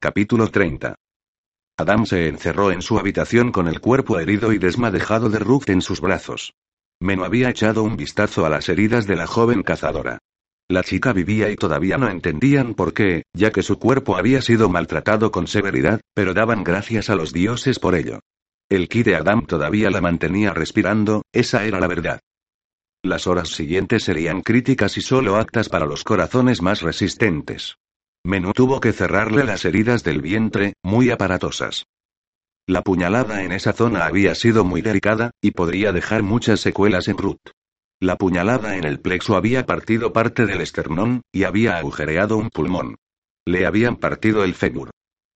Capítulo 30. Adam se encerró en su habitación con el cuerpo herido y desmadejado de Ruth en sus brazos. Meno había echado un vistazo a las heridas de la joven cazadora. La chica vivía y todavía no entendían por qué, ya que su cuerpo había sido maltratado con severidad, pero daban gracias a los dioses por ello. El ki de Adam todavía la mantenía respirando, esa era la verdad. Las horas siguientes serían críticas y solo aptas para los corazones más resistentes. Menú tuvo que cerrarle las heridas del vientre, muy aparatosas. La puñalada en esa zona había sido muy delicada, y podría dejar muchas secuelas en Ruth. La puñalada en el plexo había partido parte del esternón, y había agujereado un pulmón. Le habían partido el fémur.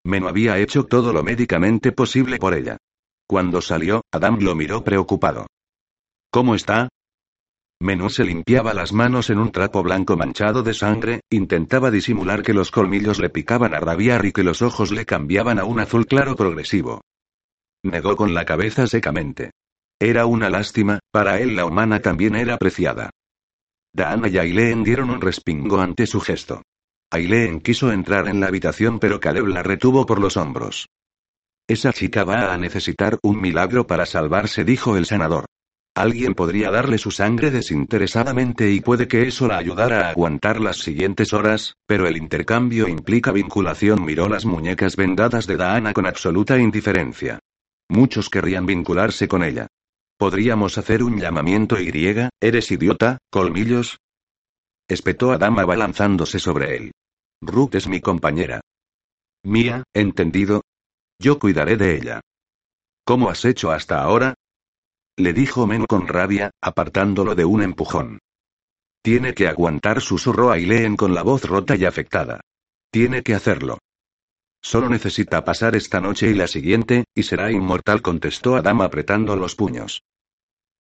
Menú había hecho todo lo médicamente posible por ella. Cuando salió, Adam lo miró preocupado. ¿Cómo está? Menú se limpiaba las manos en un trapo blanco manchado de sangre, intentaba disimular que los colmillos le picaban a rabiar y que los ojos le cambiaban a un azul claro progresivo. Negó con la cabeza secamente. Era una lástima, para él la humana también era apreciada. Daana y Aileen dieron un respingo ante su gesto. Aileen quiso entrar en la habitación pero Caleb la retuvo por los hombros. Esa chica va a necesitar un milagro para salvarse, dijo el senador. Alguien podría darle su sangre desinteresadamente y puede que eso la ayudara a aguantar las siguientes horas, pero el intercambio implica vinculación. Miró las muñecas vendadas de Daana con absoluta indiferencia. Muchos querrían vincularse con ella. ¿Podríamos hacer un llamamiento y? ¿Eres idiota, colmillos? Espetó a Dama abalanzándose sobre él. Ruth es mi compañera. Mía, entendido. Yo cuidaré de ella. ¿Cómo has hecho hasta ahora? Le dijo Men con rabia, apartándolo de un empujón. Tiene que aguantar, susurró Aileen con la voz rota y afectada. Tiene que hacerlo. Solo necesita pasar esta noche y la siguiente, y será inmortal, contestó Adam apretando los puños.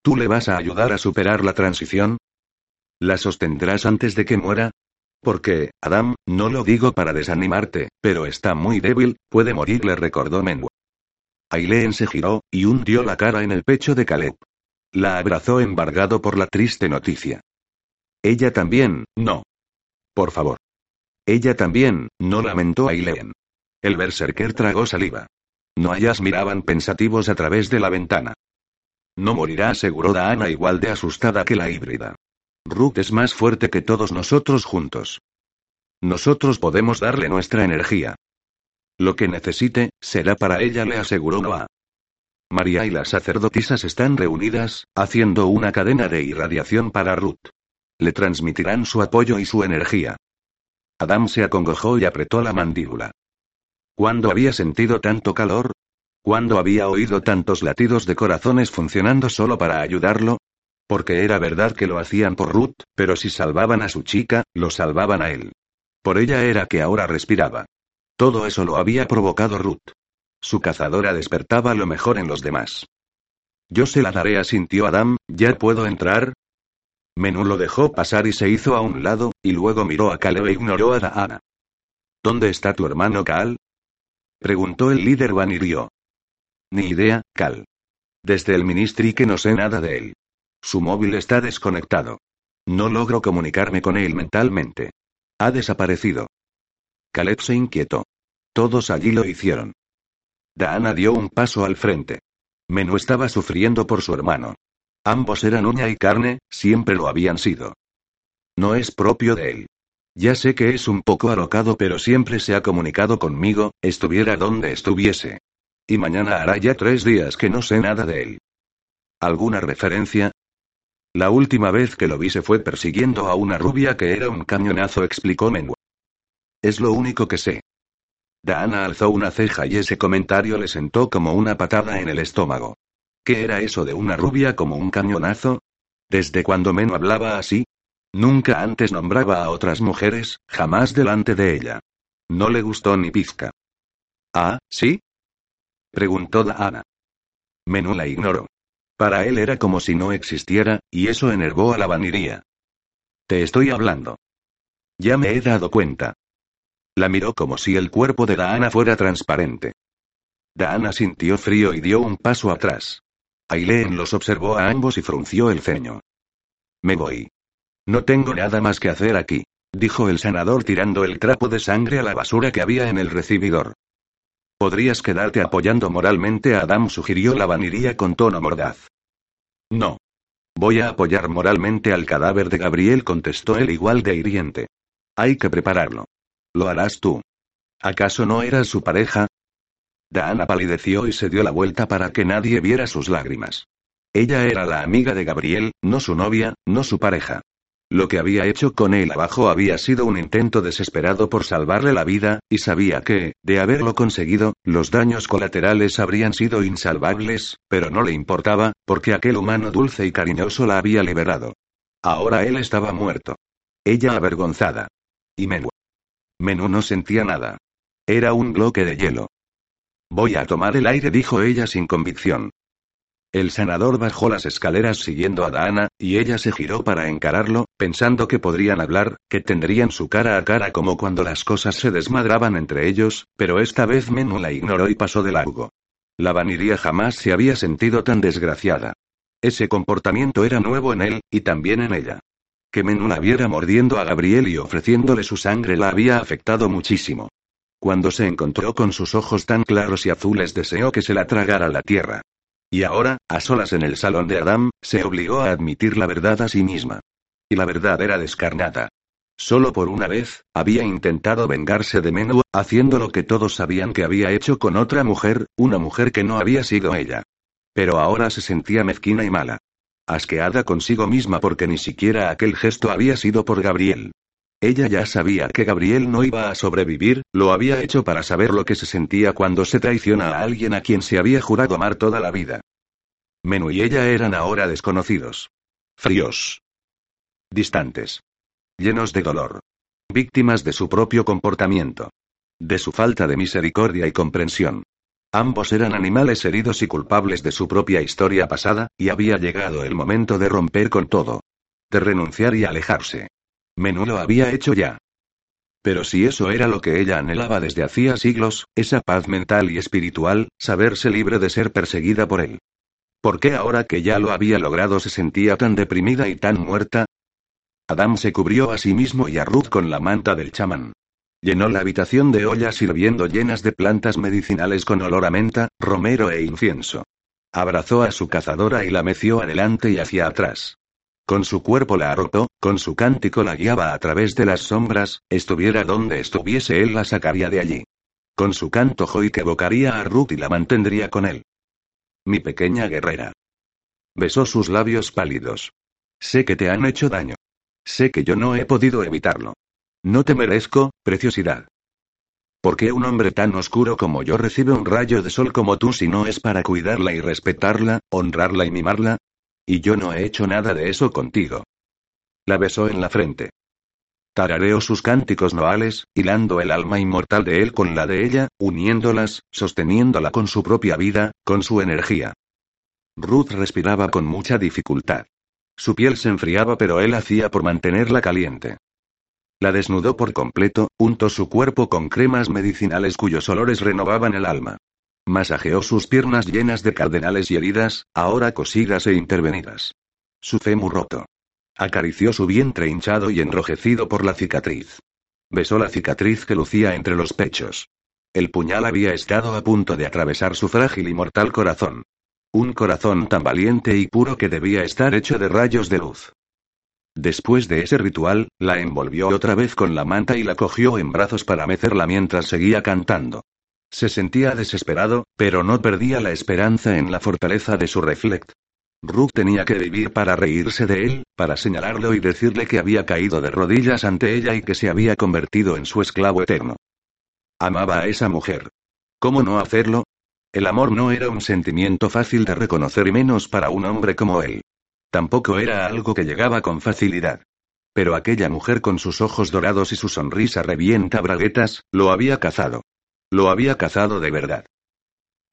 ¿Tú le vas a ayudar a superar la transición? ¿La sostendrás antes de que muera? Porque, Adam, no lo digo para desanimarte, pero está muy débil, puede morir, le recordó Menwa. Aileen se giró, y hundió la cara en el pecho de Caleb. La abrazó embargado por la triste noticia. Ella también, no. Por favor. Ella también, no lamentó Aileen. El berserker tragó saliva. No hayas miraban pensativos a través de la ventana. No morirá, aseguró Daana igual de asustada que la híbrida. Ruth es más fuerte que todos nosotros juntos. Nosotros podemos darle nuestra energía. Lo que necesite, será para ella, le aseguró Noah. María y las sacerdotisas están reunidas, haciendo una cadena de irradiación para Ruth. Le transmitirán su apoyo y su energía. Adam se acongojó y apretó la mandíbula. ¿Cuándo había sentido tanto calor? ¿Cuándo había oído tantos latidos de corazones funcionando solo para ayudarlo? Porque era verdad que lo hacían por Ruth, pero si salvaban a su chica, lo salvaban a él. Por ella era que ahora respiraba. Todo eso lo había provocado Ruth. Su cazadora despertaba lo mejor en los demás. Yo se la daré, asintió Adam, ¿ya puedo entrar? Menú lo dejó pasar y se hizo a un lado, y luego miró a Caleb e ignoró a Daana. ¿Dónde está tu hermano Cal? Preguntó el líder Vanirio. Ni idea, Cal. Desde el ministry que no sé nada de él. Su móvil está desconectado. No logro comunicarme con él mentalmente. Ha desaparecido. Caleb se inquietó. Todos allí lo hicieron. Daana dio un paso al frente. Menú estaba sufriendo por su hermano. Ambos eran uña y carne, siempre lo habían sido. No es propio de él. Ya sé que es un poco alocado, pero siempre se ha comunicado conmigo, estuviera donde estuviese. Y mañana hará ya tres días que no sé nada de él. ¿Alguna referencia? La última vez que lo vi se fue persiguiendo a una rubia que era un cañonazo, explicó Menua. Es lo único que sé. Daana alzó una ceja y ese comentario le sentó como una patada en el estómago. ¿Qué era eso de una rubia como un cañonazo? ¿Desde cuando Meno hablaba así? Nunca antes nombraba a otras mujeres, jamás delante de ella. No le gustó ni pizca. ¿Ah, sí? preguntó Daana. Menú la ignoró. Para él era como si no existiera, y eso enervó a la vaniría. Te estoy hablando. Ya me he dado cuenta. La miró como si el cuerpo de Daana fuera transparente. Daana sintió frío y dio un paso atrás. Aileen los observó a ambos y frunció el ceño. Me voy. No tengo nada más que hacer aquí. dijo el sanador tirando el trapo de sangre a la basura que había en el recibidor. Podrías quedarte apoyando moralmente a Adam, sugirió la vaniría con tono mordaz. No. Voy a apoyar moralmente al cadáver de Gabriel, contestó él igual de hiriente. Hay que prepararlo. Lo harás tú. ¿Acaso no eras su pareja? Dana palideció y se dio la vuelta para que nadie viera sus lágrimas. Ella era la amiga de Gabriel, no su novia, no su pareja. Lo que había hecho con él abajo había sido un intento desesperado por salvarle la vida, y sabía que, de haberlo conseguido, los daños colaterales habrían sido insalvables, pero no le importaba, porque aquel humano dulce y cariñoso la había liberado. Ahora él estaba muerto. Ella avergonzada. Y Menú. No sentía nada. Era un bloque de hielo. Voy a tomar el aire, dijo ella sin convicción. El senador bajó las escaleras siguiendo a Dana, y ella se giró para encararlo, pensando que podrían hablar, que tendrían su cara a cara como cuando las cosas se desmadraban entre ellos, pero esta vez Menú la ignoró y pasó de largo. La vaniría jamás se había sentido tan desgraciada. Ese comportamiento era nuevo en él, y también en ella. Que Menú la viera mordiendo a Gabriel y ofreciéndole su sangre la había afectado muchísimo. Cuando se encontró con sus ojos tan claros y azules deseó que se la tragara la tierra. Y ahora, a solas en el salón de Adam, se obligó a admitir la verdad a sí misma. Y la verdad era descarnada. Solo por una vez, había intentado vengarse de Menú, haciendo lo que todos sabían que había hecho con otra mujer, una mujer que no había sido ella. Pero ahora se sentía mezquina y mala. Asqueada consigo misma porque ni siquiera aquel gesto había sido por Gabriel. Ella ya sabía que Gabriel no iba a sobrevivir, lo había hecho para saber lo que se sentía cuando se traiciona a alguien a quien se había jurado amar toda la vida. Menú y ella eran ahora desconocidos. Fríos. Distantes. Llenos de dolor. Víctimas de su propio comportamiento. De su falta de misericordia y comprensión. Ambos eran animales heridos y culpables de su propia historia pasada, y había llegado el momento de romper con todo. De renunciar y alejarse. Menú lo había hecho ya. Pero si eso era lo que ella anhelaba desde hacía siglos, esa paz mental y espiritual, saberse libre de ser perseguida por él. ¿Por qué ahora que ya lo había logrado se sentía tan deprimida y tan muerta? Adam se cubrió a sí mismo y a Ruth con la manta del chamán. Llenó la habitación de ollas hirviendo llenas de plantas medicinales con olor a menta, romero e incienso. Abrazó a su cazadora y la meció adelante y hacia atrás. Con su cuerpo la arropó, con su cántico la guiaba a través de las sombras, estuviera donde estuviese él la sacaría de allí. Con su canto Joy evocaría a Ruth y la mantendría con él. Mi pequeña guerrera. Besó sus labios pálidos. Sé que te han hecho daño. Sé que yo no he podido evitarlo. No te merezco, preciosidad. ¿Por qué un hombre tan oscuro como yo recibe un rayo de sol como tú si no es para cuidarla y respetarla, honrarla y mimarla? Y yo no he hecho nada de eso contigo. La besó en la frente. Tarareó sus cánticos noales, hilando el alma inmortal de él con la de ella, uniéndolas, sosteniéndola con su propia vida, con su energía. Ruth respiraba con mucha dificultad. Su piel se enfriaba pero él hacía por mantenerla caliente. La desnudó por completo, untó su cuerpo con cremas medicinales cuyos olores renovaban el alma. Masajeó sus piernas llenas de cardenales y heridas, ahora cosidas e intervenidas. Su fémur roto. Acarició su vientre hinchado y enrojecido por la cicatriz. Besó la cicatriz que lucía entre los pechos. El puñal había estado a punto de atravesar su frágil y mortal corazón. Un corazón tan valiente y puro que debía estar hecho de rayos de luz. Después de ese ritual, la envolvió otra vez con la manta y la cogió en brazos para mecerla mientras seguía cantando. Se sentía desesperado, pero no perdía la esperanza en la fortaleza de su reflect. Ruth tenía que vivir para reírse de él, para señalarlo y decirle que había caído de rodillas ante ella y que se había convertido en su esclavo eterno. Amaba a esa mujer. ¿Cómo no hacerlo? El amor no era un sentimiento fácil de reconocer y menos para un hombre como él. Tampoco era algo que llegaba con facilidad. Pero aquella mujer con sus ojos dorados y su sonrisa revienta braguetas, lo había cazado. Lo había cazado de verdad.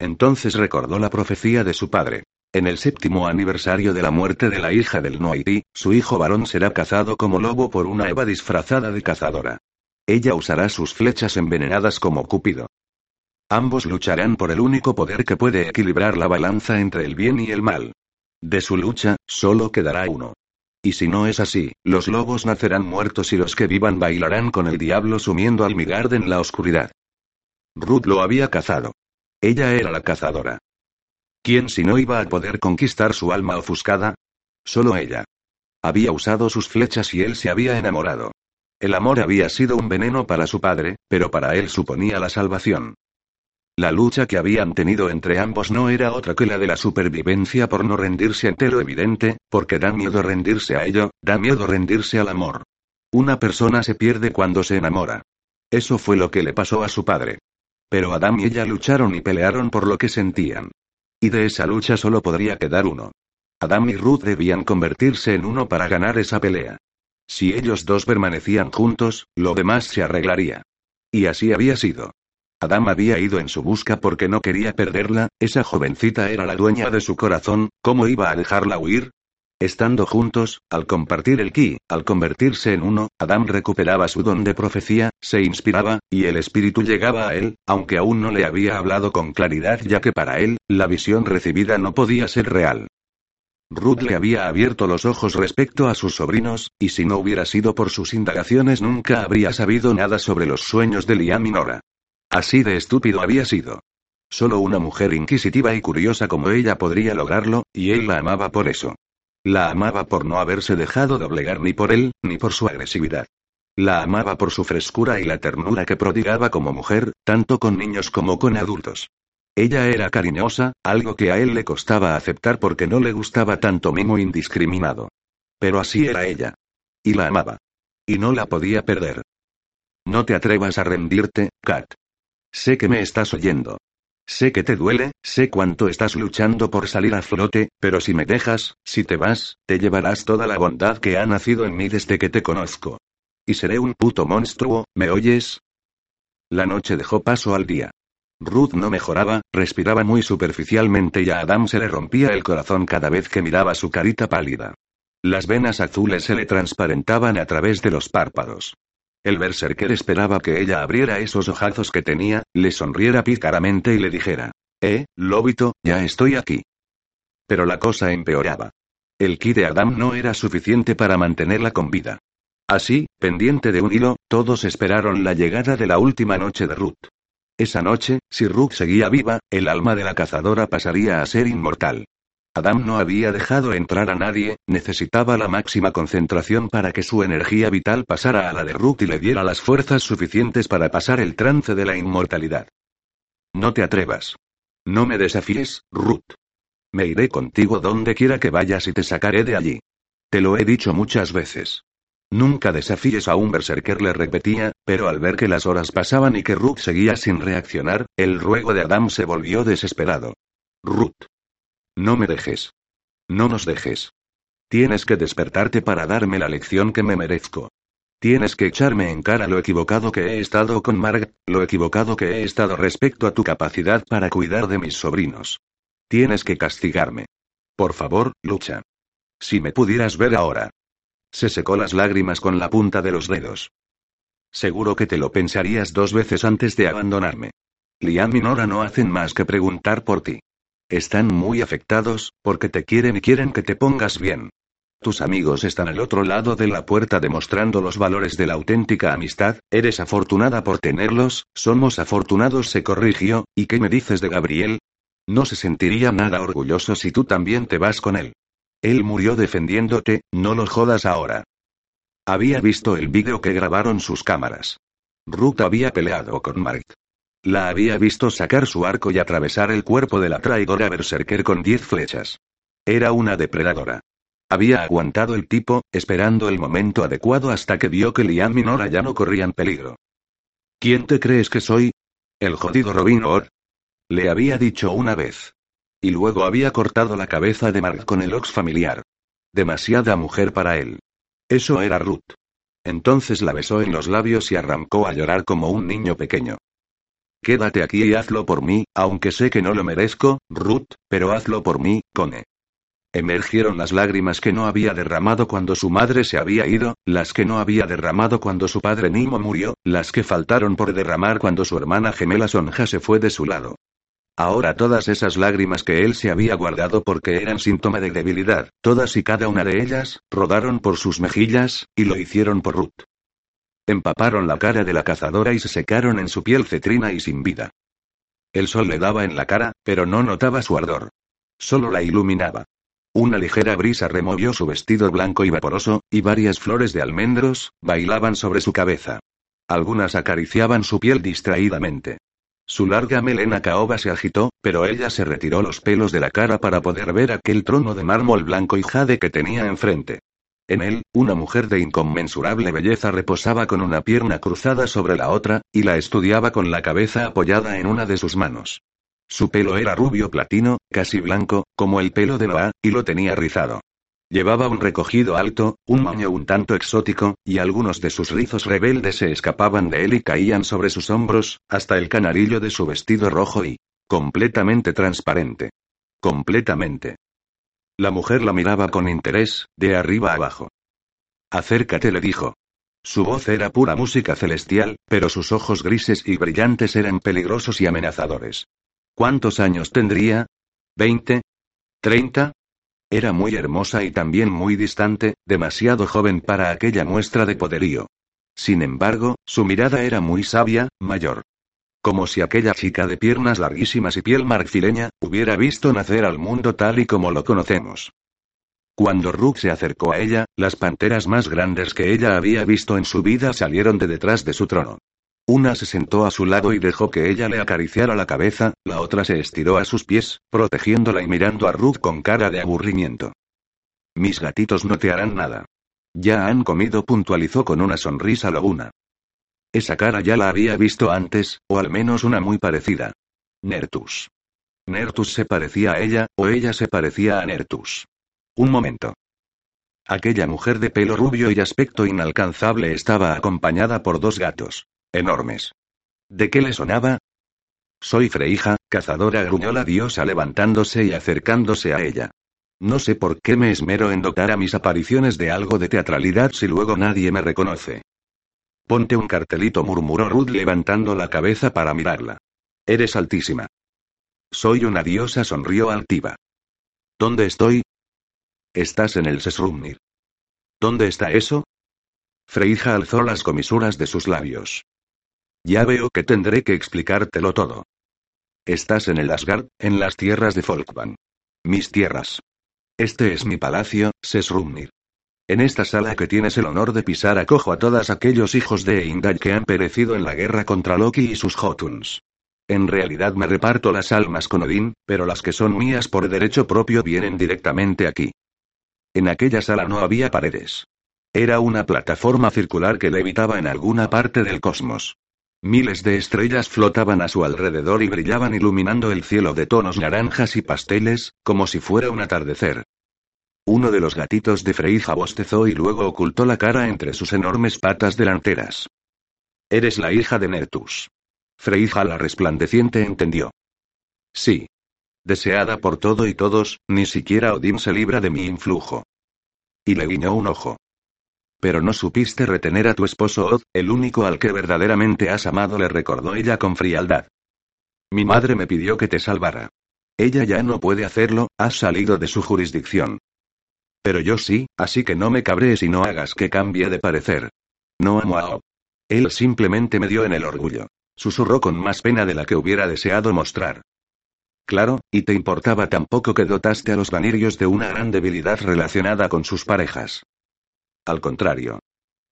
Entonces recordó la profecía de su padre. En el séptimo aniversario de la muerte de la hija del Noaití, su hijo varón será cazado como lobo por una Eva disfrazada de cazadora. Ella usará sus flechas envenenadas como Cúpido. Ambos lucharán por el único poder que puede equilibrar la balanza entre el bien y el mal. De su lucha, solo quedará uno. Y si no es así, los lobos nacerán muertos y los que vivan bailarán con el diablo sumiendo al Migard en la oscuridad. Ruth lo había cazado. Ella era la cazadora. ¿Quién si no iba a poder conquistar su alma ofuscada? Solo ella. Había usado sus flechas y él se había enamorado. El amor había sido un veneno para su padre, pero para él suponía la salvación. La lucha que habían tenido entre ambos no era otra que la de la supervivencia por no rendirse ante lo evidente, porque da miedo rendirse a ello, da miedo rendirse al amor. Una persona se pierde cuando se enamora. Eso fue lo que le pasó a su padre. Pero Adam y ella lucharon y pelearon por lo que sentían. Y de esa lucha solo podría quedar uno. Adam y Ruth debían convertirse en uno para ganar esa pelea. Si ellos dos permanecían juntos, lo demás se arreglaría. Y así había sido. Adam había ido en su busca porque no quería perderla, esa jovencita era la dueña de su corazón, ¿cómo iba a dejarla huir? Estando juntos, al compartir el ki, al convertirse en uno, Adam recuperaba su don de profecía, se inspiraba, y el espíritu llegaba a él, aunque aún no le había hablado con claridad ya que para él, la visión recibida no podía ser real. Ruth le había abierto los ojos respecto a sus sobrinos, y si no hubiera sido por sus indagaciones nunca habría sabido nada sobre los sueños de Liam y Nora. Así de estúpido había sido. Solo una mujer inquisitiva y curiosa como ella podría lograrlo, y él la amaba por eso. La amaba por no haberse dejado doblegar ni por él, ni por su agresividad. La amaba por su frescura y la ternura que prodigaba como mujer, tanto con niños como con adultos. Ella era cariñosa, algo que a él le costaba aceptar porque no le gustaba tanto mimo indiscriminado. Pero así era ella. Y la amaba. Y no la podía perder. No te atrevas a rendirte, Kat. Sé que me estás oyendo. Sé que te duele, sé cuánto estás luchando por salir a flote, pero si me dejas, si te vas, te llevarás toda la bondad que ha nacido en mí desde que te conozco. Y seré un puto monstruo, ¿me oyes? La noche dejó paso al día. Ruth no mejoraba, respiraba muy superficialmente y a Adam se le rompía el corazón cada vez que miraba su carita pálida. Las venas azules se le transparentaban a través de los párpados. El berserker esperaba que ella abriera esos ojazos que tenía, le sonriera pícaramente y le dijera: Eh, lobito, ya estoy aquí. Pero la cosa empeoraba. El ki de Adam no era suficiente para mantenerla con vida. Así, pendiente de un hilo, todos esperaron la llegada de la última noche de Ruth. Esa noche, si Ruth seguía viva, el alma de la cazadora pasaría a ser inmortal. Adam no había dejado entrar a nadie, necesitaba la máxima concentración para que su energía vital pasara a la de Ruth y le diera las fuerzas suficientes para pasar el trance de la inmortalidad. No te atrevas. No me desafíes, Ruth. Me iré contigo donde quiera que vayas y te sacaré de allí. Te lo he dicho muchas veces. Nunca desafíes a un berserker, le repetía, pero al ver que las horas pasaban y que Ruth seguía sin reaccionar, el ruego de Adam se volvió desesperado. Ruth. No me dejes. No nos dejes. Tienes que despertarte para darme la lección que me merezco. Tienes que echarme en cara lo equivocado que he estado con Marg, lo equivocado que he estado respecto a tu capacidad para cuidar de mis sobrinos. Tienes que castigarme. Por favor, lucha. Si me pudieras ver ahora. Se secó las lágrimas con la punta de los dedos. Seguro que te lo pensarías dos veces antes de abandonarme. Liam y Nora no hacen más que preguntar por ti. Están muy afectados, porque te quieren y quieren que te pongas bien. Tus amigos están al otro lado de la puerta demostrando los valores de la auténtica amistad, eres afortunada por tenerlos, somos afortunados, se corrigió, ¿y qué me dices de Gabriel? No se sentiría nada orgulloso si tú también te vas con él. Él murió defendiéndote, no lo jodas ahora. Había visto el vídeo que grabaron sus cámaras. Ruth había peleado con Mark. La había visto sacar su arco y atravesar el cuerpo de la traidora Berserker con diez flechas. Era una depredadora. Había aguantado el tipo, esperando el momento adecuado hasta que vio que Liam y Nora ya no corrían peligro. ¿Quién te crees que soy? El jodido Robin Hood. Le había dicho una vez. Y luego había cortado la cabeza de Mark con el ox familiar. Demasiada mujer para él. Eso era Ruth. Entonces la besó en los labios y arrancó a llorar como un niño pequeño. Quédate aquí y hazlo por mí, aunque sé que no lo merezco, Ruth, pero hazlo por mí, Cone. Emergieron las lágrimas que no había derramado cuando su madre se había ido, las que no había derramado cuando su padre Nimo murió, las que faltaron por derramar cuando su hermana gemela Sonja se fue de su lado. Ahora todas esas lágrimas que él se había guardado porque eran síntoma de debilidad, todas y cada una de ellas, rodaron por sus mejillas, y lo hicieron por Ruth. Empaparon la cara de la cazadora y se secaron en su piel cetrina y sin vida. El sol le daba en la cara, pero no notaba su ardor. Solo la iluminaba. Una ligera brisa removió su vestido blanco y vaporoso, y varias flores de almendros, bailaban sobre su cabeza. Algunas acariciaban su piel distraídamente. Su larga melena caoba se agitó, pero ella se retiró los pelos de la cara para poder ver aquel trono de mármol blanco y jade que tenía enfrente. En él, una mujer de inconmensurable belleza reposaba con una pierna cruzada sobre la otra, y la estudiaba con la cabeza apoyada en una de sus manos. Su pelo era rubio platino, casi blanco, como el pelo de Noah, y lo tenía rizado. Llevaba un recogido alto, un moño un tanto exótico, y algunos de sus rizos rebeldes se escapaban de él y caían sobre sus hombros, hasta el canarillo de su vestido rojo y completamente transparente. Completamente. La mujer la miraba con interés, de arriba abajo. Acércate, le dijo. Su voz era pura música celestial, pero sus ojos grises y brillantes eran peligrosos y amenazadores. ¿Cuántos años tendría? ¿Veinte? ¿Treinta? Era muy hermosa y también muy distante, demasiado joven para aquella muestra de poderío. Sin embargo, su mirada era muy sabia, mayor. Como si aquella chica de piernas larguísimas y piel marfileña, hubiera visto nacer al mundo tal y como lo conocemos. Cuando Rook se acercó a ella, las panteras más grandes que ella había visto en su vida salieron de detrás de su trono. Una se sentó a su lado y dejó que ella le acariciara la cabeza, la otra se estiró a sus pies, protegiéndola y mirando a Ruth con cara de aburrimiento. Mis gatitos no te harán nada. Ya han comido, puntualizó con una sonrisa laguna. Esa cara ya la había visto antes, o al menos una muy parecida. Nertus. Nertus se parecía a ella, o ella se parecía a Nertus. Un momento. Aquella mujer de pelo rubio y aspecto inalcanzable estaba acompañada por dos gatos. Enormes. ¿De qué le sonaba? Soy Freija, cazadora, gruñó la diosa levantándose y acercándose a ella. No sé por qué me esmero en dotar a mis apariciones de algo de teatralidad si luego nadie me reconoce. Ponte un cartelito, murmuró Ruth levantando la cabeza para mirarla. Eres altísima. Soy una diosa, sonrió altiva. ¿Dónde estoy? Estás en el Sesrumnir. ¿Dónde está eso? Freija alzó las comisuras de sus labios. Ya veo que tendré que explicártelo todo. Estás en el Asgard, en las tierras de Folkvan. Mis tierras. Este es mi palacio, Sesrumnir. En esta sala que tienes el honor de pisar acojo a todos aquellos hijos de Eindal que han perecido en la guerra contra Loki y sus Jotuns. En realidad me reparto las almas con Odín, pero las que son mías por derecho propio vienen directamente aquí. En aquella sala no había paredes. Era una plataforma circular que levitaba en alguna parte del cosmos. Miles de estrellas flotaban a su alrededor y brillaban iluminando el cielo de tonos naranjas y pasteles, como si fuera un atardecer. Uno de los gatitos de Freija bostezó y luego ocultó la cara entre sus enormes patas delanteras. Eres la hija de Nertus. Freija la resplandeciente entendió. Sí. Deseada por todo y todos, ni siquiera Odín se libra de mi influjo. Y le guiñó un ojo. Pero no supiste retener a tu esposo Od, el único al que verdaderamente has amado, le recordó ella con frialdad. Mi madre me pidió que te salvara. Ella ya no puede hacerlo, has salido de su jurisdicción. Pero yo sí, así que no me cabrees y no hagas que cambie de parecer. No amo a Od. Él simplemente me dio en el orgullo. Susurró con más pena de la que hubiera deseado mostrar. Claro, y te importaba tampoco que dotaste a los vanirios de una gran debilidad relacionada con sus parejas. Al contrario.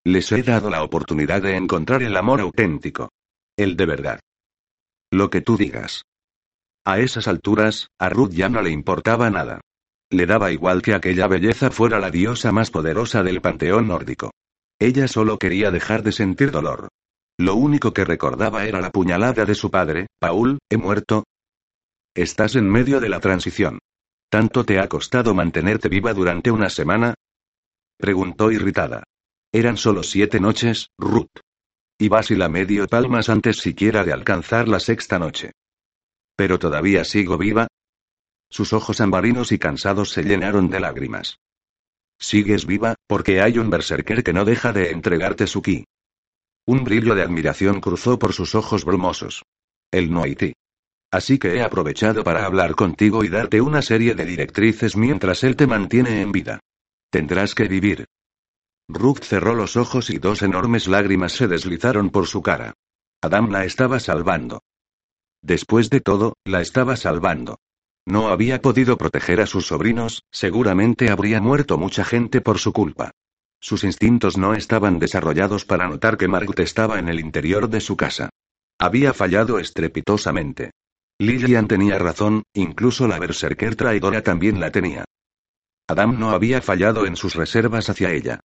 Les he dado la oportunidad de encontrar el amor auténtico. El de verdad. Lo que tú digas. A esas alturas, a Ruth ya no le importaba nada. Le daba igual que aquella belleza fuera la diosa más poderosa del panteón nórdico. Ella solo quería dejar de sentir dolor. Lo único que recordaba era la puñalada de su padre, Paul, he muerto. Estás en medio de la transición. ¿Tanto te ha costado mantenerte viva durante una semana? Preguntó irritada. Eran solo siete noches, Ruth. Y la medio palmas antes siquiera de alcanzar la sexta noche. ¿Pero todavía sigo viva? Sus ojos ambarinos y cansados se llenaron de lágrimas. Sigues viva, porque hay un berserker que no deja de entregarte su ki. Un brillo de admiración cruzó por sus ojos brumosos. El Noiti. Así que he aprovechado para hablar contigo y darte una serie de directrices mientras él te mantiene en vida. Tendrás que vivir. Ruth cerró los ojos y dos enormes lágrimas se deslizaron por su cara. Adam la estaba salvando. Después de todo, la estaba salvando. No había podido proteger a sus sobrinos, seguramente habría muerto mucha gente por su culpa. Sus instintos no estaban desarrollados para notar que Margot estaba en el interior de su casa. Había fallado estrepitosamente. Lillian tenía razón, incluso la berserker traidora también la tenía. Adam no había fallado en sus reservas hacia ella.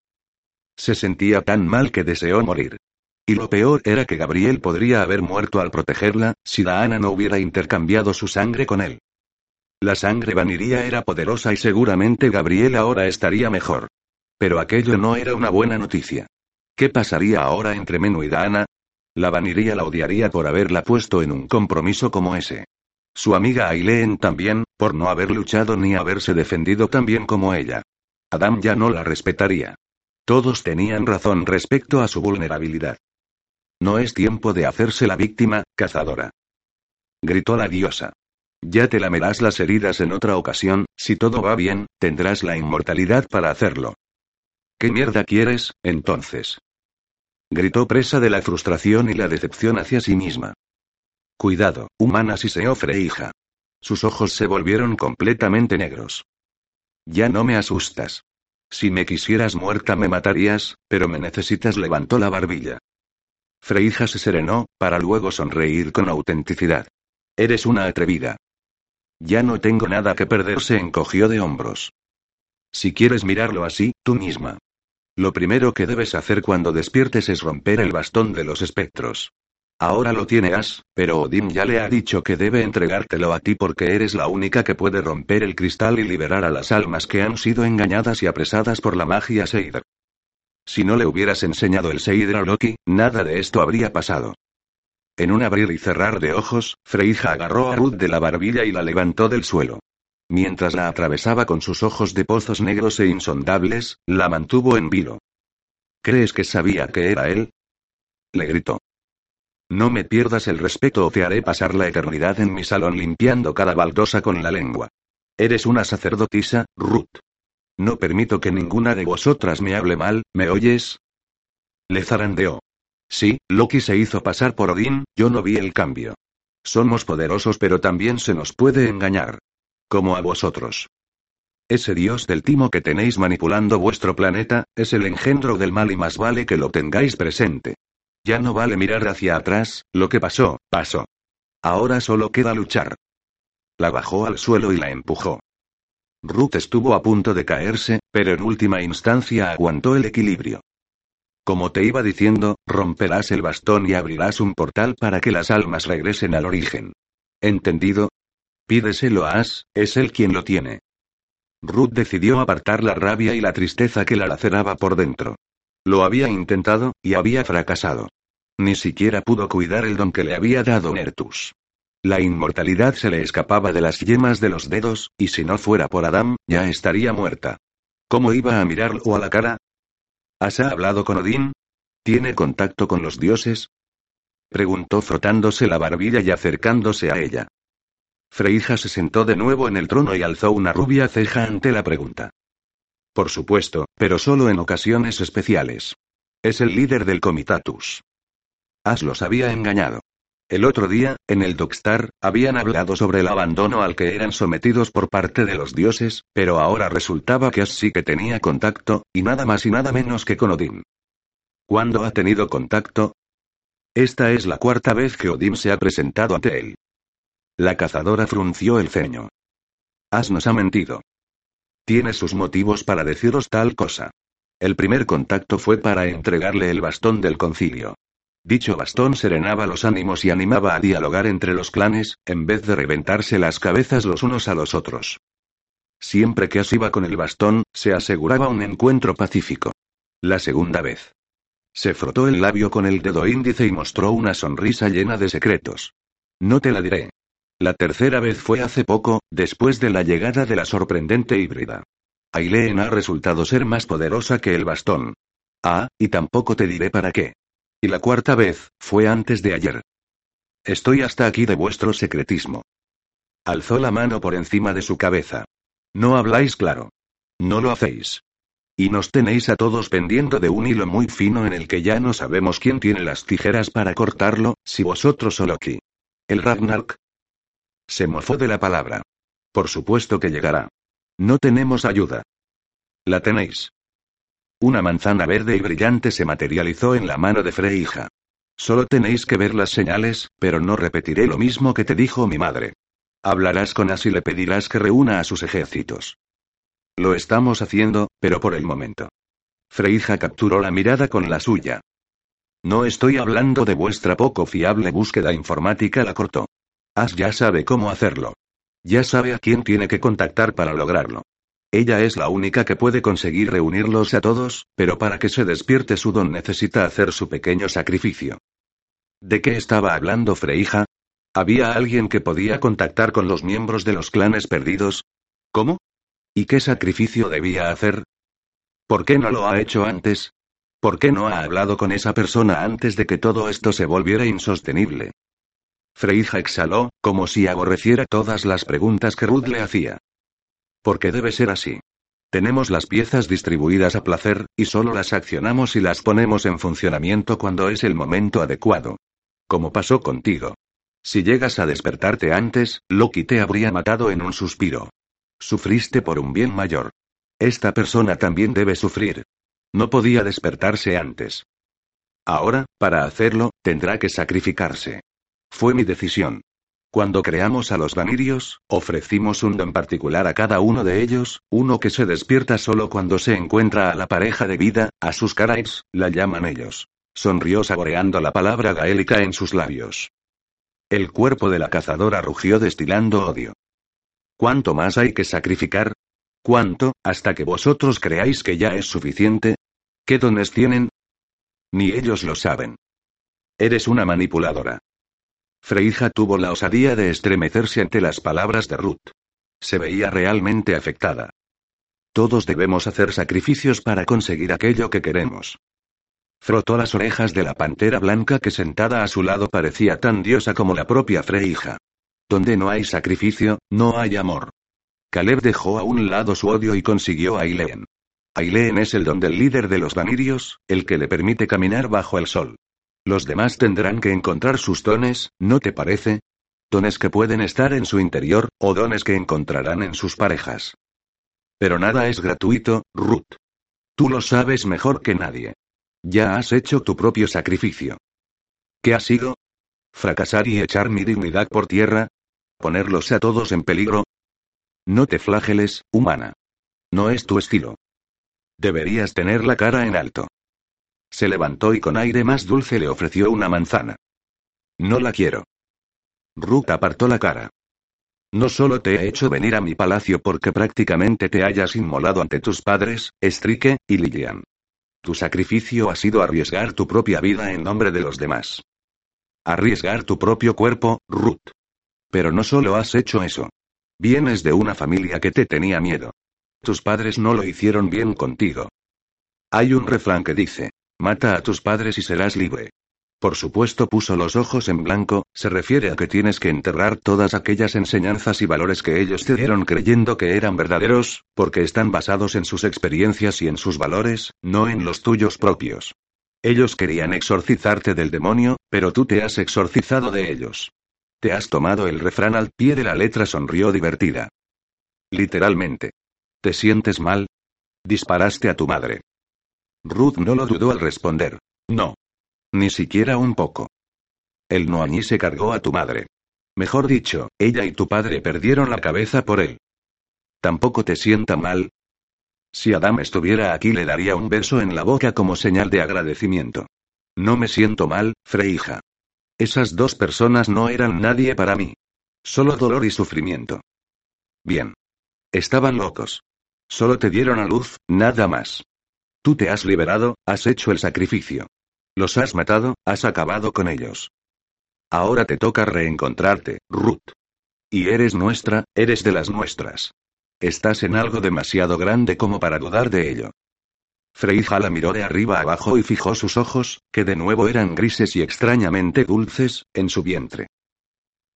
Se sentía tan mal que deseó morir. Y lo peor era que Gabriel podría haber muerto al protegerla, si Daana no hubiera intercambiado su sangre con él. La sangre vaniría era poderosa y seguramente Gabriel ahora estaría mejor. Pero aquello no era una buena noticia. ¿Qué pasaría ahora entre Menú y Daana? La vaniría la odiaría por haberla puesto en un compromiso como ese. Su amiga Aileen también, por no haber luchado ni haberse defendido tan bien como ella. Adam ya no la respetaría. Todos tenían razón respecto a su vulnerabilidad. No es tiempo de hacerse la víctima, cazadora. Gritó la diosa. Ya te lamerás las heridas en otra ocasión, si todo va bien, tendrás la inmortalidad para hacerlo. ¿Qué mierda quieres, entonces? Gritó presa de la frustración y la decepción hacia sí misma. Cuidado, humana si se ofre hija. Sus ojos se volvieron completamente negros. Ya no me asustas. Si me quisieras muerta me matarías, pero me necesitas levantó la barbilla. Freija se serenó, para luego sonreír con autenticidad. Eres una atrevida. Ya no tengo nada que perder, se encogió de hombros. Si quieres mirarlo así, tú misma. Lo primero que debes hacer cuando despiertes es romper el bastón de los espectros. Ahora lo tiene As, pero Odín ya le ha dicho que debe entregártelo a ti porque eres la única que puede romper el cristal y liberar a las almas que han sido engañadas y apresadas por la magia Seidr. Si no le hubieras enseñado el Seidr a Loki, nada de esto habría pasado. En un abrir y cerrar de ojos, Freija agarró a Ruth de la barbilla y la levantó del suelo. Mientras la atravesaba con sus ojos de pozos negros e insondables, la mantuvo en vilo. ¿Crees que sabía que era él? Le gritó. No me pierdas el respeto o te haré pasar la eternidad en mi salón limpiando cada baldosa con la lengua. Eres una sacerdotisa, Ruth. No permito que ninguna de vosotras me hable mal, ¿me oyes? Le zarandeó. Sí, Loki se hizo pasar por Odín, yo no vi el cambio. Somos poderosos pero también se nos puede engañar. Como a vosotros. Ese dios del timo que tenéis manipulando vuestro planeta, es el engendro del mal y más vale que lo tengáis presente. Ya no vale mirar hacia atrás, lo que pasó, pasó. Ahora solo queda luchar. La bajó al suelo y la empujó. Ruth estuvo a punto de caerse, pero en última instancia aguantó el equilibrio. Como te iba diciendo, romperás el bastón y abrirás un portal para que las almas regresen al origen. ¿Entendido? Pídeselo a As, es él quien lo tiene. Ruth decidió apartar la rabia y la tristeza que la laceraba por dentro. Lo había intentado, y había fracasado. Ni siquiera pudo cuidar el don que le había dado Nertus. La inmortalidad se le escapaba de las yemas de los dedos, y si no fuera por Adam, ya estaría muerta. ¿Cómo iba a mirarlo a la cara? ¿Has hablado con Odín? ¿Tiene contacto con los dioses? Preguntó frotándose la barbilla y acercándose a ella. Freija se sentó de nuevo en el trono y alzó una rubia ceja ante la pregunta. Por supuesto, pero solo en ocasiones especiales. Es el líder del Comitatus. As los había engañado. El otro día, en el Dockstar, habían hablado sobre el abandono al que eran sometidos por parte de los dioses, pero ahora resultaba que sí que tenía contacto, y nada más y nada menos que con Odín. ¿Cuándo ha tenido contacto? Esta es la cuarta vez que Odín se ha presentado ante él. La cazadora frunció el ceño. As nos ha mentido. Tiene sus motivos para deciros tal cosa. El primer contacto fue para entregarle el bastón del concilio. Dicho bastón serenaba los ánimos y animaba a dialogar entre los clanes, en vez de reventarse las cabezas los unos a los otros. Siempre que As iba con el bastón, se aseguraba un encuentro pacífico. La segunda vez. Se frotó el labio con el dedo índice y mostró una sonrisa llena de secretos. No te la diré. La tercera vez fue hace poco, después de la llegada de la sorprendente híbrida. Aileen ha resultado ser más poderosa que el bastón. Ah, y tampoco te diré para qué. Y la cuarta vez, fue antes de ayer. Estoy hasta aquí de vuestro secretismo. Alzó la mano por encima de su cabeza. No habláis claro. No lo hacéis. Y nos tenéis a todos pendiendo de un hilo muy fino en el que ya no sabemos quién tiene las tijeras para cortarlo, si vosotros o Loki. El Ragnarok. Se mofó de la palabra. Por supuesto que llegará. No tenemos ayuda. La tenéis. Una manzana verde y brillante se materializó en la mano de Freija. Solo tenéis que ver las señales, pero no repetiré lo mismo que te dijo mi madre. Hablarás con As y le pedirás que reúna a sus ejércitos. Lo estamos haciendo, pero por el momento. Freija capturó la mirada con la suya. No estoy hablando de vuestra poco fiable búsqueda informática, la cortó. As ya sabe cómo hacerlo. Ya sabe a quién tiene que contactar para lograrlo. Ella es la única que puede conseguir reunirlos a todos, pero para que se despierte su don necesita hacer su pequeño sacrificio. ¿De qué estaba hablando Freija? ¿Había alguien que podía contactar con los miembros de los clanes perdidos? ¿Cómo? ¿Y qué sacrificio debía hacer? ¿Por qué no lo ha hecho antes? ¿Por qué no ha hablado con esa persona antes de que todo esto se volviera insostenible? Freija exhaló, como si aborreciera todas las preguntas que Ruth le hacía. Porque debe ser así. Tenemos las piezas distribuidas a placer, y solo las accionamos y las ponemos en funcionamiento cuando es el momento adecuado. Como pasó contigo. Si llegas a despertarte antes, Loki te habría matado en un suspiro. Sufriste por un bien mayor. Esta persona también debe sufrir. No podía despertarse antes. Ahora, para hacerlo, tendrá que sacrificarse. Fue mi decisión. Cuando creamos a los vanirios, ofrecimos un don particular a cada uno de ellos, uno que se despierta solo cuando se encuentra a la pareja de vida, a sus carais, la llaman ellos. Sonrió saboreando la palabra gaélica en sus labios. El cuerpo de la cazadora rugió destilando odio. ¿Cuánto más hay que sacrificar? ¿Cuánto, hasta que vosotros creáis que ya es suficiente? ¿Qué dones tienen? Ni ellos lo saben. Eres una manipuladora. Freija tuvo la osadía de estremecerse ante las palabras de Ruth. Se veía realmente afectada. Todos debemos hacer sacrificios para conseguir aquello que queremos. Frotó las orejas de la pantera blanca que sentada a su lado parecía tan diosa como la propia Freija. Donde no hay sacrificio, no hay amor. Caleb dejó a un lado su odio y consiguió a Aileen. Aileen es el don del líder de los vanirios, el que le permite caminar bajo el sol. Los demás tendrán que encontrar sus dones, ¿no te parece? Dones que pueden estar en su interior, o dones que encontrarán en sus parejas. Pero nada es gratuito, Ruth. Tú lo sabes mejor que nadie. Ya has hecho tu propio sacrificio. ¿Qué ha sido? ¿Fracasar y echar mi dignidad por tierra? ¿Ponerlos a todos en peligro? No te flageles, humana. No es tu estilo. Deberías tener la cara en alto. Se levantó y con aire más dulce le ofreció una manzana. No la quiero. Ruth apartó la cara. No solo te he hecho venir a mi palacio porque prácticamente te hayas inmolado ante tus padres, Strike, y Lillian. Tu sacrificio ha sido arriesgar tu propia vida en nombre de los demás. Arriesgar tu propio cuerpo, Ruth. Pero no solo has hecho eso. Vienes de una familia que te tenía miedo. Tus padres no lo hicieron bien contigo. Hay un refrán que dice, Mata a tus padres y serás libre. Por supuesto puso los ojos en blanco, se refiere a que tienes que enterrar todas aquellas enseñanzas y valores que ellos te dieron creyendo que eran verdaderos, porque están basados en sus experiencias y en sus valores, no en los tuyos propios. Ellos querían exorcizarte del demonio, pero tú te has exorcizado de ellos. Te has tomado el refrán al pie de la letra, sonrió divertida. Literalmente. ¿Te sientes mal? Disparaste a tu madre. Ruth no lo dudó al responder. No. Ni siquiera un poco. El Noañí se cargó a tu madre. Mejor dicho, ella y tu padre perdieron la cabeza por él. ¿Tampoco te sienta mal? Si Adam estuviera aquí le daría un beso en la boca como señal de agradecimiento. No me siento mal, Freija. Esas dos personas no eran nadie para mí. Solo dolor y sufrimiento. Bien. Estaban locos. Solo te dieron a luz, nada más. Tú te has liberado, has hecho el sacrificio. Los has matado, has acabado con ellos. Ahora te toca reencontrarte, Ruth. Y eres nuestra, eres de las nuestras. Estás en algo demasiado grande como para dudar de ello. Freija la miró de arriba abajo y fijó sus ojos, que de nuevo eran grises y extrañamente dulces, en su vientre.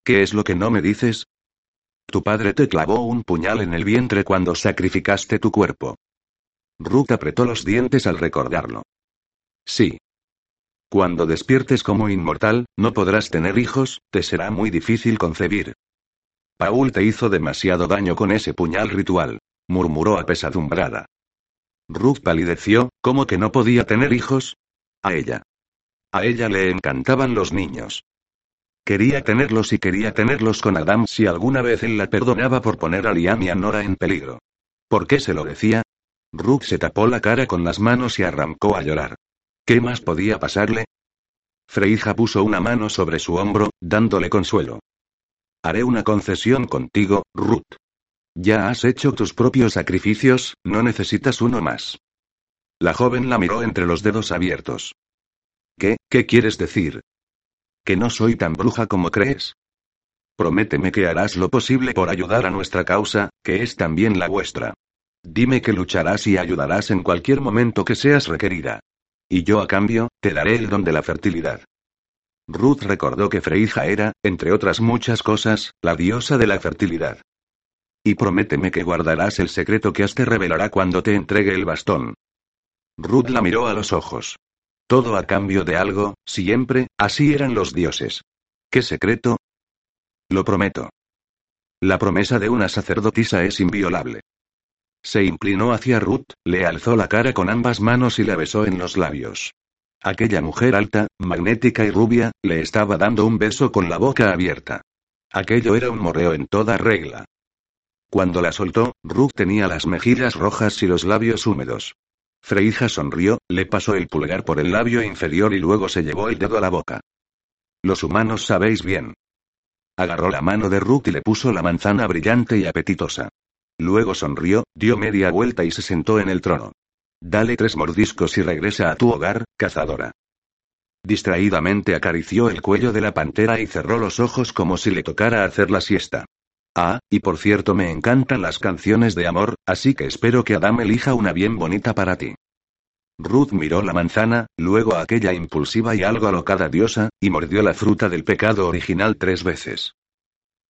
¿Qué es lo que no me dices? Tu padre te clavó un puñal en el vientre cuando sacrificaste tu cuerpo. Ruth apretó los dientes al recordarlo. Sí. Cuando despiertes como inmortal, no podrás tener hijos, te será muy difícil concebir. Paul te hizo demasiado daño con ese puñal ritual, murmuró apesadumbrada. Ruth palideció, ¿cómo que no podía tener hijos? A ella. A ella le encantaban los niños. Quería tenerlos y quería tenerlos con Adam si alguna vez él la perdonaba por poner a Liam y a Nora en peligro. ¿Por qué se lo decía? Ruth se tapó la cara con las manos y arrancó a llorar. ¿Qué más podía pasarle? Freija puso una mano sobre su hombro, dándole consuelo. Haré una concesión contigo, Ruth. Ya has hecho tus propios sacrificios, no necesitas uno más. La joven la miró entre los dedos abiertos. ¿Qué, qué quieres decir? Que no soy tan bruja como crees. Prométeme que harás lo posible por ayudar a nuestra causa, que es también la vuestra. Dime que lucharás y ayudarás en cualquier momento que seas requerida. Y yo a cambio, te daré el don de la fertilidad. Ruth recordó que Freija era, entre otras muchas cosas, la diosa de la fertilidad. Y prométeme que guardarás el secreto que te revelará cuando te entregue el bastón. Ruth la miró a los ojos. Todo a cambio de algo, siempre, así eran los dioses. ¿Qué secreto? Lo prometo. La promesa de una sacerdotisa es inviolable. Se inclinó hacia Ruth, le alzó la cara con ambas manos y la besó en los labios. Aquella mujer alta, magnética y rubia, le estaba dando un beso con la boca abierta. Aquello era un morreo en toda regla. Cuando la soltó, Ruth tenía las mejillas rojas y los labios húmedos. Freija sonrió, le pasó el pulgar por el labio inferior y luego se llevó el dedo a la boca. Los humanos sabéis bien. Agarró la mano de Ruth y le puso la manzana brillante y apetitosa. Luego sonrió, dio media vuelta y se sentó en el trono. Dale tres mordiscos y regresa a tu hogar, cazadora. Distraídamente acarició el cuello de la pantera y cerró los ojos como si le tocara hacer la siesta. Ah, y por cierto me encantan las canciones de amor, así que espero que Adam elija una bien bonita para ti. Ruth miró la manzana, luego a aquella impulsiva y algo alocada diosa, y mordió la fruta del pecado original tres veces.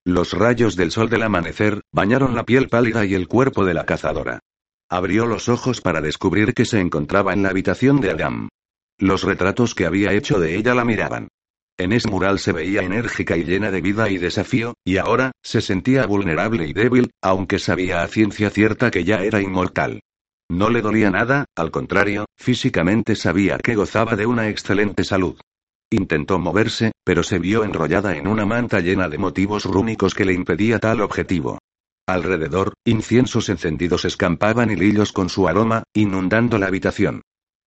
Los rayos del sol del amanecer, bañaron la piel pálida y el cuerpo de la cazadora. Abrió los ojos para descubrir que se encontraba en la habitación de Adam. Los retratos que había hecho de ella la miraban. En ese mural se veía enérgica y llena de vida y desafío, y ahora, se sentía vulnerable y débil, aunque sabía a ciencia cierta que ya era inmortal. No le dolía nada, al contrario, físicamente sabía que gozaba de una excelente salud. Intentó moverse, pero se vio enrollada en una manta llena de motivos rúnicos que le impedía tal objetivo. Alrededor, inciensos encendidos escampaban hilillos con su aroma, inundando la habitación.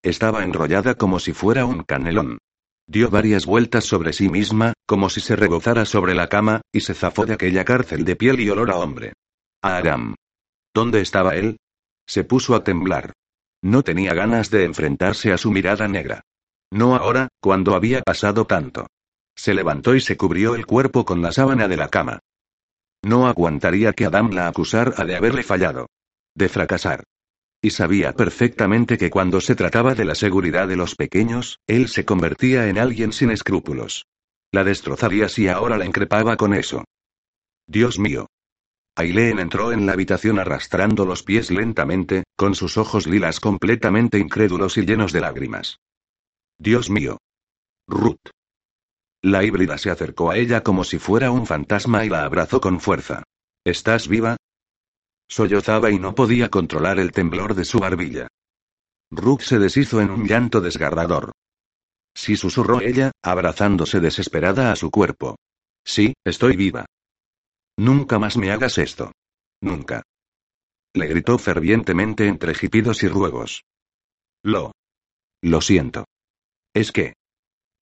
Estaba enrollada como si fuera un canelón. Dio varias vueltas sobre sí misma, como si se rebozara sobre la cama, y se zafó de aquella cárcel de piel y olor a hombre. Aram. ¿Dónde estaba él? Se puso a temblar. No tenía ganas de enfrentarse a su mirada negra. No ahora, cuando había pasado tanto. Se levantó y se cubrió el cuerpo con la sábana de la cama. No aguantaría que Adam la acusara de haberle fallado. De fracasar. Y sabía perfectamente que cuando se trataba de la seguridad de los pequeños, él se convertía en alguien sin escrúpulos. La destrozaría si ahora la increpaba con eso. Dios mío. Aileen entró en la habitación arrastrando los pies lentamente, con sus ojos lilas completamente incrédulos y llenos de lágrimas. Dios mío. Ruth. La híbrida se acercó a ella como si fuera un fantasma y la abrazó con fuerza. ¿Estás viva? Sollozaba y no podía controlar el temblor de su barbilla. Ruth se deshizo en un llanto desgarrador. Sí susurró ella, abrazándose desesperada a su cuerpo. Sí, estoy viva. Nunca más me hagas esto. Nunca. Le gritó fervientemente entre jipidos y ruegos. Lo. Lo siento. Es que.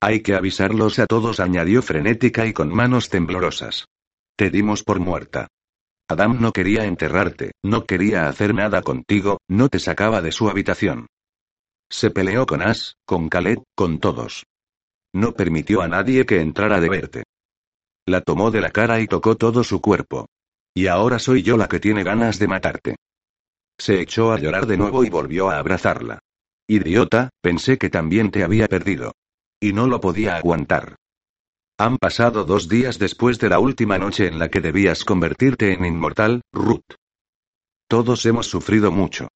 Hay que avisarlos a todos, añadió frenética y con manos temblorosas. Te dimos por muerta. Adam no quería enterrarte, no quería hacer nada contigo, no te sacaba de su habitación. Se peleó con As, con Khaled, con todos. No permitió a nadie que entrara de verte. La tomó de la cara y tocó todo su cuerpo. Y ahora soy yo la que tiene ganas de matarte. Se echó a llorar de nuevo y volvió a abrazarla. Idiota, pensé que también te había perdido. Y no lo podía aguantar. Han pasado dos días después de la última noche en la que debías convertirte en inmortal, Ruth. Todos hemos sufrido mucho.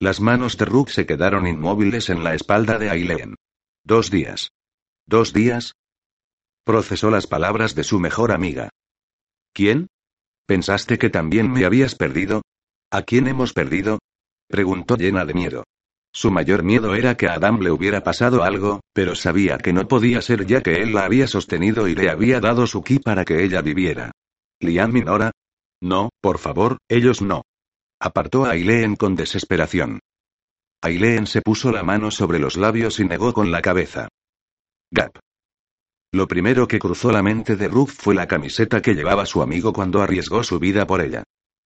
Las manos de Ruth se quedaron inmóviles en la espalda de Aileen. Dos días. ¿Dos días? Procesó las palabras de su mejor amiga. ¿Quién? ¿Pensaste que también me habías perdido? ¿A quién hemos perdido? preguntó llena de miedo. Su mayor miedo era que a Adam le hubiera pasado algo, pero sabía que no podía ser ya que él la había sostenido y le había dado su ki para que ella viviera. ¿Liam Minora? No, por favor, ellos no. Apartó a Aileen con desesperación. Aileen se puso la mano sobre los labios y negó con la cabeza. Gap. Lo primero que cruzó la mente de Ruth fue la camiseta que llevaba su amigo cuando arriesgó su vida por ella.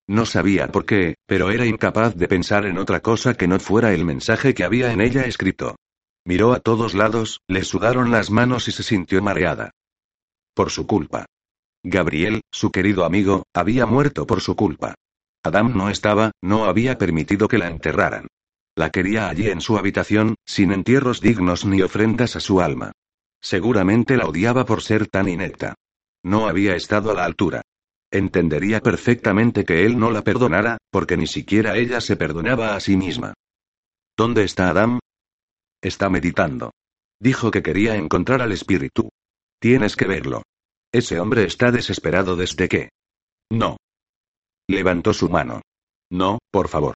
No sabía por qué, pero era incapaz de pensar en otra cosa que no fuera el mensaje que había en ella escrito. Miró a todos lados, le sudaron las manos y se sintió mareada. Por su culpa. Gabriel, su querido amigo, había muerto por su culpa. Adam no estaba, no había permitido que la enterraran. La quería allí en su habitación, sin entierros dignos ni ofrendas a su alma. Seguramente la odiaba por ser tan inepta. No había estado a la altura. Entendería perfectamente que él no la perdonara, porque ni siquiera ella se perdonaba a sí misma. ¿Dónde está Adam? Está meditando. Dijo que quería encontrar al espíritu. Tienes que verlo. Ese hombre está desesperado desde que. No. Levantó su mano. No, por favor.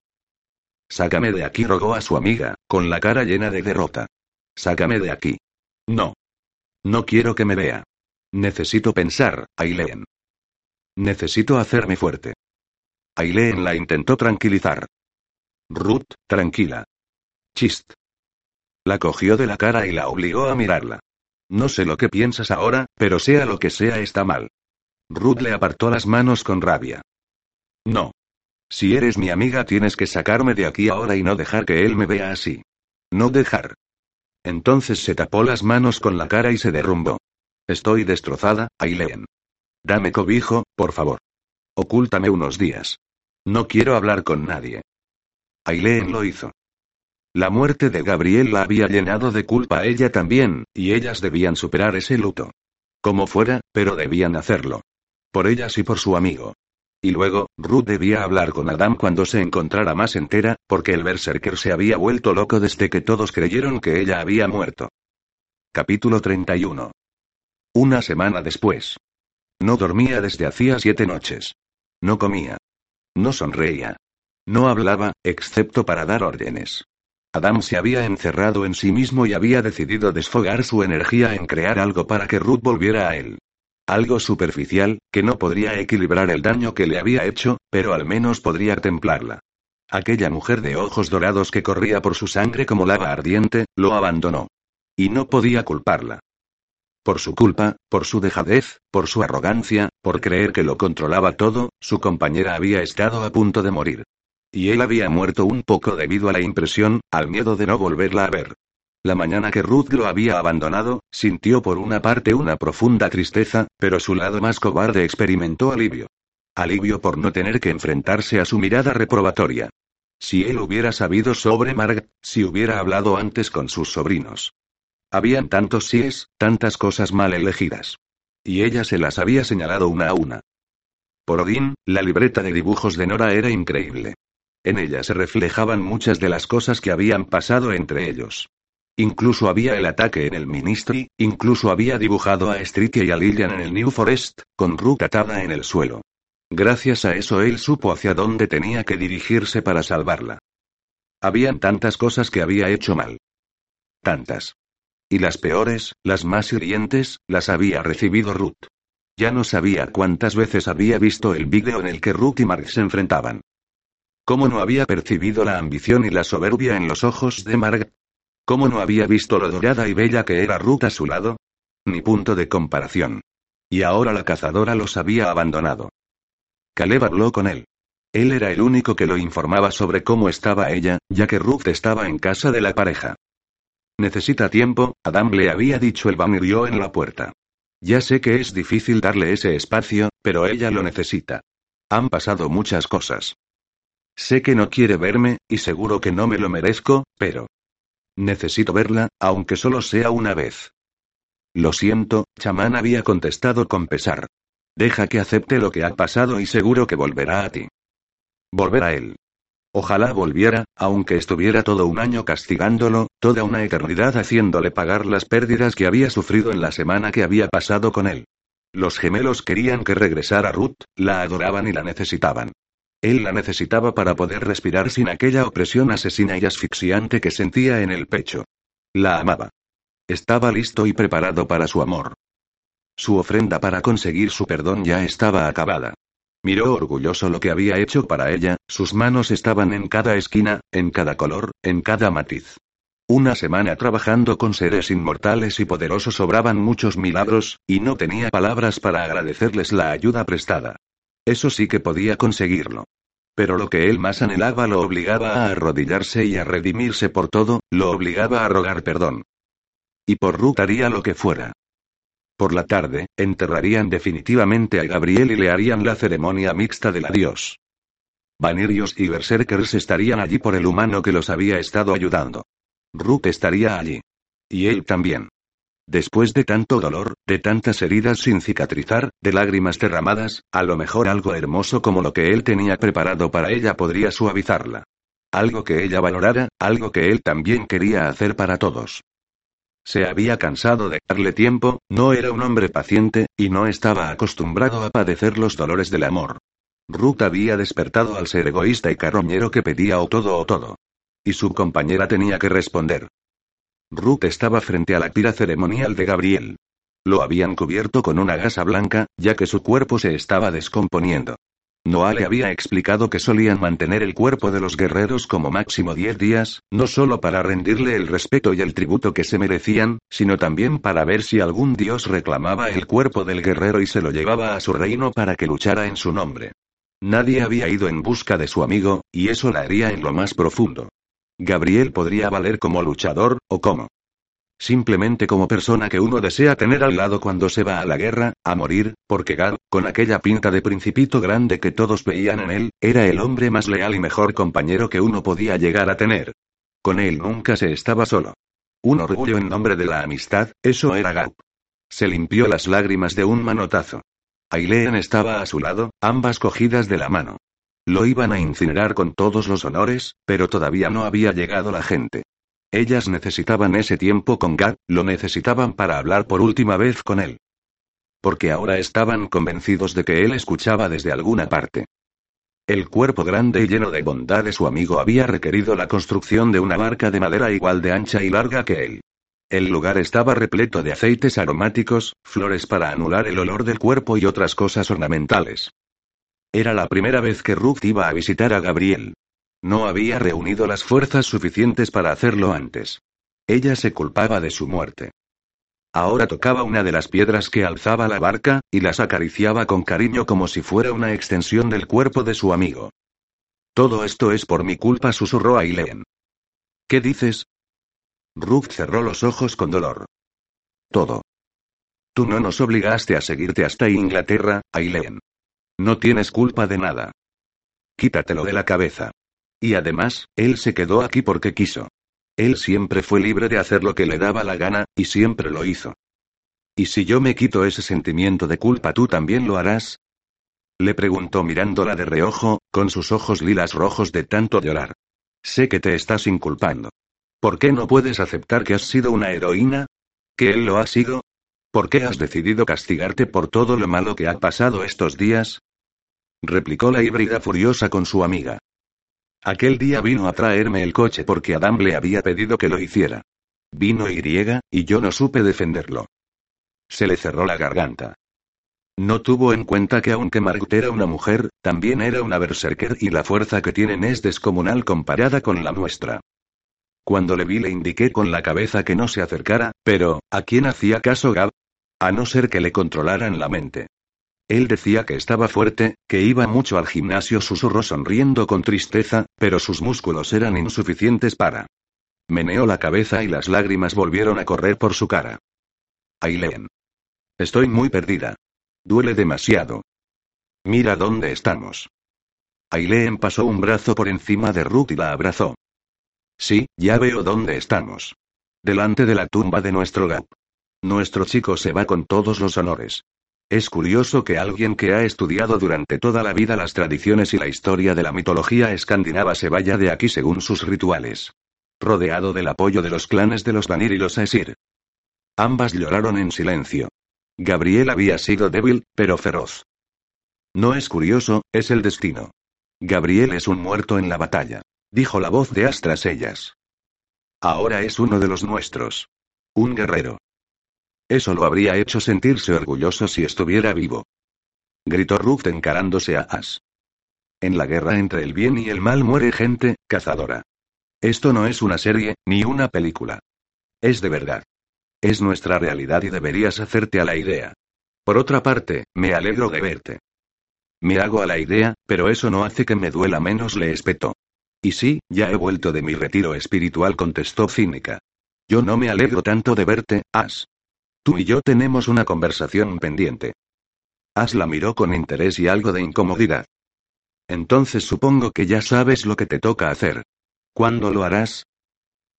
Sácame de aquí, rogó a su amiga, con la cara llena de derrota. Sácame de aquí. No. No quiero que me vea. Necesito pensar, Aileen. Necesito hacerme fuerte. Aileen la intentó tranquilizar. Ruth, tranquila. Chist. La cogió de la cara y la obligó a mirarla. No sé lo que piensas ahora, pero sea lo que sea está mal. Ruth le apartó las manos con rabia. No. Si eres mi amiga tienes que sacarme de aquí ahora y no dejar que él me vea así. No dejar. Entonces se tapó las manos con la cara y se derrumbó. Estoy destrozada, Aileen. Dame cobijo, por favor. Ocúltame unos días. No quiero hablar con nadie. Aileen lo hizo. La muerte de Gabriel la había llenado de culpa a ella también, y ellas debían superar ese luto. Como fuera, pero debían hacerlo. Por ellas y por su amigo. Y luego, Ruth debía hablar con Adam cuando se encontrara más entera, porque el Berserker se había vuelto loco desde que todos creyeron que ella había muerto. Capítulo 31. Una semana después. No dormía desde hacía siete noches. No comía. No sonreía. No hablaba, excepto para dar órdenes. Adam se había encerrado en sí mismo y había decidido desfogar su energía en crear algo para que Ruth volviera a él. Algo superficial, que no podría equilibrar el daño que le había hecho, pero al menos podría templarla. Aquella mujer de ojos dorados que corría por su sangre como lava ardiente, lo abandonó. Y no podía culparla. Por su culpa, por su dejadez, por su arrogancia, por creer que lo controlaba todo, su compañera había estado a punto de morir. Y él había muerto un poco debido a la impresión, al miedo de no volverla a ver. La mañana que Ruth lo había abandonado, sintió por una parte una profunda tristeza, pero su lado más cobarde experimentó alivio. Alivio por no tener que enfrentarse a su mirada reprobatoria. Si él hubiera sabido sobre Marg, si hubiera hablado antes con sus sobrinos. Habían tantos síes, tantas cosas mal elegidas. Y ella se las había señalado una a una. Por Odín, la libreta de dibujos de Nora era increíble. En ella se reflejaban muchas de las cosas que habían pasado entre ellos. Incluso había el ataque en el Ministry, incluso había dibujado a Street y a Lillian en el New Forest, con Rook atada en el suelo. Gracias a eso él supo hacia dónde tenía que dirigirse para salvarla. Habían tantas cosas que había hecho mal. Tantas. Y las peores, las más hirientes, las había recibido Ruth. Ya no sabía cuántas veces había visto el vídeo en el que Ruth y Mark se enfrentaban. ¿Cómo no había percibido la ambición y la soberbia en los ojos de Mark? ¿Cómo no había visto lo dorada y bella que era Ruth a su lado? Ni punto de comparación. Y ahora la cazadora los había abandonado. Caleb habló con él. Él era el único que lo informaba sobre cómo estaba ella, ya que Ruth estaba en casa de la pareja. Necesita tiempo, Adam le había dicho el vamirió en la puerta. Ya sé que es difícil darle ese espacio, pero ella lo necesita. Han pasado muchas cosas. Sé que no quiere verme, y seguro que no me lo merezco, pero... Necesito verla, aunque solo sea una vez. Lo siento, chamán había contestado con pesar. Deja que acepte lo que ha pasado y seguro que volverá a ti. Volver a él. Ojalá volviera, aunque estuviera todo un año castigándolo, toda una eternidad haciéndole pagar las pérdidas que había sufrido en la semana que había pasado con él. Los gemelos querían que regresara Ruth, la adoraban y la necesitaban. Él la necesitaba para poder respirar sin aquella opresión asesina y asfixiante que sentía en el pecho. La amaba. Estaba listo y preparado para su amor. Su ofrenda para conseguir su perdón ya estaba acabada. Miró orgulloso lo que había hecho para ella, sus manos estaban en cada esquina, en cada color, en cada matiz. Una semana trabajando con seres inmortales y poderosos sobraban muchos milagros, y no tenía palabras para agradecerles la ayuda prestada. Eso sí que podía conseguirlo. Pero lo que él más anhelaba lo obligaba a arrodillarse y a redimirse por todo, lo obligaba a rogar perdón. Y por Ruth haría lo que fuera. Por la tarde, enterrarían definitivamente a Gabriel y le harían la ceremonia mixta del adiós. Vanirios y Berserkers estarían allí por el humano que los había estado ayudando. Ruth estaría allí. Y él también. Después de tanto dolor, de tantas heridas sin cicatrizar, de lágrimas derramadas, a lo mejor algo hermoso como lo que él tenía preparado para ella podría suavizarla. Algo que ella valorara, algo que él también quería hacer para todos. Se había cansado de darle tiempo, no era un hombre paciente, y no estaba acostumbrado a padecer los dolores del amor. Ruth había despertado al ser egoísta y carroñero que pedía o todo o todo. Y su compañera tenía que responder. Ruth estaba frente a la pira ceremonial de Gabriel. Lo habían cubierto con una gasa blanca, ya que su cuerpo se estaba descomponiendo. Noah le había explicado que solían mantener el cuerpo de los guerreros como máximo diez días, no solo para rendirle el respeto y el tributo que se merecían, sino también para ver si algún dios reclamaba el cuerpo del guerrero y se lo llevaba a su reino para que luchara en su nombre. Nadie había ido en busca de su amigo, y eso la haría en lo más profundo. Gabriel podría valer como luchador, o como Simplemente como persona que uno desea tener al lado cuando se va a la guerra, a morir, porque Gab, con aquella pinta de principito grande que todos veían en él, era el hombre más leal y mejor compañero que uno podía llegar a tener. Con él nunca se estaba solo. Un orgullo en nombre de la amistad, eso era Gab. Se limpió las lágrimas de un manotazo. Aileen estaba a su lado, ambas cogidas de la mano. Lo iban a incinerar con todos los honores, pero todavía no había llegado la gente. Ellas necesitaban ese tiempo con Gad, lo necesitaban para hablar por última vez con él. Porque ahora estaban convencidos de que él escuchaba desde alguna parte. El cuerpo grande y lleno de bondad de su amigo había requerido la construcción de una barca de madera igual de ancha y larga que él. El lugar estaba repleto de aceites aromáticos, flores para anular el olor del cuerpo y otras cosas ornamentales. Era la primera vez que Ruth iba a visitar a Gabriel. No había reunido las fuerzas suficientes para hacerlo antes. Ella se culpaba de su muerte. Ahora tocaba una de las piedras que alzaba la barca, y las acariciaba con cariño como si fuera una extensión del cuerpo de su amigo. Todo esto es por mi culpa, susurró Aileen. ¿Qué dices? Ruth cerró los ojos con dolor. Todo. Tú no nos obligaste a seguirte hasta Inglaterra, Aileen. No tienes culpa de nada. Quítatelo de la cabeza. Y además, él se quedó aquí porque quiso. Él siempre fue libre de hacer lo que le daba la gana, y siempre lo hizo. ¿Y si yo me quito ese sentimiento de culpa, tú también lo harás? Le preguntó mirándola de reojo, con sus ojos lilas rojos de tanto llorar. Sé que te estás inculpando. ¿Por qué no puedes aceptar que has sido una heroína? ¿Que él lo ha sido? ¿Por qué has decidido castigarte por todo lo malo que ha pasado estos días? replicó la híbrida furiosa con su amiga. Aquel día vino a traerme el coche porque Adam le había pedido que lo hiciera. Vino Y, y yo no supe defenderlo. Se le cerró la garganta. No tuvo en cuenta que aunque Margot era una mujer, también era una berserker y la fuerza que tienen es descomunal comparada con la nuestra. Cuando le vi le indiqué con la cabeza que no se acercara, pero, ¿a quién hacía caso Gab? A no ser que le controlaran la mente. Él decía que estaba fuerte, que iba mucho al gimnasio, susurró sonriendo con tristeza, pero sus músculos eran insuficientes para. Meneó la cabeza y las lágrimas volvieron a correr por su cara. Aileen. Estoy muy perdida. Duele demasiado. Mira dónde estamos. Aileen pasó un brazo por encima de Ruth y la abrazó. Sí, ya veo dónde estamos. Delante de la tumba de nuestro Gap. Nuestro chico se va con todos los honores. Es curioso que alguien que ha estudiado durante toda la vida las tradiciones y la historia de la mitología escandinava se vaya de aquí según sus rituales. Rodeado del apoyo de los clanes de los Vanir y los Aesir. Ambas lloraron en silencio. Gabriel había sido débil, pero feroz. No es curioso, es el destino. Gabriel es un muerto en la batalla. Dijo la voz de Astras ellas. Ahora es uno de los nuestros. Un guerrero. Eso lo habría hecho sentirse orgulloso si estuviera vivo. Gritó Ruth encarándose a As. En la guerra entre el bien y el mal muere gente, cazadora. Esto no es una serie, ni una película. Es de verdad. Es nuestra realidad y deberías hacerte a la idea. Por otra parte, me alegro de verte. Me hago a la idea, pero eso no hace que me duela menos, le espetó. Y sí, ya he vuelto de mi retiro espiritual, contestó cínica. Yo no me alegro tanto de verte, As. Tú y yo tenemos una conversación pendiente. As la miró con interés y algo de incomodidad. Entonces supongo que ya sabes lo que te toca hacer. ¿Cuándo lo harás?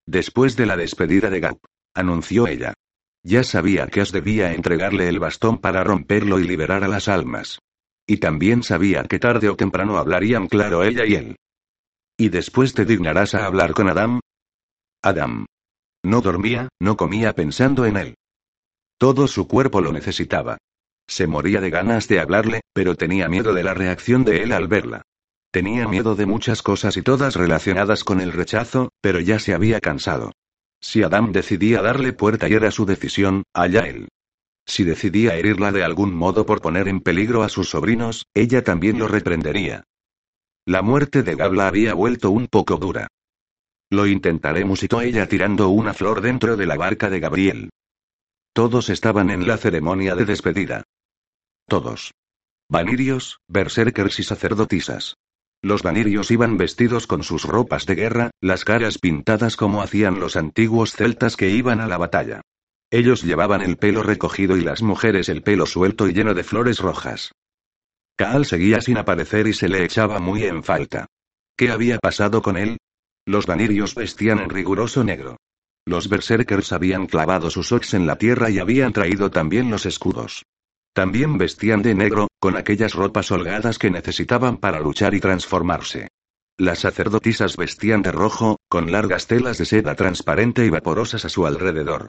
Después de la despedida de Gap anunció ella. Ya sabía que As debía entregarle el bastón para romperlo y liberar a las almas. Y también sabía que tarde o temprano hablarían claro ella y él. ¿Y después te dignarás a hablar con Adam? Adam. No dormía, no comía pensando en él. Todo su cuerpo lo necesitaba. Se moría de ganas de hablarle, pero tenía miedo de la reacción de él al verla. Tenía miedo de muchas cosas y todas relacionadas con el rechazo, pero ya se había cansado. Si Adam decidía darle puerta y era su decisión, allá él. Si decidía herirla de algún modo por poner en peligro a sus sobrinos, ella también lo reprendería. La muerte de Gabla había vuelto un poco dura. Lo intentaré, musitó ella tirando una flor dentro de la barca de Gabriel. Todos estaban en la ceremonia de despedida. Todos. Vanirios, berserkers y sacerdotisas. Los vanirios iban vestidos con sus ropas de guerra, las caras pintadas como hacían los antiguos celtas que iban a la batalla. Ellos llevaban el pelo recogido y las mujeres el pelo suelto y lleno de flores rojas. Kaal seguía sin aparecer y se le echaba muy en falta. ¿Qué había pasado con él? Los vanirios vestían en riguroso negro. Los berserkers habían clavado sus ox en la tierra y habían traído también los escudos. También vestían de negro, con aquellas ropas holgadas que necesitaban para luchar y transformarse. Las sacerdotisas vestían de rojo, con largas telas de seda transparente y vaporosas a su alrededor.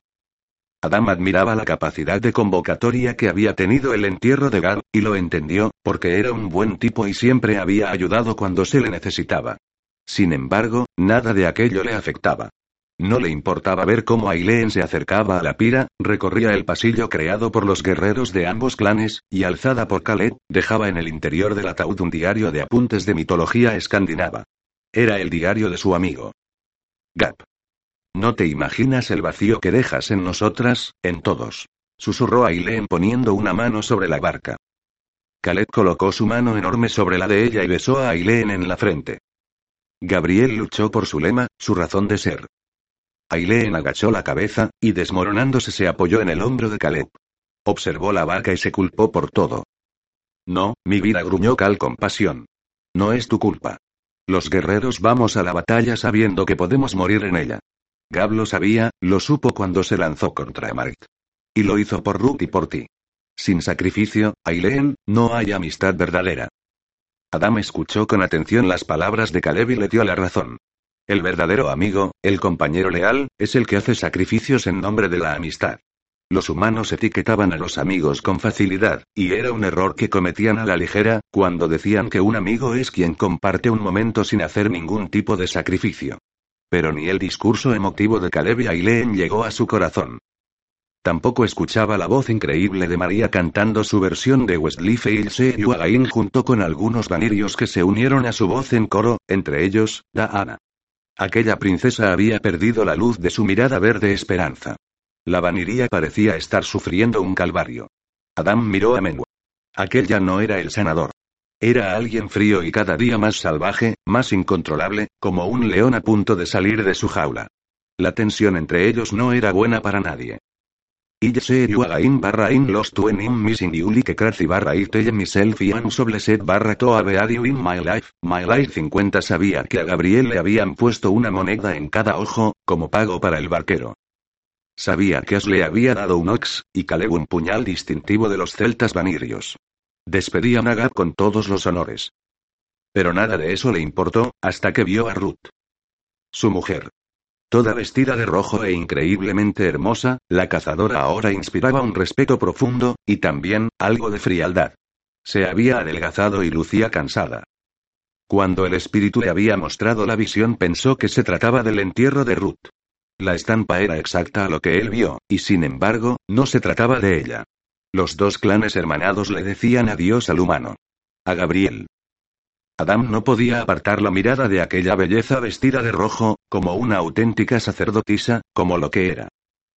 Adam admiraba la capacidad de convocatoria que había tenido el entierro de Gad, y lo entendió, porque era un buen tipo y siempre había ayudado cuando se le necesitaba. Sin embargo, nada de aquello le afectaba. No le importaba ver cómo Aileen se acercaba a la pira, recorría el pasillo creado por los guerreros de ambos clanes, y alzada por Khaled, dejaba en el interior del ataúd un diario de apuntes de mitología escandinava. Era el diario de su amigo. Gap. No te imaginas el vacío que dejas en nosotras, en todos. Susurró Aileen poniendo una mano sobre la barca. Khaled colocó su mano enorme sobre la de ella y besó a Aileen en la frente. Gabriel luchó por su lema, su razón de ser. Aileen agachó la cabeza, y desmoronándose se apoyó en el hombro de Caleb. Observó la barca y se culpó por todo. No, mi vida gruñó Cal con pasión. No es tu culpa. Los guerreros vamos a la batalla sabiendo que podemos morir en ella. Gab lo sabía, lo supo cuando se lanzó contra Marit. Y lo hizo por Ruth y por ti. Sin sacrificio, Aileen, no hay amistad verdadera. Adam escuchó con atención las palabras de Caleb y le dio la razón. El verdadero amigo, el compañero leal, es el que hace sacrificios en nombre de la amistad. Los humanos etiquetaban a los amigos con facilidad, y era un error que cometían a la ligera, cuando decían que un amigo es quien comparte un momento sin hacer ningún tipo de sacrificio. Pero ni el discurso emotivo de Caleb y Aileen llegó a su corazón. Tampoco escuchaba la voz increíble de María cantando su versión de Westlife Ilse Yuagain junto con algunos vanirios que se unieron a su voz en coro, entre ellos, Daana. Aquella princesa había perdido la luz de su mirada verde esperanza. La vaniría parecía estar sufriendo un calvario. Adam miró a Menwa. Aquel ya no era el sanador. Era alguien frío y cada día más salvaje, más incontrolable, como un león a punto de salir de su jaula. La tensión entre ellos no era buena para nadie. Ille you again barra in lost when in missing you like crazy barra it tell myself y soble set barra to have you in my life, my life 50 sabía que a Gabriel le habían puesto una moneda en cada ojo, como pago para el barquero. Sabía que As le había dado un ox, y Caleb un puñal distintivo de los celtas vanirios. Despedían a con todos los honores. Pero nada de eso le importó, hasta que vio a Ruth. Su mujer. Toda vestida de rojo e increíblemente hermosa, la cazadora ahora inspiraba un respeto profundo, y también, algo de frialdad. Se había adelgazado y lucía cansada. Cuando el espíritu le había mostrado la visión pensó que se trataba del entierro de Ruth. La estampa era exacta a lo que él vio, y sin embargo, no se trataba de ella. Los dos clanes hermanados le decían adiós al humano. A Gabriel. Adam no podía apartar la mirada de aquella belleza vestida de rojo, como una auténtica sacerdotisa, como lo que era.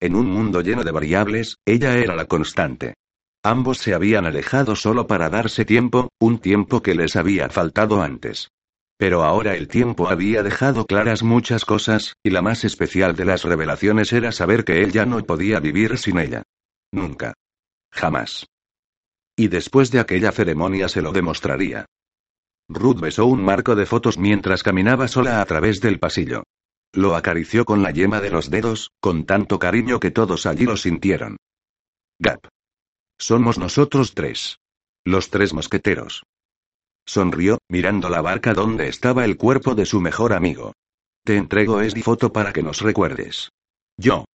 En un mundo lleno de variables, ella era la constante. Ambos se habían alejado solo para darse tiempo, un tiempo que les había faltado antes. Pero ahora el tiempo había dejado claras muchas cosas, y la más especial de las revelaciones era saber que él ya no podía vivir sin ella. Nunca. Jamás. Y después de aquella ceremonia se lo demostraría. Ruth besó un marco de fotos mientras caminaba sola a través del pasillo. Lo acarició con la yema de los dedos, con tanto cariño que todos allí lo sintieron. Gap. Somos nosotros tres. Los tres mosqueteros. Sonrió, mirando la barca donde estaba el cuerpo de su mejor amigo. Te entrego esta foto para que nos recuerdes. Yo.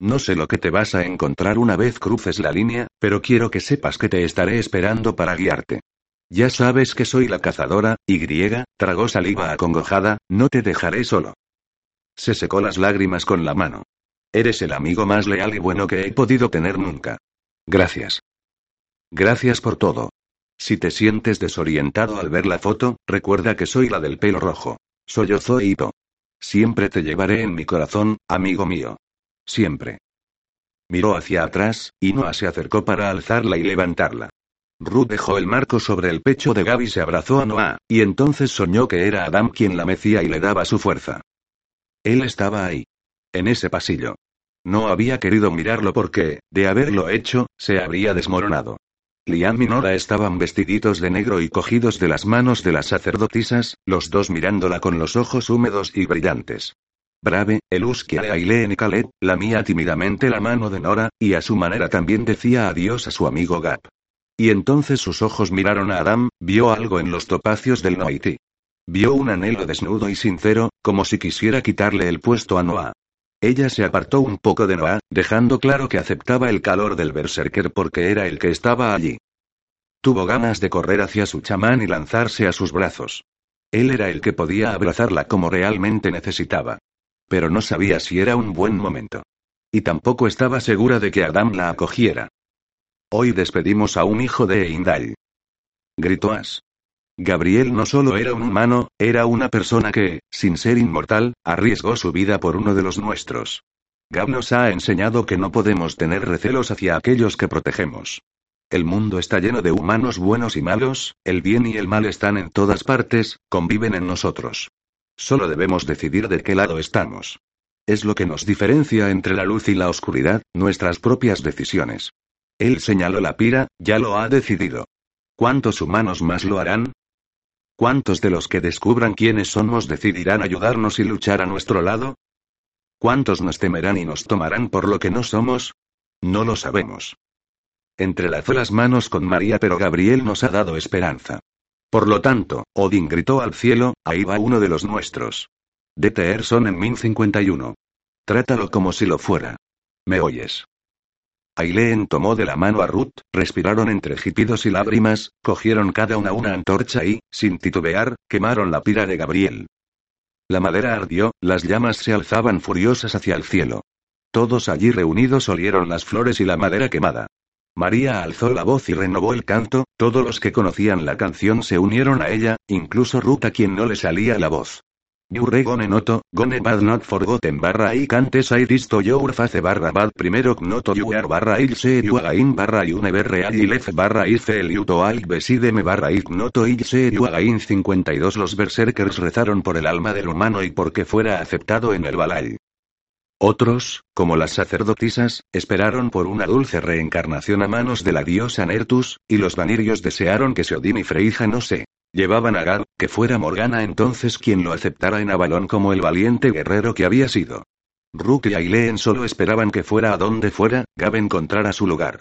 No sé lo que te vas a encontrar una vez cruces la línea, pero quiero que sepas que te estaré esperando para guiarte. Ya sabes que soy la cazadora, y griega, tragó saliva acongojada, no te dejaré solo. Se secó las lágrimas con la mano. Eres el amigo más leal y bueno que he podido tener nunca. Gracias. Gracias por todo. Si te sientes desorientado al ver la foto, recuerda que soy la del pelo rojo. Soy Ozoito. Siempre te llevaré en mi corazón, amigo mío. Siempre. Miró hacia atrás, y Noah se acercó para alzarla y levantarla. Ruth dejó el marco sobre el pecho de Gaby y se abrazó a Noah, y entonces soñó que era Adam quien la mecía y le daba su fuerza. Él estaba ahí. En ese pasillo. No había querido mirarlo porque, de haberlo hecho, se habría desmoronado. Liam y Nora estaban vestiditos de negro y cogidos de las manos de las sacerdotisas, los dos mirándola con los ojos húmedos y brillantes. Brave, el a Aileen y Khaled, lamía tímidamente la mano de Nora, y a su manera también decía adiós a su amigo Gap. Y entonces sus ojos miraron a Adam, vio algo en los topacios del Noiti. Vio un anhelo desnudo y sincero, como si quisiera quitarle el puesto a Noah. Ella se apartó un poco de Noah, dejando claro que aceptaba el calor del berserker porque era el que estaba allí. Tuvo ganas de correr hacia su chamán y lanzarse a sus brazos. Él era el que podía abrazarla como realmente necesitaba. Pero no sabía si era un buen momento. Y tampoco estaba segura de que Adam la acogiera. Hoy despedimos a un hijo de Eindal. Gritó As. Gabriel no solo era un humano, era una persona que, sin ser inmortal, arriesgó su vida por uno de los nuestros. Gab nos ha enseñado que no podemos tener recelos hacia aquellos que protegemos. El mundo está lleno de humanos buenos y malos, el bien y el mal están en todas partes, conviven en nosotros. Solo debemos decidir de qué lado estamos. Es lo que nos diferencia entre la luz y la oscuridad, nuestras propias decisiones. Él señaló la pira, ya lo ha decidido. ¿Cuántos humanos más lo harán? ¿Cuántos de los que descubran quiénes somos decidirán ayudarnos y luchar a nuestro lado? ¿Cuántos nos temerán y nos tomarán por lo que no somos? No lo sabemos. Entrelazó las manos con María, pero Gabriel nos ha dado esperanza. Por lo tanto, Odín gritó al cielo, ahí va uno de los nuestros. DTR son en Min 51. Trátalo como si lo fuera. ¿Me oyes? Aileen tomó de la mano a Ruth, respiraron entre jipidos y lágrimas, cogieron cada una una antorcha y, sin titubear, quemaron la pira de Gabriel. La madera ardió, las llamas se alzaban furiosas hacia el cielo. Todos allí reunidos olieron las flores y la madera quemada. María alzó la voz y renovó el canto, todos los que conocían la canción se unieron a ella, incluso Ruth a quien no le salía la voz. Yure gone noto, gone bad not forgotten barra i cantes I disto your face barra bad primero noto you barra il se you again barra you never real y lef barra i fel you to al besideme barra i noto il se you again 52 Los berserkers rezaron por el alma del humano y porque fuera aceptado en el balay. Otros, como las sacerdotisas, esperaron por una dulce reencarnación a manos de la diosa Nertus, y los vanirios desearon que Seodin y Freija no se Llevaban a Gad, que fuera Morgana entonces quien lo aceptara en Avalon como el valiente guerrero que había sido. Rook y Aileen solo esperaban que fuera a donde fuera, Gab encontrara su lugar.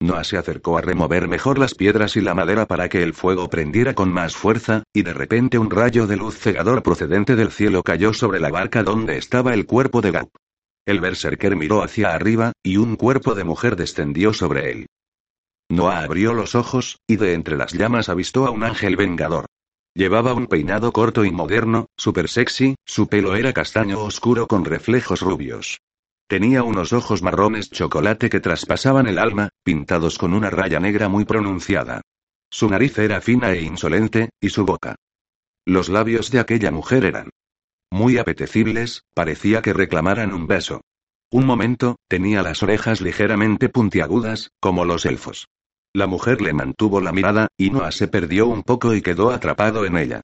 Noah se acercó a remover mejor las piedras y la madera para que el fuego prendiera con más fuerza, y de repente un rayo de luz cegador procedente del cielo cayó sobre la barca donde estaba el cuerpo de Gab. El berserker miró hacia arriba, y un cuerpo de mujer descendió sobre él. Noah abrió los ojos, y de entre las llamas avistó a un ángel vengador. Llevaba un peinado corto y moderno, super sexy, su pelo era castaño oscuro con reflejos rubios. Tenía unos ojos marrones chocolate que traspasaban el alma, pintados con una raya negra muy pronunciada. Su nariz era fina e insolente, y su boca. Los labios de aquella mujer eran muy apetecibles, parecía que reclamaran un beso. Un momento, tenía las orejas ligeramente puntiagudas, como los elfos. La mujer le mantuvo la mirada, y Noah se perdió un poco y quedó atrapado en ella.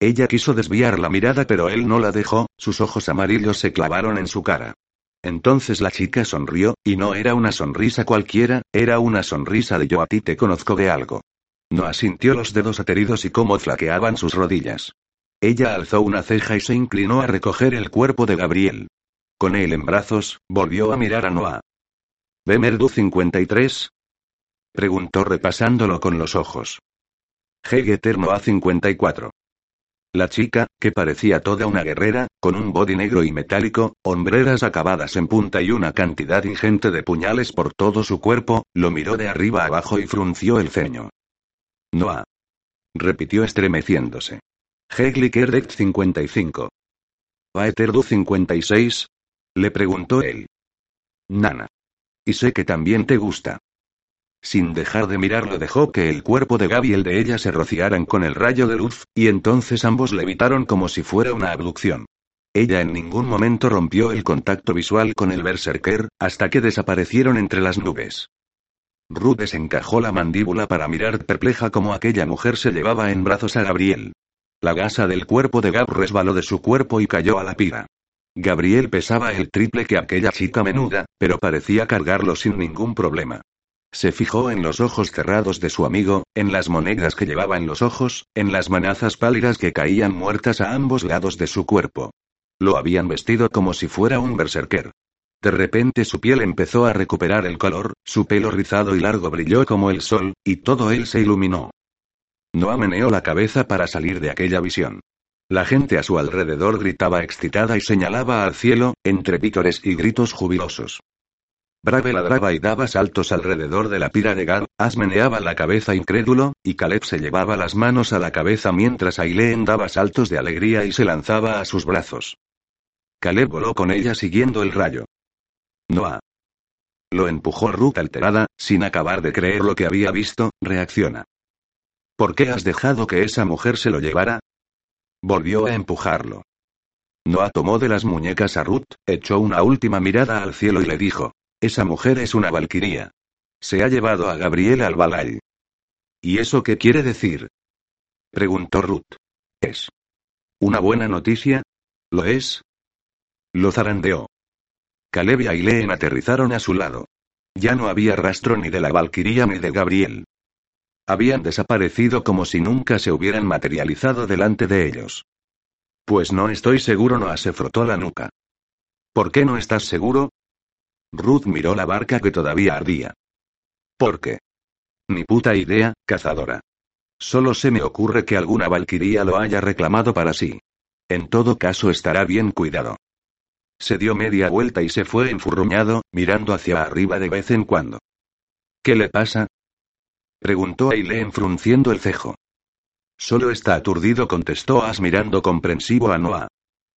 Ella quiso desviar la mirada pero él no la dejó, sus ojos amarillos se clavaron en su cara. Entonces la chica sonrió, y no era una sonrisa cualquiera, era una sonrisa de yo a ti te conozco de algo. No asintió los dedos ateridos y cómo flaqueaban sus rodillas. Ella alzó una ceja y se inclinó a recoger el cuerpo de Gabriel. Con él en brazos, volvió a mirar a Noah. ¿Ve Merdu 53? Preguntó repasándolo con los ojos. Hegeter Noah 54. La chica, que parecía toda una guerrera, con un body negro y metálico, hombreras acabadas en punta y una cantidad ingente de puñales por todo su cuerpo, lo miró de arriba abajo y frunció el ceño. Noah. Repitió estremeciéndose. Hegli 55. ¿Aeterdu 56? Le preguntó él. Nana. Y sé que también te gusta. Sin dejar de mirarlo dejó que el cuerpo de Gaby y el de ella se rociaran con el rayo de luz, y entonces ambos levitaron como si fuera una abducción. Ella en ningún momento rompió el contacto visual con el berserker, hasta que desaparecieron entre las nubes. Ruth desencajó la mandíbula para mirar perpleja como aquella mujer se llevaba en brazos a Gabriel. La gasa del cuerpo de Gab resbaló de su cuerpo y cayó a la pira. Gabriel pesaba el triple que aquella chica menuda, pero parecía cargarlo sin ningún problema. Se fijó en los ojos cerrados de su amigo, en las monedas que llevaba en los ojos, en las manazas pálidas que caían muertas a ambos lados de su cuerpo. Lo habían vestido como si fuera un berserker. De repente su piel empezó a recuperar el color, su pelo rizado y largo brilló como el sol, y todo él se iluminó. No ameneó la cabeza para salir de aquella visión. La gente a su alrededor gritaba excitada y señalaba al cielo, entre vítores y gritos jubilosos. Brave ladraba y daba saltos alrededor de la pira de Gad, As meneaba la cabeza incrédulo, y Caleb se llevaba las manos a la cabeza mientras Aileen daba saltos de alegría y se lanzaba a sus brazos. Caleb voló con ella siguiendo el rayo. Noah. Lo empujó Ruth alterada, sin acabar de creer lo que había visto, reacciona. ¿Por qué has dejado que esa mujer se lo llevara? Volvió a empujarlo. Noah tomó de las muñecas a Ruth, echó una última mirada al cielo y le dijo, esa mujer es una valquiría. Se ha llevado a Gabriel al Balay. ¿Y eso qué quiere decir? Preguntó Ruth. ¿Es una buena noticia? ¿Lo es? Lo zarandeó. Caleb y Aileen aterrizaron a su lado. Ya no había rastro ni de la Valquiría ni de Gabriel. Habían desaparecido como si nunca se hubieran materializado delante de ellos. Pues no estoy seguro, Noah se frotó la nuca. ¿Por qué no estás seguro? Ruth miró la barca que todavía ardía. ¿Por qué? Ni puta idea, cazadora. Solo se me ocurre que alguna valquiría lo haya reclamado para sí. En todo caso estará bien cuidado. Se dio media vuelta y se fue enfurruñado, mirando hacia arriba de vez en cuando. ¿Qué le pasa? Preguntó Aileen frunciendo el cejo. Solo está aturdido, contestó As mirando comprensivo a Noah.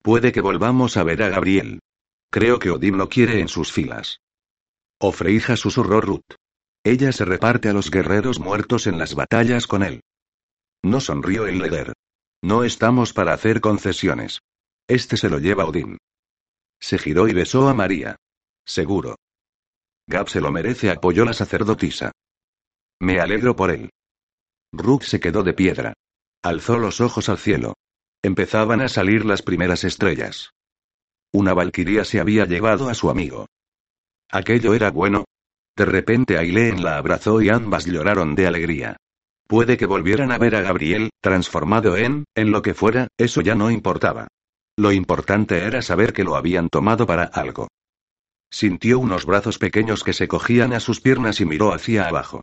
Puede que volvamos a ver a Gabriel. Creo que Odín lo quiere en sus filas. Ofreija susurró Ruth. Ella se reparte a los guerreros muertos en las batallas con él. No sonrió el líder. No estamos para hacer concesiones. Este se lo lleva Odín. Se giró y besó a María. Seguro. Gab se lo merece, apoyó la sacerdotisa. Me alegro por él. Ruth se quedó de piedra. Alzó los ojos al cielo. Empezaban a salir las primeras estrellas. Una valquiria se había llevado a su amigo. ¿Aquello era bueno? De repente Aileen la abrazó y ambas lloraron de alegría. Puede que volvieran a ver a Gabriel, transformado en, en lo que fuera, eso ya no importaba. Lo importante era saber que lo habían tomado para algo. Sintió unos brazos pequeños que se cogían a sus piernas y miró hacia abajo.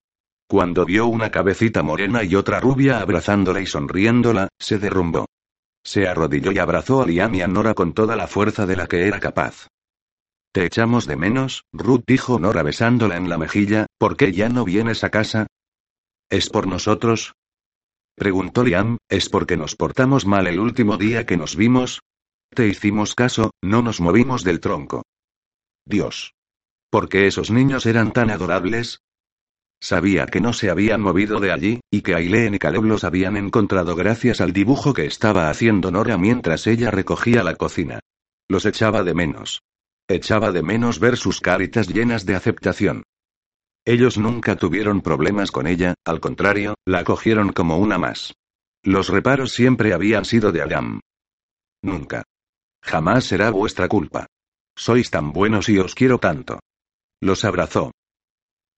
Cuando vio una cabecita morena y otra rubia abrazándola y sonriéndola, se derrumbó. Se arrodilló y abrazó a Liam y a Nora con toda la fuerza de la que era capaz. Te echamos de menos, Ruth dijo Nora besándola en la mejilla, ¿por qué ya no vienes a casa? ¿Es por nosotros? Preguntó Liam, ¿es porque nos portamos mal el último día que nos vimos? Te hicimos caso, no nos movimos del tronco. Dios. ¿Por qué esos niños eran tan adorables? Sabía que no se habían movido de allí, y que Aileen y Caleb los habían encontrado gracias al dibujo que estaba haciendo Nora mientras ella recogía la cocina. Los echaba de menos. Echaba de menos ver sus caritas llenas de aceptación. Ellos nunca tuvieron problemas con ella, al contrario, la cogieron como una más. Los reparos siempre habían sido de Adam. Nunca. Jamás será vuestra culpa. Sois tan buenos y os quiero tanto. Los abrazó.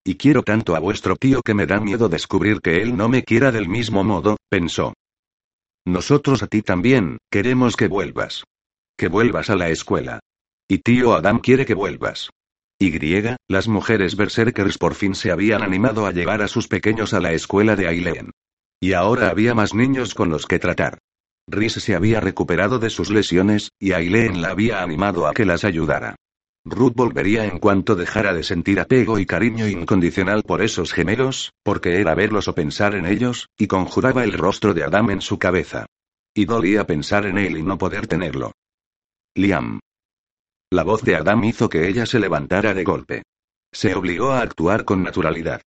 Y quiero tanto a vuestro tío que me da miedo descubrir que él no me quiera del mismo modo, pensó. Nosotros a ti también, queremos que vuelvas. Que vuelvas a la escuela. Y tío Adam quiere que vuelvas. Y, las mujeres berserkers por fin se habían animado a llevar a sus pequeños a la escuela de Aileen. Y ahora había más niños con los que tratar. Rhys se había recuperado de sus lesiones, y Aileen la había animado a que las ayudara. Ruth volvería en cuanto dejara de sentir apego y cariño incondicional por esos gemelos, porque era verlos o pensar en ellos, y conjuraba el rostro de Adam en su cabeza. Y dolía pensar en él y no poder tenerlo. Liam. La voz de Adam hizo que ella se levantara de golpe. Se obligó a actuar con naturalidad.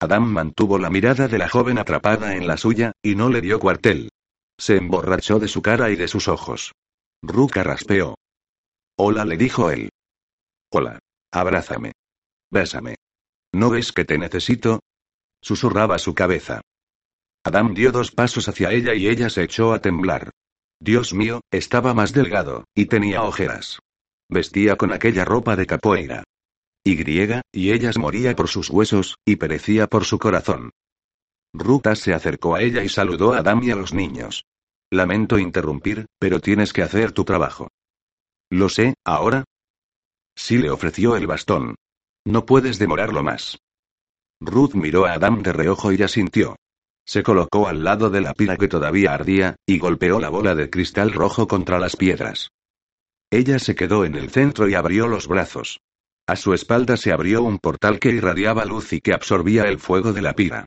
Adam mantuvo la mirada de la joven atrapada en la suya, y no le dio cuartel. Se emborrachó de su cara y de sus ojos. Ruka raspeó. Hola, le dijo él. Hola. Abrázame. Bésame. ¿No ves que te necesito? Susurraba su cabeza. Adam dio dos pasos hacia ella y ella se echó a temblar. Dios mío, estaba más delgado, y tenía ojeras. Vestía con aquella ropa de capoeira. Y griega, y ellas moría por sus huesos, y perecía por su corazón. Ruta se acercó a ella y saludó a Adam y a los niños. Lamento interrumpir, pero tienes que hacer tu trabajo. Lo sé, ahora. Sí le ofreció el bastón. No puedes demorarlo más. Ruth miró a Adam de reojo y asintió. Se colocó al lado de la pira que todavía ardía, y golpeó la bola de cristal rojo contra las piedras. Ella se quedó en el centro y abrió los brazos. A su espalda se abrió un portal que irradiaba luz y que absorbía el fuego de la pira.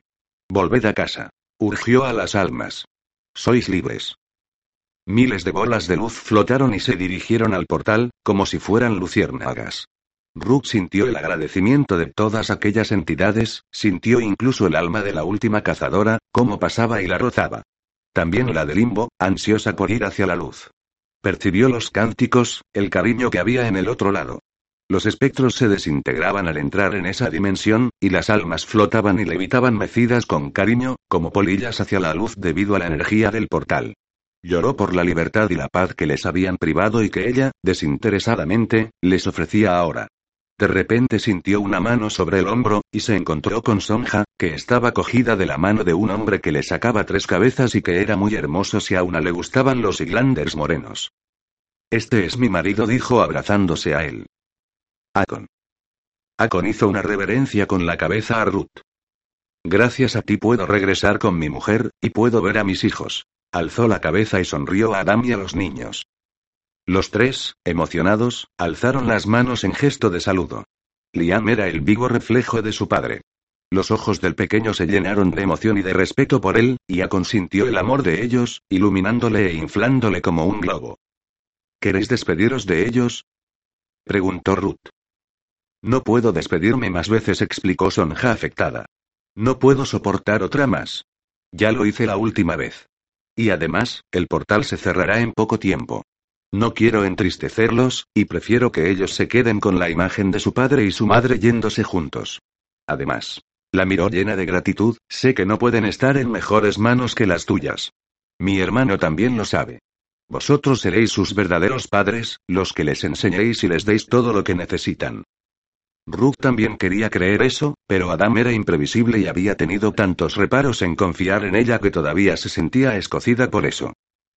Volved a casa. Urgió a las almas. Sois libres. Miles de bolas de luz flotaron y se dirigieron al portal, como si fueran luciérnagas. Rook sintió el agradecimiento de todas aquellas entidades, sintió incluso el alma de la última cazadora, como pasaba y la rozaba. También la de Limbo, ansiosa por ir hacia la luz. Percibió los cánticos, el cariño que había en el otro lado. Los espectros se desintegraban al entrar en esa dimensión, y las almas flotaban y levitaban mecidas con cariño, como polillas hacia la luz debido a la energía del portal. Lloró por la libertad y la paz que les habían privado y que ella, desinteresadamente, les ofrecía ahora. De repente sintió una mano sobre el hombro, y se encontró con Sonja, que estaba cogida de la mano de un hombre que le sacaba tres cabezas y que era muy hermoso si a una le gustaban los Iglanders morenos. Este es mi marido, dijo abrazándose a él. Akon. Akon hizo una reverencia con la cabeza a Ruth. Gracias a ti puedo regresar con mi mujer, y puedo ver a mis hijos. Alzó la cabeza y sonrió a Adam y a los niños. Los tres, emocionados, alzaron las manos en gesto de saludo. Liam era el vivo reflejo de su padre. Los ojos del pequeño se llenaron de emoción y de respeto por él, y aconsintió el amor de ellos, iluminándole e inflándole como un globo. ¿Queréis despediros de ellos? preguntó Ruth. No puedo despedirme más veces, explicó Sonja afectada. No puedo soportar otra más. Ya lo hice la última vez. Y además, el portal se cerrará en poco tiempo. No quiero entristecerlos, y prefiero que ellos se queden con la imagen de su padre y su madre yéndose juntos. Además, la miró llena de gratitud, sé que no pueden estar en mejores manos que las tuyas. Mi hermano también lo sabe. Vosotros seréis sus verdaderos padres, los que les enseñéis y les deis todo lo que necesitan. Ruth también quería creer eso, pero Adam era imprevisible y había tenido tantos reparos en confiar en ella que todavía se sentía escocida por eso.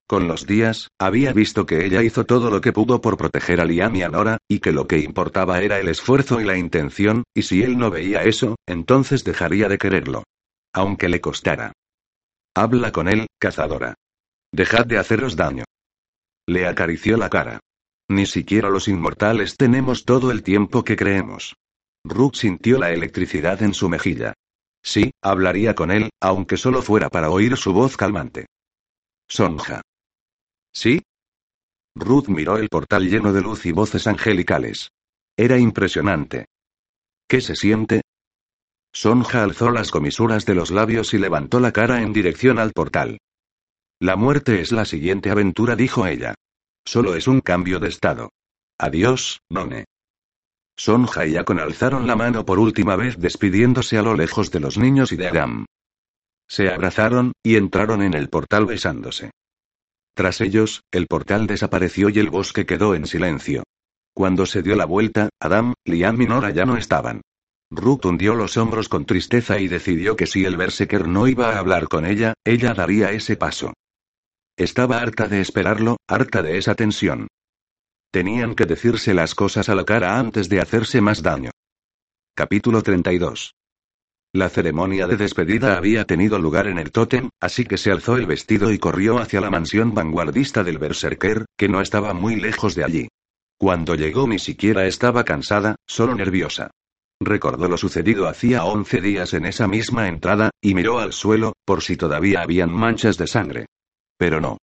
Con los días, había visto que ella hizo todo lo que pudo por proteger a Liam y a Nora, y que lo que importaba era el esfuerzo y la intención, y si él no veía eso, entonces dejaría de quererlo. Aunque le costara. Habla con él, cazadora. Dejad de haceros daño. Le acarició la cara. Ni siquiera los inmortales tenemos todo el tiempo que creemos. Rook sintió la electricidad en su mejilla. Sí, hablaría con él, aunque solo fuera para oír su voz calmante. Sonja. ¿Sí? Ruth miró el portal lleno de luz y voces angelicales. Era impresionante. ¿Qué se siente? Sonja alzó las comisuras de los labios y levantó la cara en dirección al portal. La muerte es la siguiente aventura, dijo ella. Solo es un cambio de estado. Adiós, None. Sonja y Akon alzaron la mano por última vez despidiéndose a lo lejos de los niños y de Adam. Se abrazaron, y entraron en el portal besándose. Tras ellos, el portal desapareció y el bosque quedó en silencio. Cuando se dio la vuelta, Adam, Liam y Nora ya no estaban. Ruth hundió los hombros con tristeza y decidió que si el Berserker no iba a hablar con ella, ella daría ese paso. Estaba harta de esperarlo, harta de esa tensión. Tenían que decirse las cosas a la cara antes de hacerse más daño. Capítulo 32. La ceremonia de despedida había tenido lugar en el tótem, así que se alzó el vestido y corrió hacia la mansión vanguardista del Berserker, que no estaba muy lejos de allí. Cuando llegó ni siquiera estaba cansada, solo nerviosa. Recordó lo sucedido hacía once días en esa misma entrada, y miró al suelo, por si todavía habían manchas de sangre. Pero no.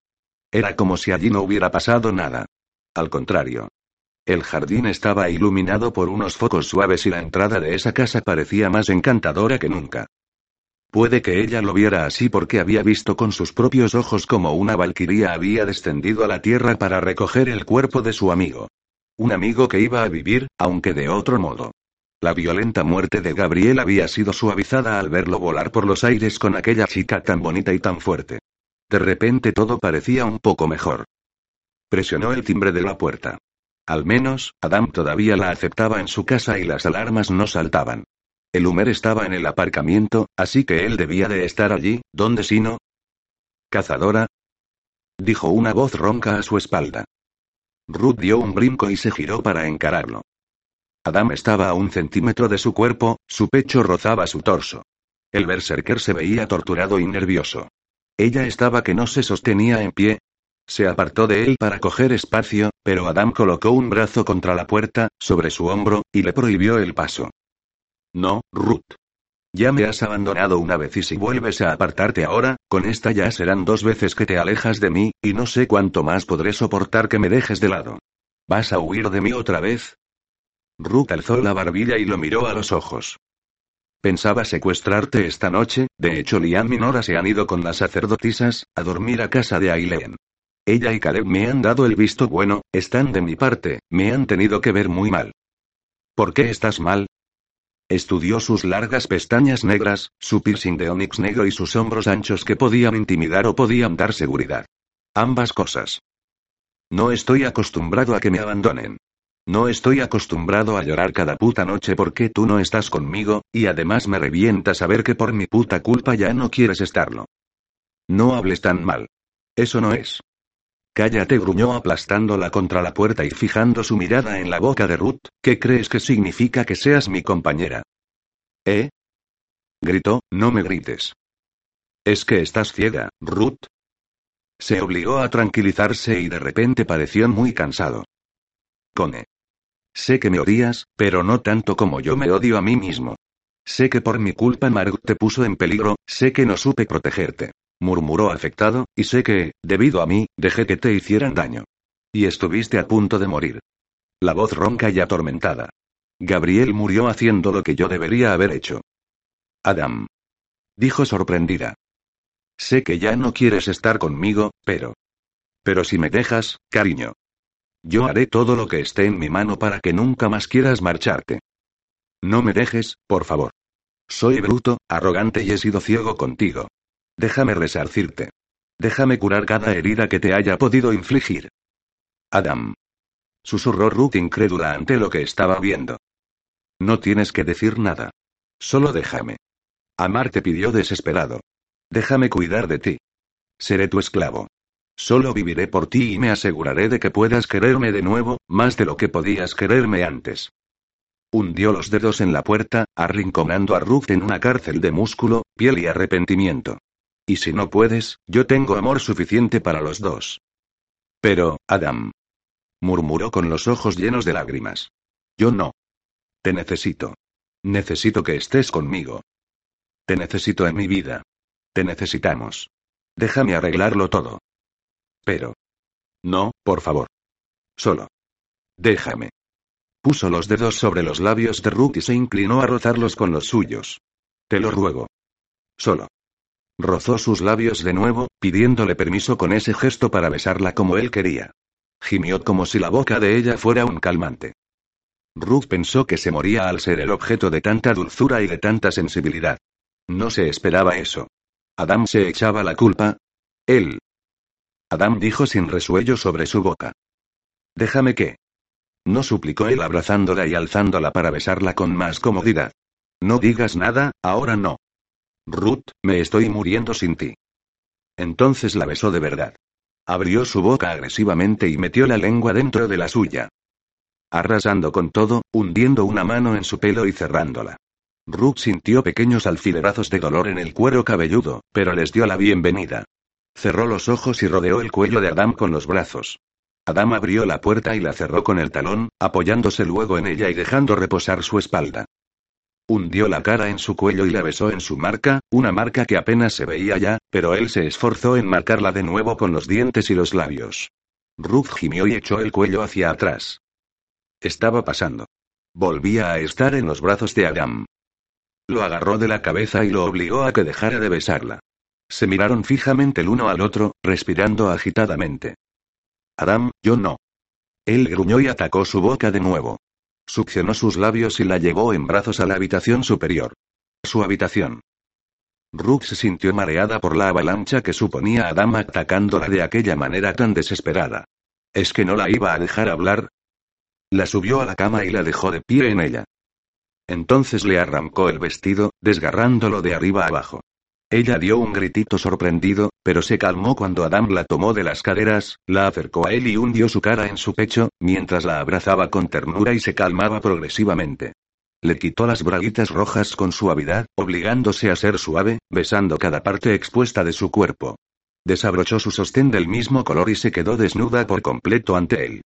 Era como si allí no hubiera pasado nada. Al contrario. El jardín estaba iluminado por unos focos suaves y la entrada de esa casa parecía más encantadora que nunca. Puede que ella lo viera así porque había visto con sus propios ojos como una valquiria había descendido a la tierra para recoger el cuerpo de su amigo. Un amigo que iba a vivir, aunque de otro modo. La violenta muerte de Gabriel había sido suavizada al verlo volar por los aires con aquella chica tan bonita y tan fuerte. De repente todo parecía un poco mejor. Presionó el timbre de la puerta. Al menos, Adam todavía la aceptaba en su casa y las alarmas no saltaban. El Humer estaba en el aparcamiento, así que él debía de estar allí, ¿dónde si no? ¿Cazadora? Dijo una voz ronca a su espalda. Ruth dio un brinco y se giró para encararlo. Adam estaba a un centímetro de su cuerpo, su pecho rozaba su torso. El berserker se veía torturado y nervioso. Ella estaba que no se sostenía en pie. Se apartó de él para coger espacio, pero Adam colocó un brazo contra la puerta, sobre su hombro, y le prohibió el paso. No, Ruth. Ya me has abandonado una vez y si vuelves a apartarte ahora, con esta ya serán dos veces que te alejas de mí, y no sé cuánto más podré soportar que me dejes de lado. ¿Vas a huir de mí otra vez? Ruth alzó la barbilla y lo miró a los ojos. Pensaba secuestrarte esta noche, de hecho Liam y Nora se han ido con las sacerdotisas, a dormir a casa de Aileen. Ella y Caleb me han dado el visto bueno, están de mi parte, me han tenido que ver muy mal. ¿Por qué estás mal? Estudió sus largas pestañas negras, su piercing de onix negro y sus hombros anchos que podían intimidar o podían dar seguridad. Ambas cosas. No estoy acostumbrado a que me abandonen. No estoy acostumbrado a llorar cada puta noche porque tú no estás conmigo, y además me revienta saber que por mi puta culpa ya no quieres estarlo. No hables tan mal. Eso no es. Cállate, gruñó aplastándola contra la puerta y fijando su mirada en la boca de Ruth, ¿qué crees que significa que seas mi compañera? ¿Eh? Gritó, no me grites. Es que estás ciega, Ruth. Se obligó a tranquilizarse y de repente pareció muy cansado. Cone. Sé que me odias, pero no tanto como yo me odio a mí mismo. Sé que por mi culpa Margot te puso en peligro, sé que no supe protegerte. Murmuró afectado, y sé que, debido a mí, dejé que te hicieran daño. Y estuviste a punto de morir. La voz ronca y atormentada. Gabriel murió haciendo lo que yo debería haber hecho. Adam. Dijo sorprendida. Sé que ya no quieres estar conmigo, pero... Pero si me dejas, cariño. Yo haré todo lo que esté en mi mano para que nunca más quieras marcharte. No me dejes, por favor. Soy bruto, arrogante y he sido ciego contigo. Déjame resarcirte. Déjame curar cada herida que te haya podido infligir. Adam. Susurró Ruth incrédula ante lo que estaba viendo. No tienes que decir nada. Solo déjame. Amar te pidió desesperado. Déjame cuidar de ti. Seré tu esclavo. Solo viviré por ti y me aseguraré de que puedas quererme de nuevo, más de lo que podías quererme antes. Hundió los dedos en la puerta, arrinconando a Ruth en una cárcel de músculo, piel y arrepentimiento. Y si no puedes, yo tengo amor suficiente para los dos. Pero, Adam. murmuró con los ojos llenos de lágrimas. Yo no. Te necesito. Necesito que estés conmigo. Te necesito en mi vida. Te necesitamos. Déjame arreglarlo todo. Pero. No, por favor. Solo. Déjame. Puso los dedos sobre los labios de Ruth y se inclinó a rozarlos con los suyos. Te lo ruego. Solo. Rozó sus labios de nuevo, pidiéndole permiso con ese gesto para besarla como él quería. Gimió como si la boca de ella fuera un calmante. Ruth pensó que se moría al ser el objeto de tanta dulzura y de tanta sensibilidad. No se esperaba eso. Adam se echaba la culpa. Él, Adam dijo sin resuello sobre su boca. Déjame que. No suplicó él abrazándola y alzándola para besarla con más comodidad. No digas nada, ahora no. Ruth, me estoy muriendo sin ti. Entonces la besó de verdad. Abrió su boca agresivamente y metió la lengua dentro de la suya. Arrasando con todo, hundiendo una mano en su pelo y cerrándola. Ruth sintió pequeños alfilerazos de dolor en el cuero cabelludo, pero les dio la bienvenida. Cerró los ojos y rodeó el cuello de Adam con los brazos. Adam abrió la puerta y la cerró con el talón, apoyándose luego en ella y dejando reposar su espalda. Hundió la cara en su cuello y la besó en su marca, una marca que apenas se veía ya, pero él se esforzó en marcarla de nuevo con los dientes y los labios. Ruth gimió y echó el cuello hacia atrás. Estaba pasando. Volvía a estar en los brazos de Adam. Lo agarró de la cabeza y lo obligó a que dejara de besarla. Se miraron fijamente el uno al otro, respirando agitadamente. Adam, yo no. Él gruñó y atacó su boca de nuevo. Succionó sus labios y la llevó en brazos a la habitación superior. Su habitación. Ruth se sintió mareada por la avalancha que suponía Adam atacándola de aquella manera tan desesperada. ¿Es que no la iba a dejar hablar? La subió a la cama y la dejó de pie en ella. Entonces le arrancó el vestido, desgarrándolo de arriba abajo. Ella dio un gritito sorprendido, pero se calmó cuando Adam la tomó de las caderas, la acercó a él y hundió su cara en su pecho, mientras la abrazaba con ternura y se calmaba progresivamente. Le quitó las braguitas rojas con suavidad, obligándose a ser suave, besando cada parte expuesta de su cuerpo. Desabrochó su sostén del mismo color y se quedó desnuda por completo ante él.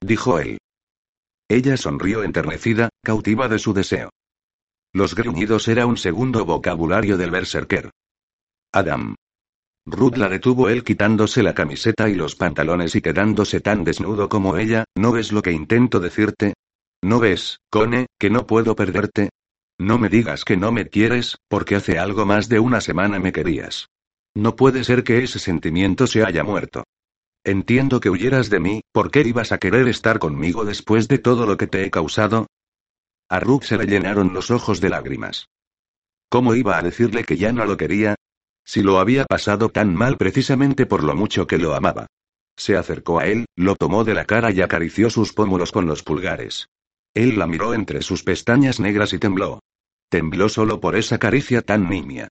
Dijo él. Ella sonrió enternecida, cautiva de su deseo. Los gruñidos era un segundo vocabulario del berserker. Adam. Ruth la detuvo él quitándose la camiseta y los pantalones y quedándose tan desnudo como ella, ¿no ves lo que intento decirte? ¿No ves, Cone, que no puedo perderte? No me digas que no me quieres, porque hace algo más de una semana me querías. No puede ser que ese sentimiento se haya muerto. Entiendo que huyeras de mí, ¿por qué ibas a querer estar conmigo después de todo lo que te he causado? A Rook se le llenaron los ojos de lágrimas. ¿Cómo iba a decirle que ya no lo quería? Si lo había pasado tan mal precisamente por lo mucho que lo amaba. Se acercó a él, lo tomó de la cara y acarició sus pómulos con los pulgares. Él la miró entre sus pestañas negras y tembló. Tembló solo por esa caricia tan nimia.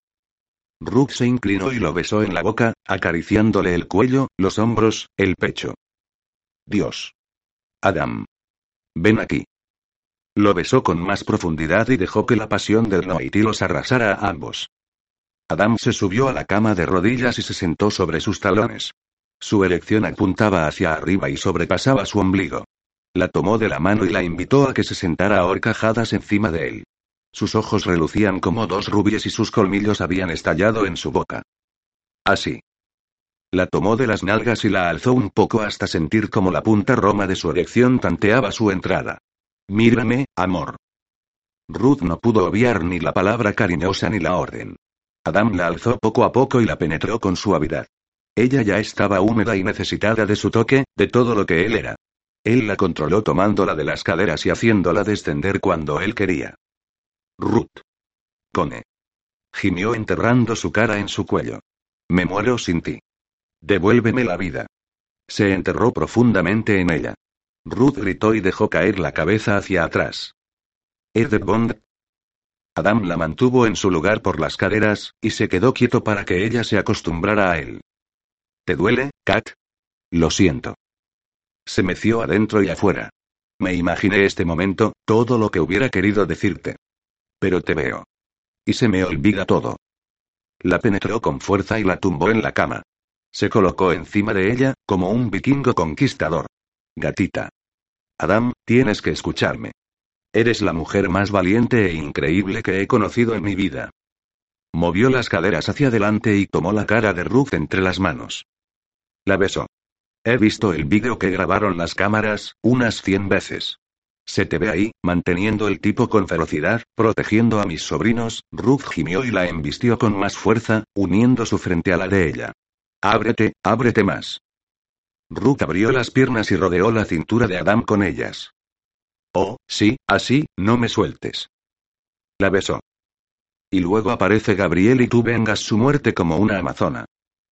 Rook se inclinó y lo besó en la boca, acariciándole el cuello, los hombros, el pecho. Dios. Adam. Ven aquí. Lo besó con más profundidad y dejó que la pasión del Noiti los arrasara a ambos. Adam se subió a la cama de rodillas y se sentó sobre sus talones. Su erección apuntaba hacia arriba y sobrepasaba su ombligo. La tomó de la mano y la invitó a que se sentara horcajadas encima de él. Sus ojos relucían como dos rubíes y sus colmillos habían estallado en su boca. Así. La tomó de las nalgas y la alzó un poco hasta sentir como la punta roma de su erección tanteaba su entrada. Mírame, amor. Ruth no pudo obviar ni la palabra cariñosa ni la orden. Adam la alzó poco a poco y la penetró con suavidad. Ella ya estaba húmeda y necesitada de su toque, de todo lo que él era. Él la controló tomándola de las caderas y haciéndola descender cuando él quería. Ruth. Cone. Gimió enterrando su cara en su cuello. Me muero sin ti. Devuélveme la vida. Se enterró profundamente en ella. Ruth gritó y dejó caer la cabeza hacia atrás. ¿Ed Bond? Adam la mantuvo en su lugar por las caderas, y se quedó quieto para que ella se acostumbrara a él. ¿Te duele, Kat? Lo siento. Se meció adentro y afuera. Me imaginé este momento, todo lo que hubiera querido decirte. Pero te veo. Y se me olvida todo. La penetró con fuerza y la tumbó en la cama. Se colocó encima de ella, como un vikingo conquistador. Gatita. Adam, tienes que escucharme. Eres la mujer más valiente e increíble que he conocido en mi vida. Movió las caderas hacia adelante y tomó la cara de Ruth entre las manos. La besó. He visto el vídeo que grabaron las cámaras, unas cien veces. Se te ve ahí, manteniendo el tipo con ferocidad, protegiendo a mis sobrinos, Ruth gimió y la embistió con más fuerza, uniendo su frente a la de ella. Ábrete, ábrete más. Ruth abrió las piernas y rodeó la cintura de Adam con ellas. Oh, sí, así, no me sueltes. La besó. Y luego aparece Gabriel y tú vengas su muerte como una amazona.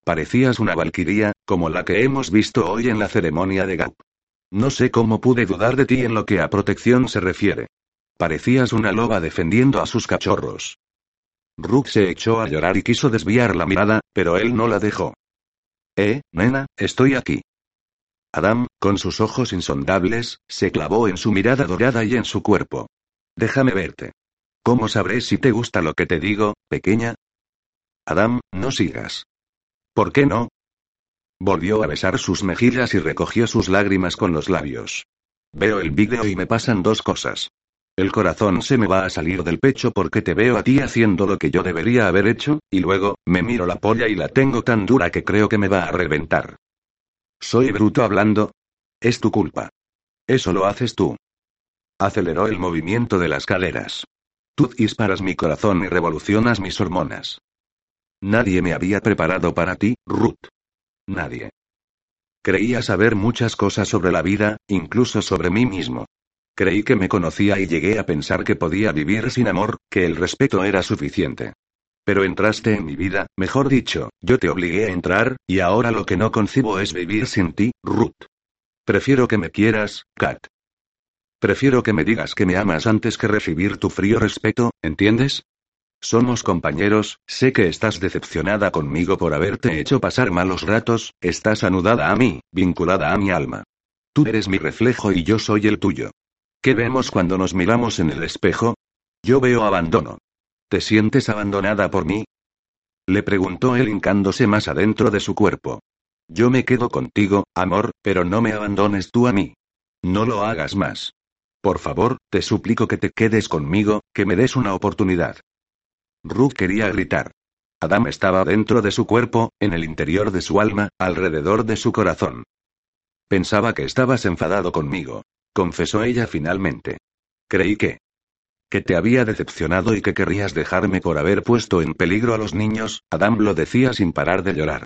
Parecías una valquiría, como la que hemos visto hoy en la ceremonia de Gaup. No sé cómo pude dudar de ti en lo que a protección se refiere. Parecías una loba defendiendo a sus cachorros. Rook se echó a llorar y quiso desviar la mirada, pero él no la dejó. Eh, nena, estoy aquí. Adam, con sus ojos insondables, se clavó en su mirada dorada y en su cuerpo. Déjame verte. ¿Cómo sabré si te gusta lo que te digo, pequeña? Adam, no sigas. ¿Por qué no? Volvió a besar sus mejillas y recogió sus lágrimas con los labios. Veo el vídeo y me pasan dos cosas. El corazón se me va a salir del pecho porque te veo a ti haciendo lo que yo debería haber hecho, y luego, me miro la polla y la tengo tan dura que creo que me va a reventar. ¿Soy bruto hablando? Es tu culpa. Eso lo haces tú. Aceleró el movimiento de las caderas. Tú disparas mi corazón y revolucionas mis hormonas. Nadie me había preparado para ti, Ruth. Nadie. Creía saber muchas cosas sobre la vida, incluso sobre mí mismo. Creí que me conocía y llegué a pensar que podía vivir sin amor, que el respeto era suficiente. Pero entraste en mi vida, mejor dicho, yo te obligué a entrar, y ahora lo que no concibo es vivir sin ti, Ruth. Prefiero que me quieras, Kat. Prefiero que me digas que me amas antes que recibir tu frío respeto, ¿entiendes? Somos compañeros, sé que estás decepcionada conmigo por haberte hecho pasar malos ratos, estás anudada a mí, vinculada a mi alma. Tú eres mi reflejo y yo soy el tuyo. ¿Qué vemos cuando nos miramos en el espejo? Yo veo abandono. ¿Te sientes abandonada por mí? Le preguntó él hincándose más adentro de su cuerpo. Yo me quedo contigo, amor, pero no me abandones tú a mí. No lo hagas más. Por favor, te suplico que te quedes conmigo, que me des una oportunidad. Ruth quería gritar. Adam estaba dentro de su cuerpo, en el interior de su alma, alrededor de su corazón. Pensaba que estabas enfadado conmigo, confesó ella finalmente. Creí que... que te había decepcionado y que querrías dejarme por haber puesto en peligro a los niños, Adam lo decía sin parar de llorar.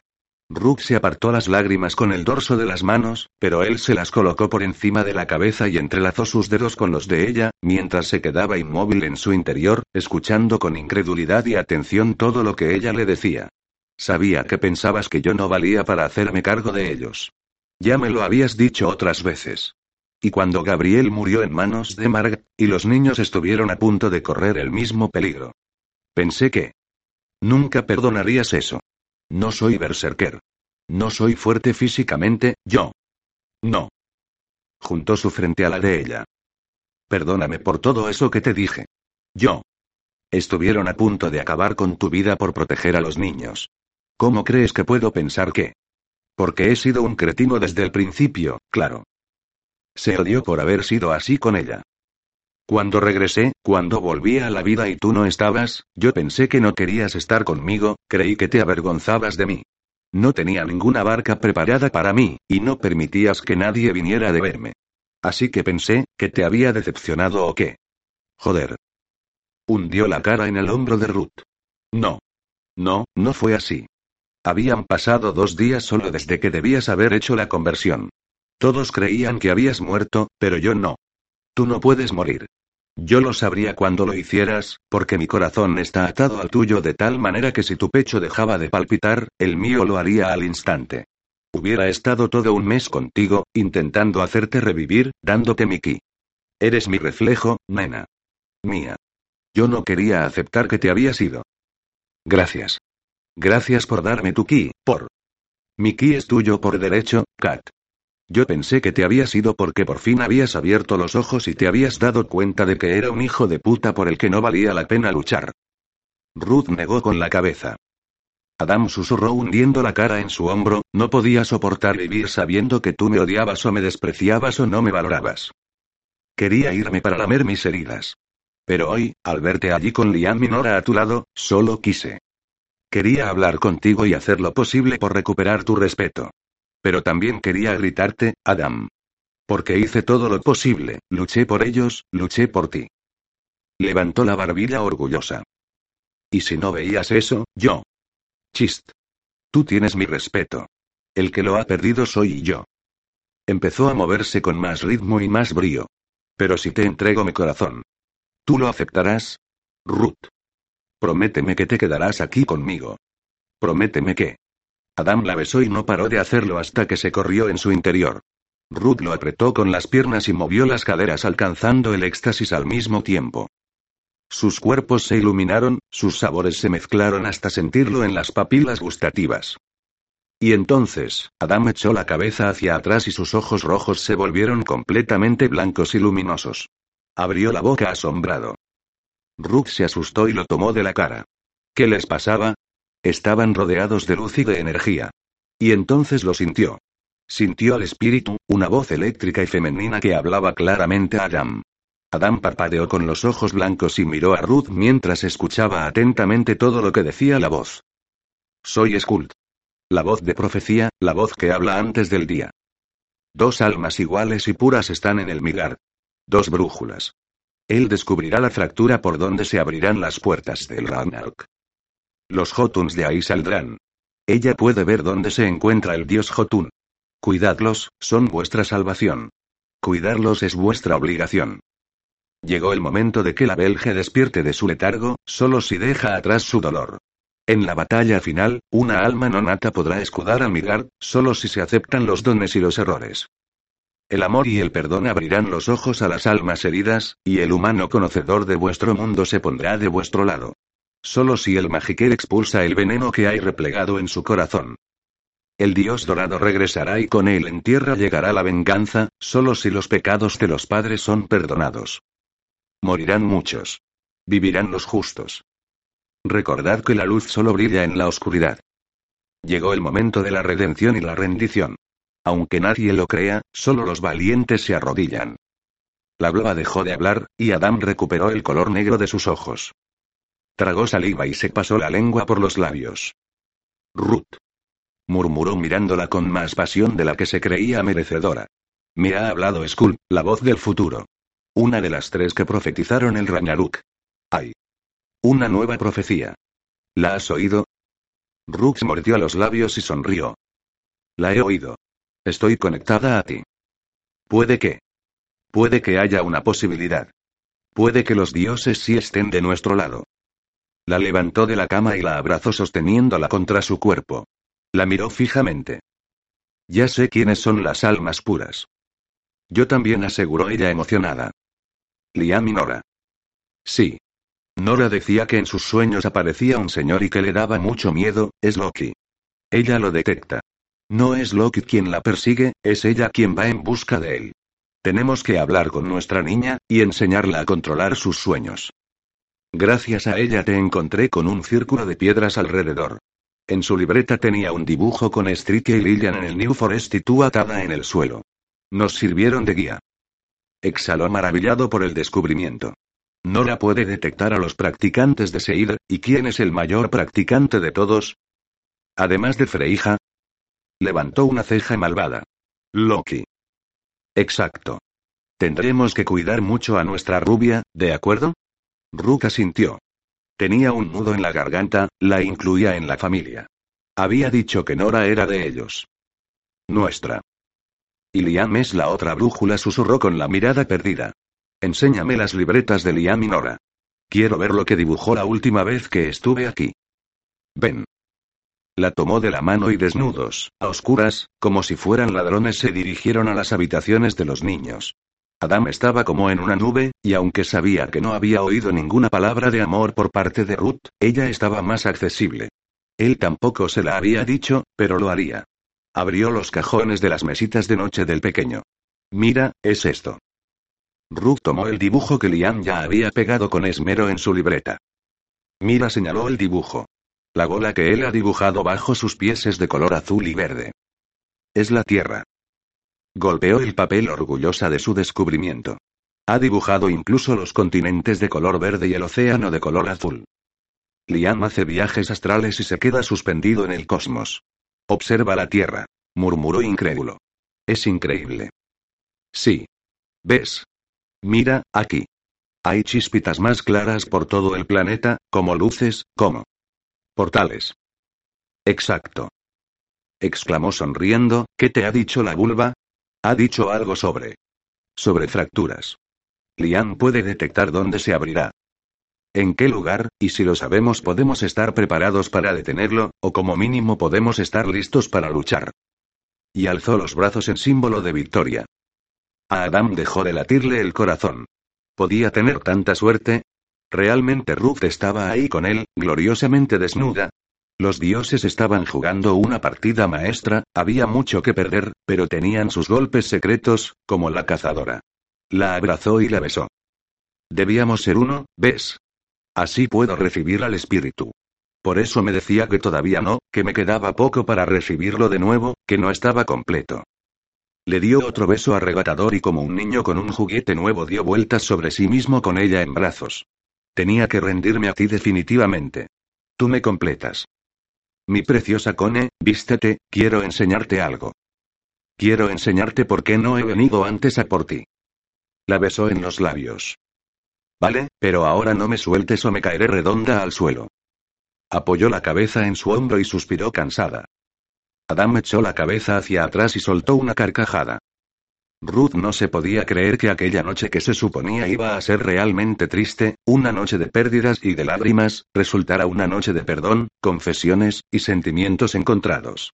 Rook se apartó las lágrimas con el dorso de las manos, pero él se las colocó por encima de la cabeza y entrelazó sus dedos con los de ella, mientras se quedaba inmóvil en su interior, escuchando con incredulidad y atención todo lo que ella le decía. Sabía que pensabas que yo no valía para hacerme cargo de ellos. Ya me lo habías dicho otras veces. Y cuando Gabriel murió en manos de Marg, y los niños estuvieron a punto de correr el mismo peligro. Pensé que... Nunca perdonarías eso. No soy berserker. No soy fuerte físicamente, yo. No. Juntó su frente a la de ella. Perdóname por todo eso que te dije. Yo. Estuvieron a punto de acabar con tu vida por proteger a los niños. ¿Cómo crees que puedo pensar que? Porque he sido un cretino desde el principio, claro. Se odió por haber sido así con ella. Cuando regresé, cuando volví a la vida y tú no estabas, yo pensé que no querías estar conmigo, creí que te avergonzabas de mí. No tenía ninguna barca preparada para mí, y no permitías que nadie viniera de verme. Así que pensé, que te había decepcionado o qué. Joder. Hundió la cara en el hombro de Ruth. No. No, no fue así. Habían pasado dos días solo desde que debías haber hecho la conversión. Todos creían que habías muerto, pero yo no. Tú no puedes morir. Yo lo sabría cuando lo hicieras, porque mi corazón está atado al tuyo de tal manera que si tu pecho dejaba de palpitar, el mío lo haría al instante. Hubiera estado todo un mes contigo, intentando hacerte revivir, dándote mi ki. Eres mi reflejo, nena. Mía. Yo no quería aceptar que te habías ido. Gracias. Gracias por darme tu ki, por. Mi ki es tuyo por derecho, Kat. Yo pensé que te habías ido porque por fin habías abierto los ojos y te habías dado cuenta de que era un hijo de puta por el que no valía la pena luchar. Ruth negó con la cabeza. Adam susurró hundiendo la cara en su hombro, no podía soportar vivir sabiendo que tú me odiabas o me despreciabas o no me valorabas. Quería irme para lamer mis heridas. Pero hoy, al verte allí con Liam Minora a tu lado, solo quise. Quería hablar contigo y hacer lo posible por recuperar tu respeto. Pero también quería gritarte, Adam. Porque hice todo lo posible, luché por ellos, luché por ti. Levantó la barbilla orgullosa. Y si no veías eso, yo. Chist. Tú tienes mi respeto. El que lo ha perdido soy yo. Empezó a moverse con más ritmo y más brío. Pero si te entrego mi corazón. ¿Tú lo aceptarás? Ruth. Prométeme que te quedarás aquí conmigo. Prométeme que. Adam la besó y no paró de hacerlo hasta que se corrió en su interior. Ruth lo apretó con las piernas y movió las caderas alcanzando el éxtasis al mismo tiempo. Sus cuerpos se iluminaron, sus sabores se mezclaron hasta sentirlo en las papilas gustativas. Y entonces, Adam echó la cabeza hacia atrás y sus ojos rojos se volvieron completamente blancos y luminosos. Abrió la boca asombrado. Ruth se asustó y lo tomó de la cara. ¿Qué les pasaba? Estaban rodeados de luz y de energía. Y entonces lo sintió. Sintió al espíritu, una voz eléctrica y femenina que hablaba claramente a Adam. Adam parpadeó con los ojos blancos y miró a Ruth mientras escuchaba atentamente todo lo que decía la voz. Soy Skuld. La voz de profecía, la voz que habla antes del día. Dos almas iguales y puras están en el Midgard. Dos brújulas. Él descubrirá la fractura por donde se abrirán las puertas del Ragnarok. Los Jotuns de ahí saldrán. Ella puede ver dónde se encuentra el dios Jotun. Cuidadlos, son vuestra salvación. Cuidarlos es vuestra obligación. Llegó el momento de que la Belge despierte de su letargo, solo si deja atrás su dolor. En la batalla final, una alma no nata podrá escudar a Midgard, solo si se aceptan los dones y los errores. El amor y el perdón abrirán los ojos a las almas heridas, y el humano conocedor de vuestro mundo se pondrá de vuestro lado. Solo si el magiquer expulsa el veneno que hay replegado en su corazón. El dios dorado regresará y con él en tierra llegará la venganza, solo si los pecados de los padres son perdonados. Morirán muchos. Vivirán los justos. Recordad que la luz solo brilla en la oscuridad. Llegó el momento de la redención y la rendición. Aunque nadie lo crea, solo los valientes se arrodillan. La globa dejó de hablar, y Adam recuperó el color negro de sus ojos. Tragó saliva y se pasó la lengua por los labios. Ruth. Murmuró mirándola con más pasión de la que se creía merecedora. Me ha hablado Skull, la voz del futuro. Una de las tres que profetizaron el Ragnarok. Ay. Una nueva profecía. ¿La has oído? Rux mordió los labios y sonrió. La he oído. Estoy conectada a ti. Puede que. Puede que haya una posibilidad. Puede que los dioses sí estén de nuestro lado. La levantó de la cama y la abrazó sosteniéndola contra su cuerpo. La miró fijamente. Ya sé quiénes son las almas puras. Yo también aseguró ella emocionada. Liam y Nora. Sí. Nora decía que en sus sueños aparecía un señor y que le daba mucho miedo, es Loki. Ella lo detecta. No es Loki quien la persigue, es ella quien va en busca de él. Tenemos que hablar con nuestra niña, y enseñarla a controlar sus sueños. Gracias a ella te encontré con un círculo de piedras alrededor. En su libreta tenía un dibujo con Stritia y Lillian en el New Forest y tú atada en el suelo. Nos sirvieron de guía. Exhaló maravillado por el descubrimiento. Nora puede detectar a los practicantes de Seir, ¿y quién es el mayor practicante de todos? Además de Freija. Levantó una ceja malvada. Loki. Exacto. Tendremos que cuidar mucho a nuestra rubia, ¿de acuerdo? Ruka sintió. Tenía un nudo en la garganta, la incluía en la familia. Había dicho que Nora era de ellos. Nuestra. Y Liam es la otra brújula, susurró con la mirada perdida. Enséñame las libretas de Liam y Nora. Quiero ver lo que dibujó la última vez que estuve aquí. Ven. La tomó de la mano y desnudos, a oscuras, como si fueran ladrones, se dirigieron a las habitaciones de los niños. Adam estaba como en una nube, y aunque sabía que no había oído ninguna palabra de amor por parte de Ruth, ella estaba más accesible. Él tampoco se la había dicho, pero lo haría. Abrió los cajones de las mesitas de noche del pequeño. Mira, es esto. Ruth tomó el dibujo que Liam ya había pegado con esmero en su libreta. Mira señaló el dibujo. La bola que él ha dibujado bajo sus pies es de color azul y verde. Es la Tierra. Golpeó el papel orgullosa de su descubrimiento. Ha dibujado incluso los continentes de color verde y el océano de color azul. Liam hace viajes astrales y se queda suspendido en el cosmos. Observa la Tierra. Murmuró incrédulo. Es increíble. Sí. ¿Ves? Mira, aquí. Hay chispitas más claras por todo el planeta, como luces, como portales. Exacto. Exclamó sonriendo, ¿qué te ha dicho la vulva? Ha dicho algo sobre... sobre fracturas. Liam puede detectar dónde se abrirá. En qué lugar, y si lo sabemos podemos estar preparados para detenerlo, o como mínimo podemos estar listos para luchar. Y alzó los brazos en símbolo de victoria. A Adam dejó de latirle el corazón. ¿Podía tener tanta suerte? ¿Realmente Ruth estaba ahí con él, gloriosamente desnuda? Los dioses estaban jugando una partida maestra, había mucho que perder, pero tenían sus golpes secretos, como la cazadora. La abrazó y la besó. Debíamos ser uno, ¿ves? Así puedo recibir al espíritu. Por eso me decía que todavía no, que me quedaba poco para recibirlo de nuevo, que no estaba completo. Le dio otro beso arrebatador y como un niño con un juguete nuevo dio vueltas sobre sí mismo con ella en brazos. Tenía que rendirme a ti definitivamente. Tú me completas. Mi preciosa Cone, vístete, quiero enseñarte algo. Quiero enseñarte por qué no he venido antes a por ti. La besó en los labios. Vale, pero ahora no me sueltes o me caeré redonda al suelo. Apoyó la cabeza en su hombro y suspiró cansada. Adam echó la cabeza hacia atrás y soltó una carcajada. Ruth no se podía creer que aquella noche que se suponía iba a ser realmente triste, una noche de pérdidas y de lágrimas, resultara una noche de perdón, confesiones, y sentimientos encontrados.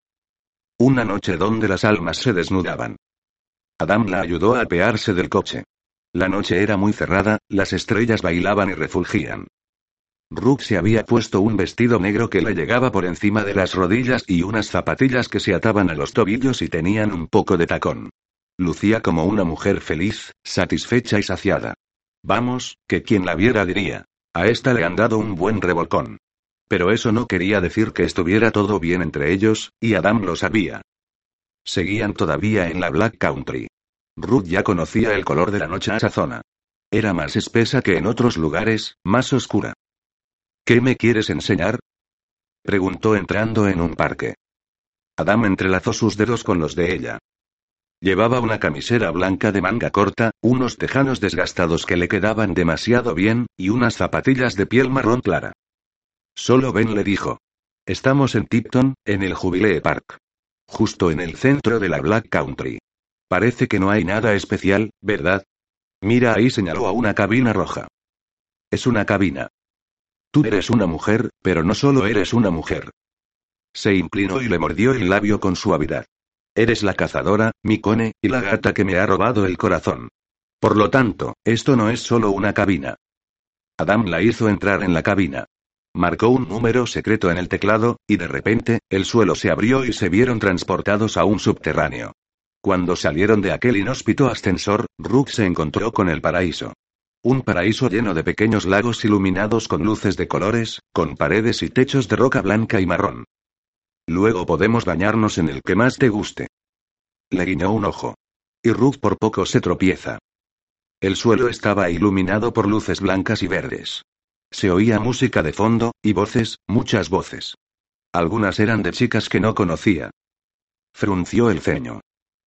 Una noche donde las almas se desnudaban. Adam la ayudó a apearse del coche. La noche era muy cerrada, las estrellas bailaban y refulgían. Ruth se había puesto un vestido negro que le llegaba por encima de las rodillas y unas zapatillas que se ataban a los tobillos y tenían un poco de tacón. Lucía como una mujer feliz, satisfecha y saciada. Vamos, que quien la viera diría. A esta le han dado un buen revolcón. Pero eso no quería decir que estuviera todo bien entre ellos, y Adam lo sabía. Seguían todavía en la Black Country. Ruth ya conocía el color de la noche a esa zona. Era más espesa que en otros lugares, más oscura. ¿Qué me quieres enseñar? preguntó entrando en un parque. Adam entrelazó sus dedos con los de ella. Llevaba una camisera blanca de manga corta, unos tejanos desgastados que le quedaban demasiado bien, y unas zapatillas de piel marrón clara. Solo Ben le dijo. Estamos en Tipton, en el Jubilee Park. Justo en el centro de la Black Country. Parece que no hay nada especial, ¿verdad? Mira ahí señaló a una cabina roja. Es una cabina. Tú eres una mujer, pero no solo eres una mujer. Se inclinó y le mordió el labio con suavidad. Eres la cazadora, mi cone, y la gata que me ha robado el corazón. Por lo tanto, esto no es solo una cabina. Adam la hizo entrar en la cabina. Marcó un número secreto en el teclado, y de repente, el suelo se abrió y se vieron transportados a un subterráneo. Cuando salieron de aquel inhóspito ascensor, Rook se encontró con el paraíso. Un paraíso lleno de pequeños lagos iluminados con luces de colores, con paredes y techos de roca blanca y marrón. Luego podemos bañarnos en el que más te guste. Le guiñó un ojo. Y Ruth por poco se tropieza. El suelo estaba iluminado por luces blancas y verdes. Se oía música de fondo, y voces, muchas voces. Algunas eran de chicas que no conocía. Frunció el ceño.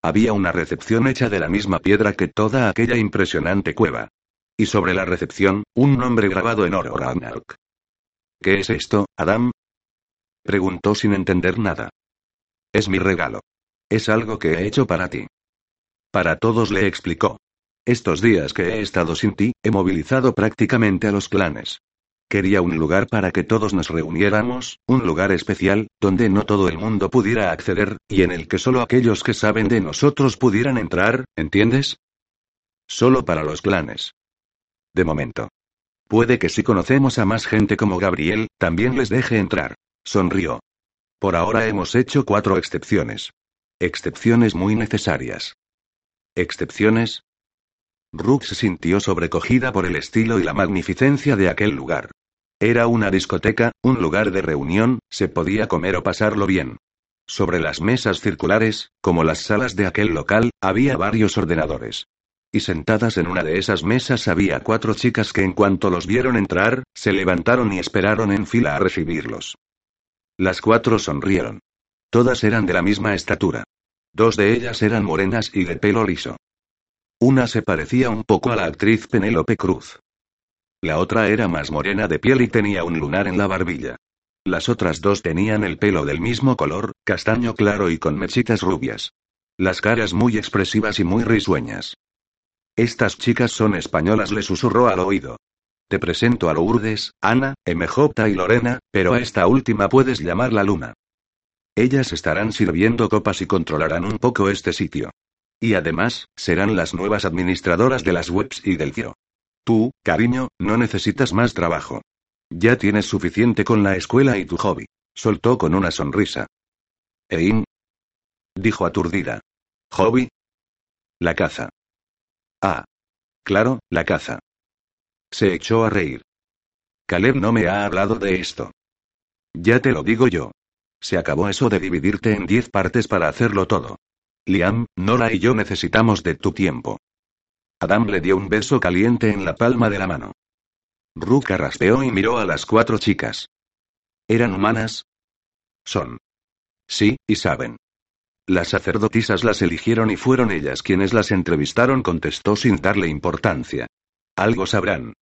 Había una recepción hecha de la misma piedra que toda aquella impresionante cueva. Y sobre la recepción, un nombre grabado en oro Ragnarok. ¿Qué es esto, Adam? Preguntó sin entender nada. Es mi regalo. Es algo que he hecho para ti. Para todos le explicó. Estos días que he estado sin ti, he movilizado prácticamente a los clanes. Quería un lugar para que todos nos reuniéramos, un lugar especial, donde no todo el mundo pudiera acceder, y en el que solo aquellos que saben de nosotros pudieran entrar, ¿entiendes? Solo para los clanes. De momento. Puede que si conocemos a más gente como Gabriel, también les deje entrar. Sonrió. Por ahora hemos hecho cuatro excepciones. Excepciones muy necesarias. ¿Excepciones? Rook se sintió sobrecogida por el estilo y la magnificencia de aquel lugar. Era una discoteca, un lugar de reunión, se podía comer o pasarlo bien. Sobre las mesas circulares, como las salas de aquel local, había varios ordenadores. Y sentadas en una de esas mesas había cuatro chicas que en cuanto los vieron entrar, se levantaron y esperaron en fila a recibirlos. Las cuatro sonrieron. Todas eran de la misma estatura. Dos de ellas eran morenas y de pelo liso. Una se parecía un poco a la actriz Penélope Cruz. La otra era más morena de piel y tenía un lunar en la barbilla. Las otras dos tenían el pelo del mismo color, castaño claro y con mechitas rubias. Las caras muy expresivas y muy risueñas. Estas chicas son españolas, le susurró al oído. Te presento a Lourdes, Ana, MJ y Lorena, pero a esta última puedes llamarla Luna. Ellas estarán sirviendo copas y controlarán un poco este sitio. Y además, serán las nuevas administradoras de las webs y del CIO. Tú, cariño, no necesitas más trabajo. Ya tienes suficiente con la escuela y tu hobby. Soltó con una sonrisa. Ein. Dijo aturdida. ¿Hobby? La caza. Ah. Claro, la caza. Se echó a reír. Caleb no me ha hablado de esto. Ya te lo digo yo. Se acabó eso de dividirte en diez partes para hacerlo todo. Liam, Nora y yo necesitamos de tu tiempo. Adam le dio un beso caliente en la palma de la mano. Ruka raspeó y miró a las cuatro chicas. ¿Eran humanas? Son. Sí, y saben. Las sacerdotisas las eligieron y fueron ellas quienes las entrevistaron, contestó sin darle importancia. Algo sabrán.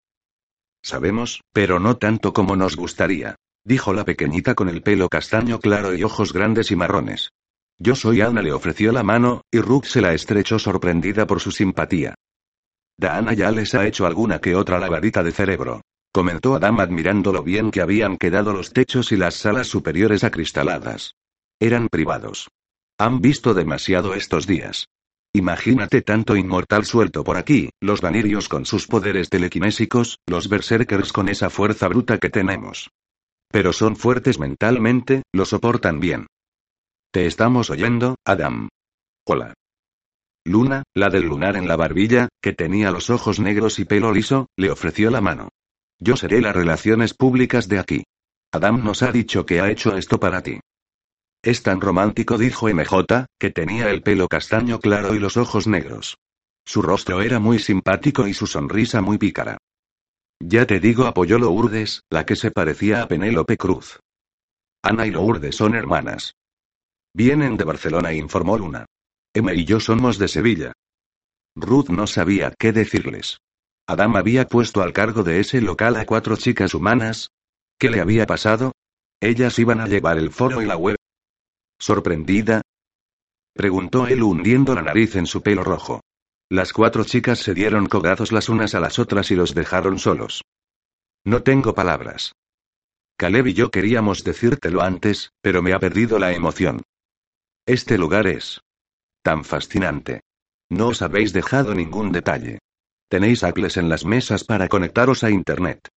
Sabemos, pero no tanto como nos gustaría, dijo la pequeñita con el pelo castaño claro y ojos grandes y marrones. Yo soy Ana, le ofreció la mano, y Rook se la estrechó sorprendida por su simpatía. Dana ya les ha hecho alguna que otra lavadita de cerebro. Comentó Adam admirando lo bien que habían quedado los techos y las salas superiores acristaladas. Eran privados. Han visto demasiado estos días. Imagínate tanto inmortal suelto por aquí, los vanirios con sus poderes telequinésicos, los berserkers con esa fuerza bruta que tenemos. Pero son fuertes mentalmente, lo soportan bien. Te estamos oyendo, Adam. Hola. Luna, la del lunar en la barbilla, que tenía los ojos negros y pelo liso, le ofreció la mano. Yo seré las relaciones públicas de aquí. Adam nos ha dicho que ha hecho esto para ti. Es tan romántico, dijo MJ, que tenía el pelo castaño claro y los ojos negros. Su rostro era muy simpático y su sonrisa muy pícara. Ya te digo, apoyó Lourdes, la que se parecía a Penélope Cruz. Ana y Lourdes son hermanas. Vienen de Barcelona, informó Luna. Emma y yo somos de Sevilla. Ruth no sabía qué decirles. Adam había puesto al cargo de ese local a cuatro chicas humanas. ¿Qué le había pasado? Ellas iban a llevar el foro y la web. ¿Sorprendida? Preguntó él hundiendo la nariz en su pelo rojo. Las cuatro chicas se dieron cogazos las unas a las otras y los dejaron solos. No tengo palabras. Caleb y yo queríamos decírtelo antes, pero me ha perdido la emoción. Este lugar es tan fascinante. No os habéis dejado ningún detalle. Tenéis apples en las mesas para conectaros a Internet.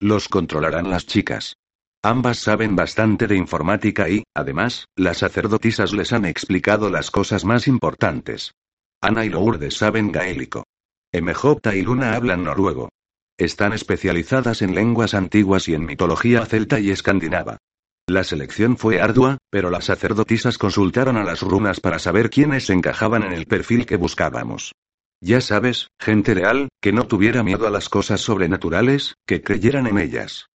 Los controlarán las chicas. Ambas saben bastante de informática y, además, las sacerdotisas les han explicado las cosas más importantes. Ana y Lourdes saben gaélico. MJ y Luna hablan noruego. Están especializadas en lenguas antiguas y en mitología celta y escandinava. La selección fue ardua, pero las sacerdotisas consultaron a las runas para saber quiénes encajaban en el perfil que buscábamos. Ya sabes, gente real, que no tuviera miedo a las cosas sobrenaturales, que creyeran en ellas.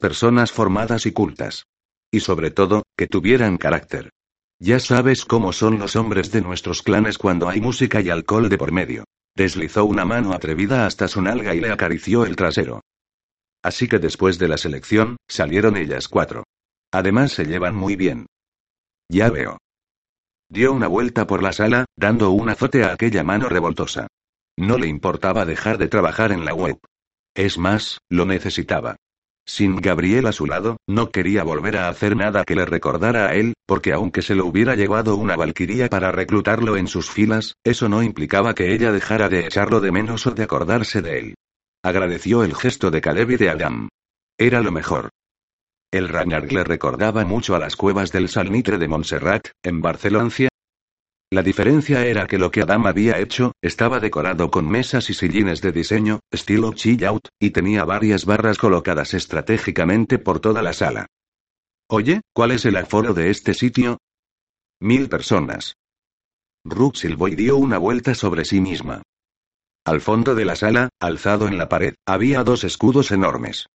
Personas formadas y cultas. Y sobre todo, que tuvieran carácter. Ya sabes cómo son los hombres de nuestros clanes cuando hay música y alcohol de por medio. Deslizó una mano atrevida hasta su nalga y le acarició el trasero. Así que después de la selección, salieron ellas cuatro. Además se llevan muy bien. Ya veo. Dio una vuelta por la sala, dando un azote a aquella mano revoltosa. No le importaba dejar de trabajar en la web. Es más, lo necesitaba. Sin Gabriel a su lado, no quería volver a hacer nada que le recordara a él, porque aunque se lo hubiera llevado una valquiría para reclutarlo en sus filas, eso no implicaba que ella dejara de echarlo de menos o de acordarse de él. Agradeció el gesto de Caleb y de Adam. Era lo mejor. El Ragnark le recordaba mucho a las cuevas del Salnitre de Montserrat, en Barcelona, la diferencia era que lo que Adam había hecho, estaba decorado con mesas y sillines de diseño, estilo chill out, y tenía varias barras colocadas estratégicamente por toda la sala. Oye, ¿cuál es el aforo de este sitio? Mil personas. Rook dio una vuelta sobre sí misma. Al fondo de la sala, alzado en la pared, había dos escudos enormes.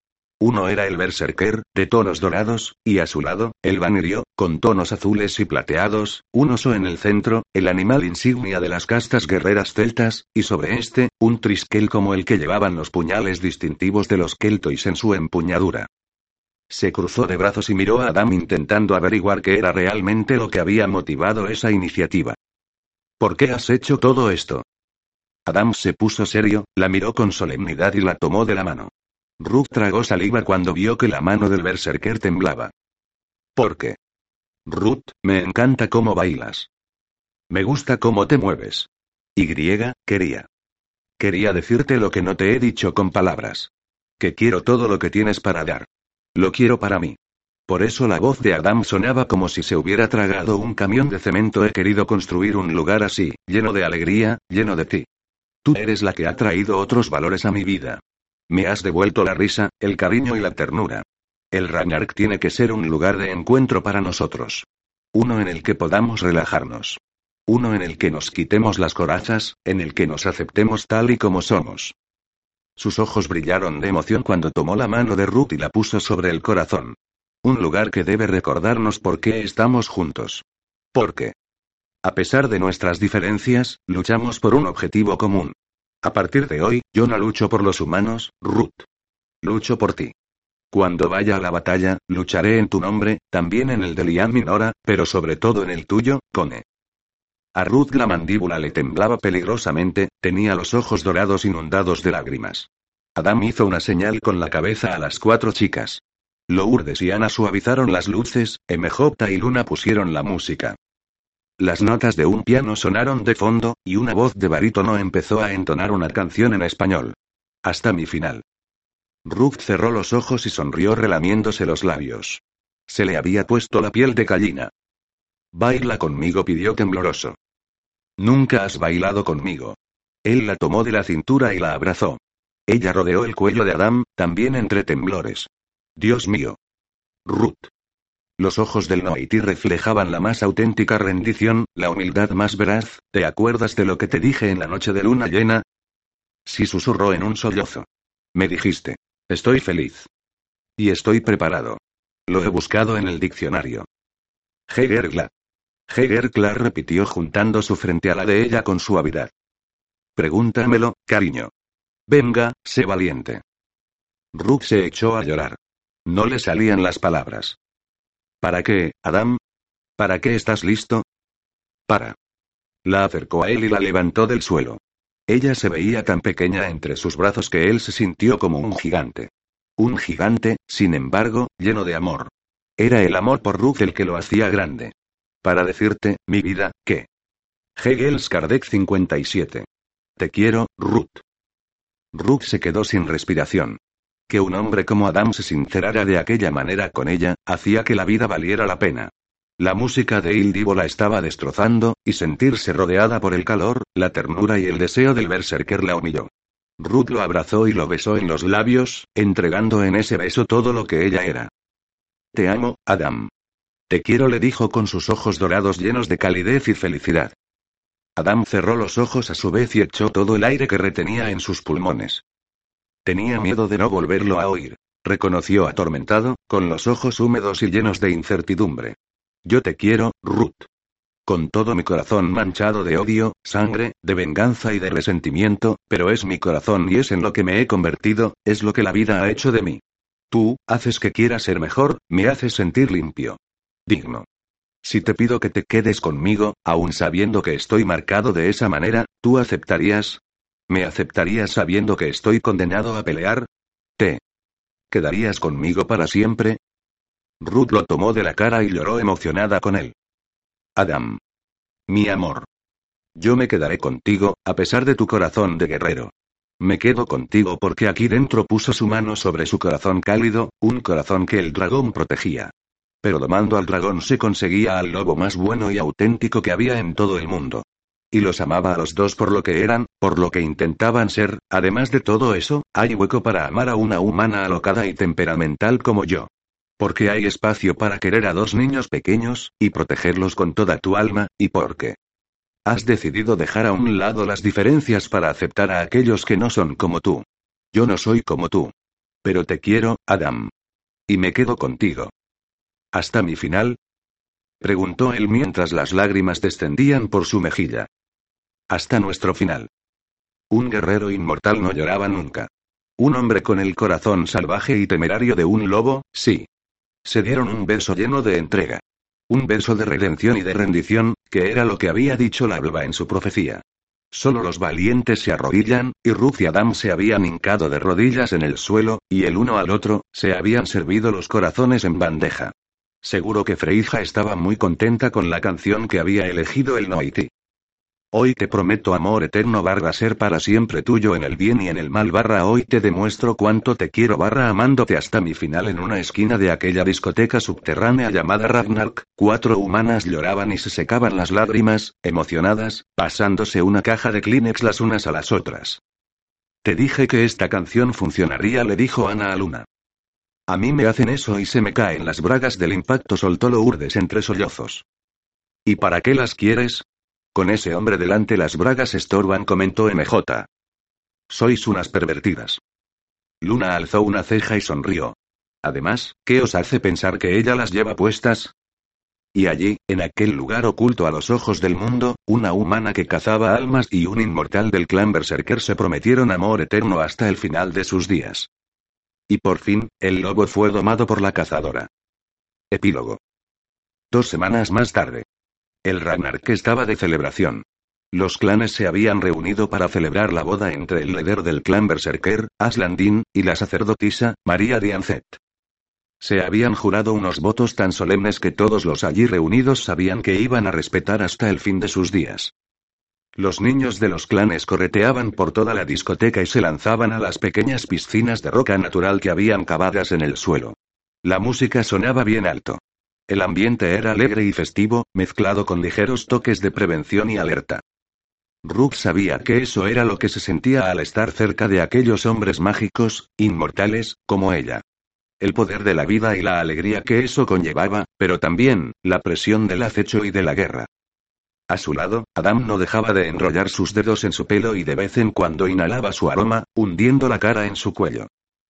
Uno era el Berserker, de tonos dorados, y a su lado, el Vanirio, con tonos azules y plateados, un oso en el centro, el animal insignia de las castas guerreras celtas, y sobre este, un triskel como el que llevaban los puñales distintivos de los keltois en su empuñadura. Se cruzó de brazos y miró a Adam intentando averiguar qué era realmente lo que había motivado esa iniciativa. ¿Por qué has hecho todo esto? Adam se puso serio, la miró con solemnidad y la tomó de la mano. Ruth tragó saliva cuando vio que la mano del berserker temblaba. ¿Por qué? Ruth, me encanta cómo bailas. Me gusta cómo te mueves. Y, quería. Quería decirte lo que no te he dicho con palabras. Que quiero todo lo que tienes para dar. Lo quiero para mí. Por eso la voz de Adam sonaba como si se hubiera tragado un camión de cemento. He querido construir un lugar así, lleno de alegría, lleno de ti. Tú eres la que ha traído otros valores a mi vida. Me has devuelto la risa, el cariño y la ternura. El Ragnarok tiene que ser un lugar de encuentro para nosotros. Uno en el que podamos relajarnos. Uno en el que nos quitemos las corazas, en el que nos aceptemos tal y como somos. Sus ojos brillaron de emoción cuando tomó la mano de Ruth y la puso sobre el corazón. Un lugar que debe recordarnos por qué estamos juntos. Porque. A pesar de nuestras diferencias, luchamos por un objetivo común. A partir de hoy, yo no lucho por los humanos, Ruth. Lucho por ti. Cuando vaya a la batalla, lucharé en tu nombre, también en el de Liam Minora, pero sobre todo en el tuyo, Cone. A Ruth la mandíbula le temblaba peligrosamente, tenía los ojos dorados inundados de lágrimas. Adam hizo una señal con la cabeza a las cuatro chicas. Lourdes y Ana suavizaron las luces, Emejopta y Luna pusieron la música. Las notas de un piano sonaron de fondo, y una voz de barítono empezó a entonar una canción en español. Hasta mi final. Ruth cerró los ojos y sonrió relamiéndose los labios. Se le había puesto la piel de gallina. Baila conmigo, pidió tembloroso. Nunca has bailado conmigo. Él la tomó de la cintura y la abrazó. Ella rodeó el cuello de Adam, también entre temblores. Dios mío. Ruth. Los ojos del Noiti reflejaban la más auténtica rendición, la humildad más veraz. ¿Te acuerdas de lo que te dije en la noche de luna llena? Sí susurró en un sollozo. Me dijiste. Estoy feliz. Y estoy preparado. Lo he buscado en el diccionario. Hegergla. Hegergla repitió juntando su frente a la de ella con suavidad. Pregúntamelo, cariño. Venga, sé valiente. Rook se echó a llorar. No le salían las palabras. ¿Para qué, Adam? ¿Para qué estás listo? Para. La acercó a él y la levantó del suelo. Ella se veía tan pequeña entre sus brazos que él se sintió como un gigante. Un gigante, sin embargo, lleno de amor. Era el amor por Ruth el que lo hacía grande. Para decirte, mi vida, ¿qué? Hegel Kardec 57. Te quiero, Ruth. Ruth se quedó sin respiración. Que un hombre como Adam se sincerara de aquella manera con ella, hacía que la vida valiera la pena. La música de Ildivo la estaba destrozando, y sentirse rodeada por el calor, la ternura y el deseo del berserker la humilló. Ruth lo abrazó y lo besó en los labios, entregando en ese beso todo lo que ella era. Te amo, Adam. Te quiero, le dijo con sus ojos dorados llenos de calidez y felicidad. Adam cerró los ojos a su vez y echó todo el aire que retenía en sus pulmones. Tenía miedo de no volverlo a oír. Reconoció atormentado, con los ojos húmedos y llenos de incertidumbre. Yo te quiero, Ruth. Con todo mi corazón manchado de odio, sangre, de venganza y de resentimiento, pero es mi corazón y es en lo que me he convertido, es lo que la vida ha hecho de mí. Tú, haces que quiera ser mejor, me haces sentir limpio. Digno. Si te pido que te quedes conmigo, aun sabiendo que estoy marcado de esa manera, ¿tú aceptarías? ¿Me aceptarías sabiendo que estoy condenado a pelear? Te ¿Quedarías conmigo para siempre? Ruth lo tomó de la cara y lloró emocionada con él. Adam. Mi amor. Yo me quedaré contigo, a pesar de tu corazón de guerrero. Me quedo contigo porque aquí dentro puso su mano sobre su corazón cálido, un corazón que el dragón protegía. Pero domando al dragón se conseguía al lobo más bueno y auténtico que había en todo el mundo. Y los amaba a los dos por lo que eran, por lo que intentaban ser, además de todo eso, hay hueco para amar a una humana alocada y temperamental como yo. Porque hay espacio para querer a dos niños pequeños, y protegerlos con toda tu alma, y porque has decidido dejar a un lado las diferencias para aceptar a aquellos que no son como tú. Yo no soy como tú. Pero te quiero, Adam. Y me quedo contigo. ¿Hasta mi final? Preguntó él mientras las lágrimas descendían por su mejilla. Hasta nuestro final. Un guerrero inmortal no lloraba nunca. Un hombre con el corazón salvaje y temerario de un lobo, sí. Se dieron un beso lleno de entrega. Un beso de redención y de rendición, que era lo que había dicho la alba en su profecía. Solo los valientes se arrodillan, y Ruth y Adam se habían hincado de rodillas en el suelo, y el uno al otro, se habían servido los corazones en bandeja. Seguro que Freija estaba muy contenta con la canción que había elegido el Noiti. Hoy te prometo amor eterno barra ser para siempre tuyo en el bien y en el mal barra hoy te demuestro cuánto te quiero barra amándote hasta mi final en una esquina de aquella discoteca subterránea llamada Ragnark, cuatro humanas lloraban y se secaban las lágrimas, emocionadas, pasándose una caja de Kleenex las unas a las otras. Te dije que esta canción funcionaría, le dijo Ana a Luna. A mí me hacen eso y se me caen las bragas del impacto, soltó Lourdes entre sollozos. ¿Y para qué las quieres? Con ese hombre delante las bragas estorban, comentó MJ. Sois unas pervertidas. Luna alzó una ceja y sonrió. Además, ¿qué os hace pensar que ella las lleva puestas? Y allí, en aquel lugar oculto a los ojos del mundo, una humana que cazaba almas y un inmortal del clan Berserker se prometieron amor eterno hasta el final de sus días. Y por fin, el lobo fue domado por la cazadora. Epílogo. Dos semanas más tarde. El Ragnarok estaba de celebración. Los clanes se habían reunido para celebrar la boda entre el líder del clan Berserker, Aslandin, y la sacerdotisa, María Dianzet. Se habían jurado unos votos tan solemnes que todos los allí reunidos sabían que iban a respetar hasta el fin de sus días. Los niños de los clanes correteaban por toda la discoteca y se lanzaban a las pequeñas piscinas de roca natural que habían cavadas en el suelo. La música sonaba bien alto. El ambiente era alegre y festivo, mezclado con ligeros toques de prevención y alerta. Rook sabía que eso era lo que se sentía al estar cerca de aquellos hombres mágicos, inmortales, como ella. El poder de la vida y la alegría que eso conllevaba, pero también, la presión del acecho y de la guerra. A su lado, Adam no dejaba de enrollar sus dedos en su pelo y de vez en cuando inhalaba su aroma, hundiendo la cara en su cuello.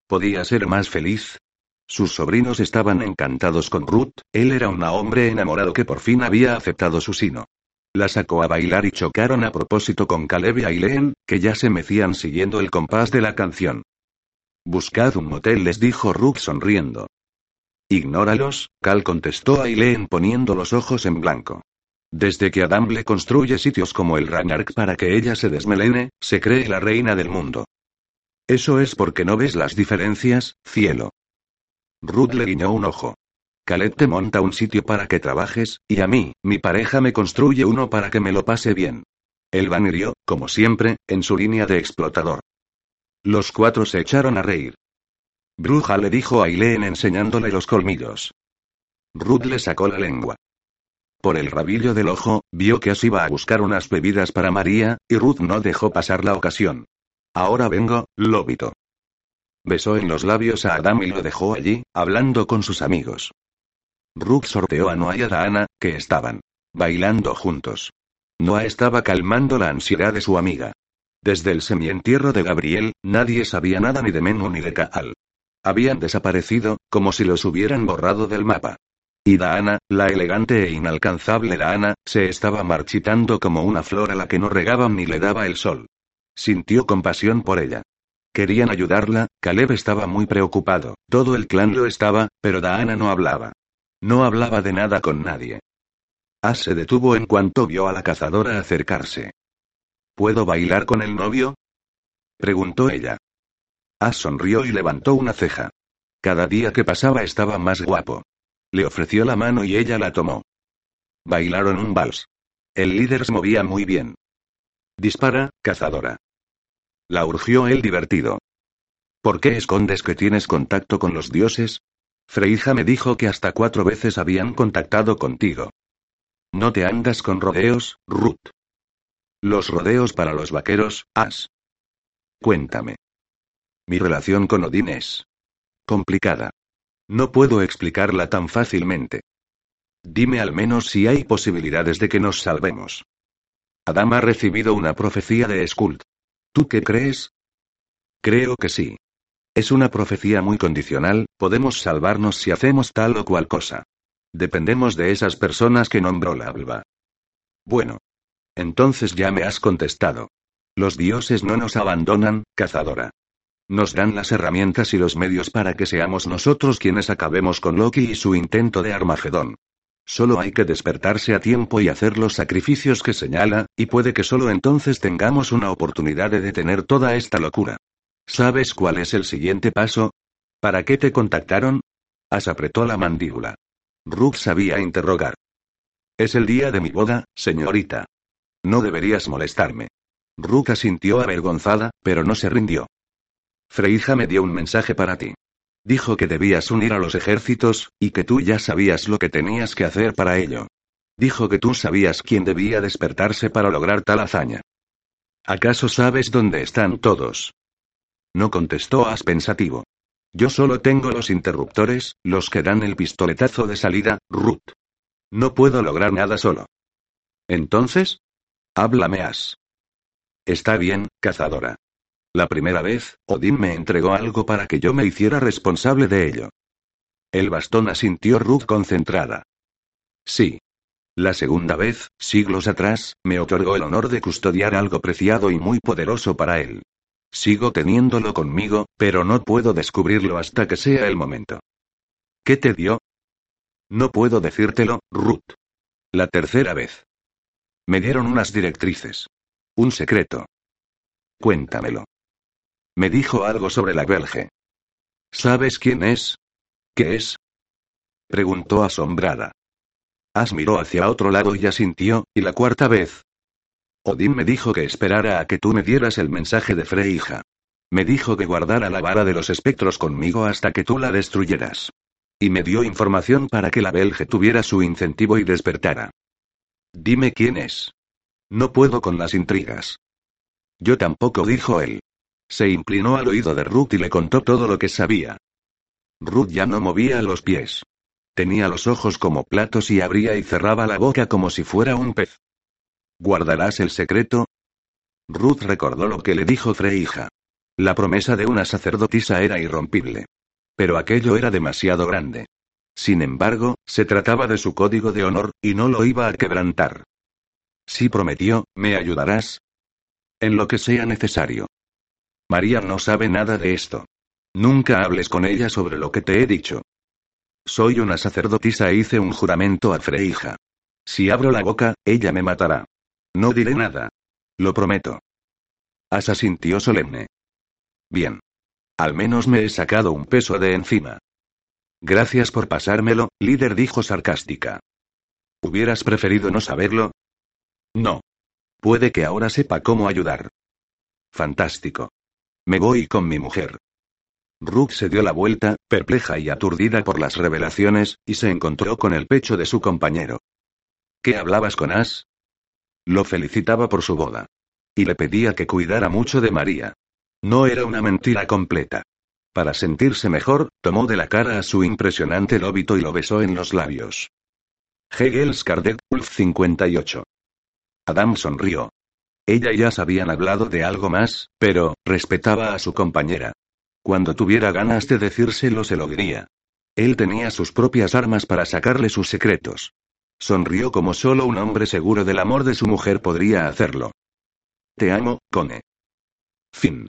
¿Podía ser más feliz? Sus sobrinos estaban encantados con Ruth, él era un hombre enamorado que por fin había aceptado su sino. La sacó a bailar y chocaron a propósito con Caleb y Aileen, que ya se mecían siguiendo el compás de la canción. Buscad un motel, les dijo Ruth sonriendo. Ignóralos, Cal contestó a Aileen poniendo los ojos en blanco. Desde que Adam le construye sitios como el Ragnarok para que ella se desmelene, se cree la reina del mundo. Eso es porque no ves las diferencias, cielo. Ruth le guiñó un ojo. Caleb te monta un sitio para que trabajes, y a mí, mi pareja me construye uno para que me lo pase bien. El hirió, como siempre, en su línea de explotador. Los cuatro se echaron a reír. Bruja le dijo a Eileen enseñándole los colmillos. Ruth le sacó la lengua. Por el rabillo del ojo, vio que así iba a buscar unas bebidas para María, y Ruth no dejó pasar la ocasión. Ahora vengo, lóbito. Besó en los labios a Adam y lo dejó allí, hablando con sus amigos. Rook sorteó a Noah y a Daana, que estaban bailando juntos. Noah estaba calmando la ansiedad de su amiga. Desde el semientierro de Gabriel, nadie sabía nada ni de Menú ni de Kaal. Habían desaparecido, como si los hubieran borrado del mapa. Y Daana, la elegante e inalcanzable Daana, se estaba marchitando como una flor a la que no regaban ni le daba el sol. Sintió compasión por ella. Querían ayudarla, Caleb estaba muy preocupado, todo el clan lo estaba, pero Daana no hablaba. No hablaba de nada con nadie. As se detuvo en cuanto vio a la cazadora acercarse. ¿Puedo bailar con el novio? preguntó ella. As sonrió y levantó una ceja. Cada día que pasaba estaba más guapo. Le ofreció la mano y ella la tomó. Bailaron un vals. El líder se movía muy bien. Dispara, cazadora. La urgió el divertido. ¿Por qué escondes que tienes contacto con los dioses? Freija me dijo que hasta cuatro veces habían contactado contigo. No te andas con rodeos, Ruth. Los rodeos para los vaqueros, As. Cuéntame. Mi relación con Odín es complicada. No puedo explicarla tan fácilmente. Dime al menos si hay posibilidades de que nos salvemos. Adam ha recibido una profecía de Skuld. ¿Tú qué crees? Creo que sí. Es una profecía muy condicional, podemos salvarnos si hacemos tal o cual cosa. Dependemos de esas personas que nombró la Alba. Bueno. Entonces ya me has contestado. Los dioses no nos abandonan, cazadora. Nos dan las herramientas y los medios para que seamos nosotros quienes acabemos con Loki y su intento de Armagedón. Solo hay que despertarse a tiempo y hacer los sacrificios que señala, y puede que solo entonces tengamos una oportunidad de detener toda esta locura. ¿Sabes cuál es el siguiente paso? ¿Para qué te contactaron? As apretó la mandíbula. Rook sabía interrogar. Es el día de mi boda, señorita. No deberías molestarme. Rook asintió avergonzada, pero no se rindió. Freija me dio un mensaje para ti. Dijo que debías unir a los ejércitos, y que tú ya sabías lo que tenías que hacer para ello. Dijo que tú sabías quién debía despertarse para lograr tal hazaña. ¿Acaso sabes dónde están todos? No contestó As pensativo. Yo solo tengo los interruptores, los que dan el pistoletazo de salida, Ruth. No puedo lograr nada solo. Entonces? Háblame As. Está bien, cazadora. La primera vez, Odín me entregó algo para que yo me hiciera responsable de ello. El bastón asintió Ruth concentrada. Sí. La segunda vez, siglos atrás, me otorgó el honor de custodiar algo preciado y muy poderoso para él. Sigo teniéndolo conmigo, pero no puedo descubrirlo hasta que sea el momento. ¿Qué te dio? No puedo decírtelo, Ruth. La tercera vez. Me dieron unas directrices. Un secreto. Cuéntamelo. Me dijo algo sobre la Belge. ¿Sabes quién es? ¿Qué es? Preguntó asombrada. As miró hacia otro lado y asintió, y la cuarta vez, Odín me dijo que esperara a que tú me dieras el mensaje de Freyja. Me dijo que guardara la vara de los espectros conmigo hasta que tú la destruyeras. Y me dio información para que la Belge tuviera su incentivo y despertara. Dime quién es. No puedo con las intrigas. Yo tampoco, dijo él. Se inclinó al oído de Ruth y le contó todo lo que sabía. Ruth ya no movía los pies. Tenía los ojos como platos y abría y cerraba la boca como si fuera un pez. ¿Guardarás el secreto? Ruth recordó lo que le dijo Freija. La promesa de una sacerdotisa era irrompible. Pero aquello era demasiado grande. Sin embargo, se trataba de su código de honor, y no lo iba a quebrantar. Si prometió, ¿me ayudarás? En lo que sea necesario. María no sabe nada de esto. Nunca hables con ella sobre lo que te he dicho. Soy una sacerdotisa e hice un juramento a Freija. Si abro la boca, ella me matará. No diré nada. Lo prometo. Asa sintió solemne. Bien. Al menos me he sacado un peso de encima. Gracias por pasármelo, líder dijo sarcástica. ¿Hubieras preferido no saberlo? No. Puede que ahora sepa cómo ayudar. Fantástico. Me voy con mi mujer. Rook se dio la vuelta, perpleja y aturdida por las revelaciones, y se encontró con el pecho de su compañero. ¿Qué hablabas con As? Lo felicitaba por su boda. Y le pedía que cuidara mucho de María. No era una mentira completa. Para sentirse mejor, tomó de la cara a su impresionante lóbito y lo besó en los labios. Hegels Kardec, Ulf 58. Adam sonrió. Ella y habían hablado de algo más, pero, respetaba a su compañera. Cuando tuviera ganas de decírselo se lo diría. Él tenía sus propias armas para sacarle sus secretos. Sonrió como solo un hombre seguro del amor de su mujer podría hacerlo. Te amo, Cone. Fin.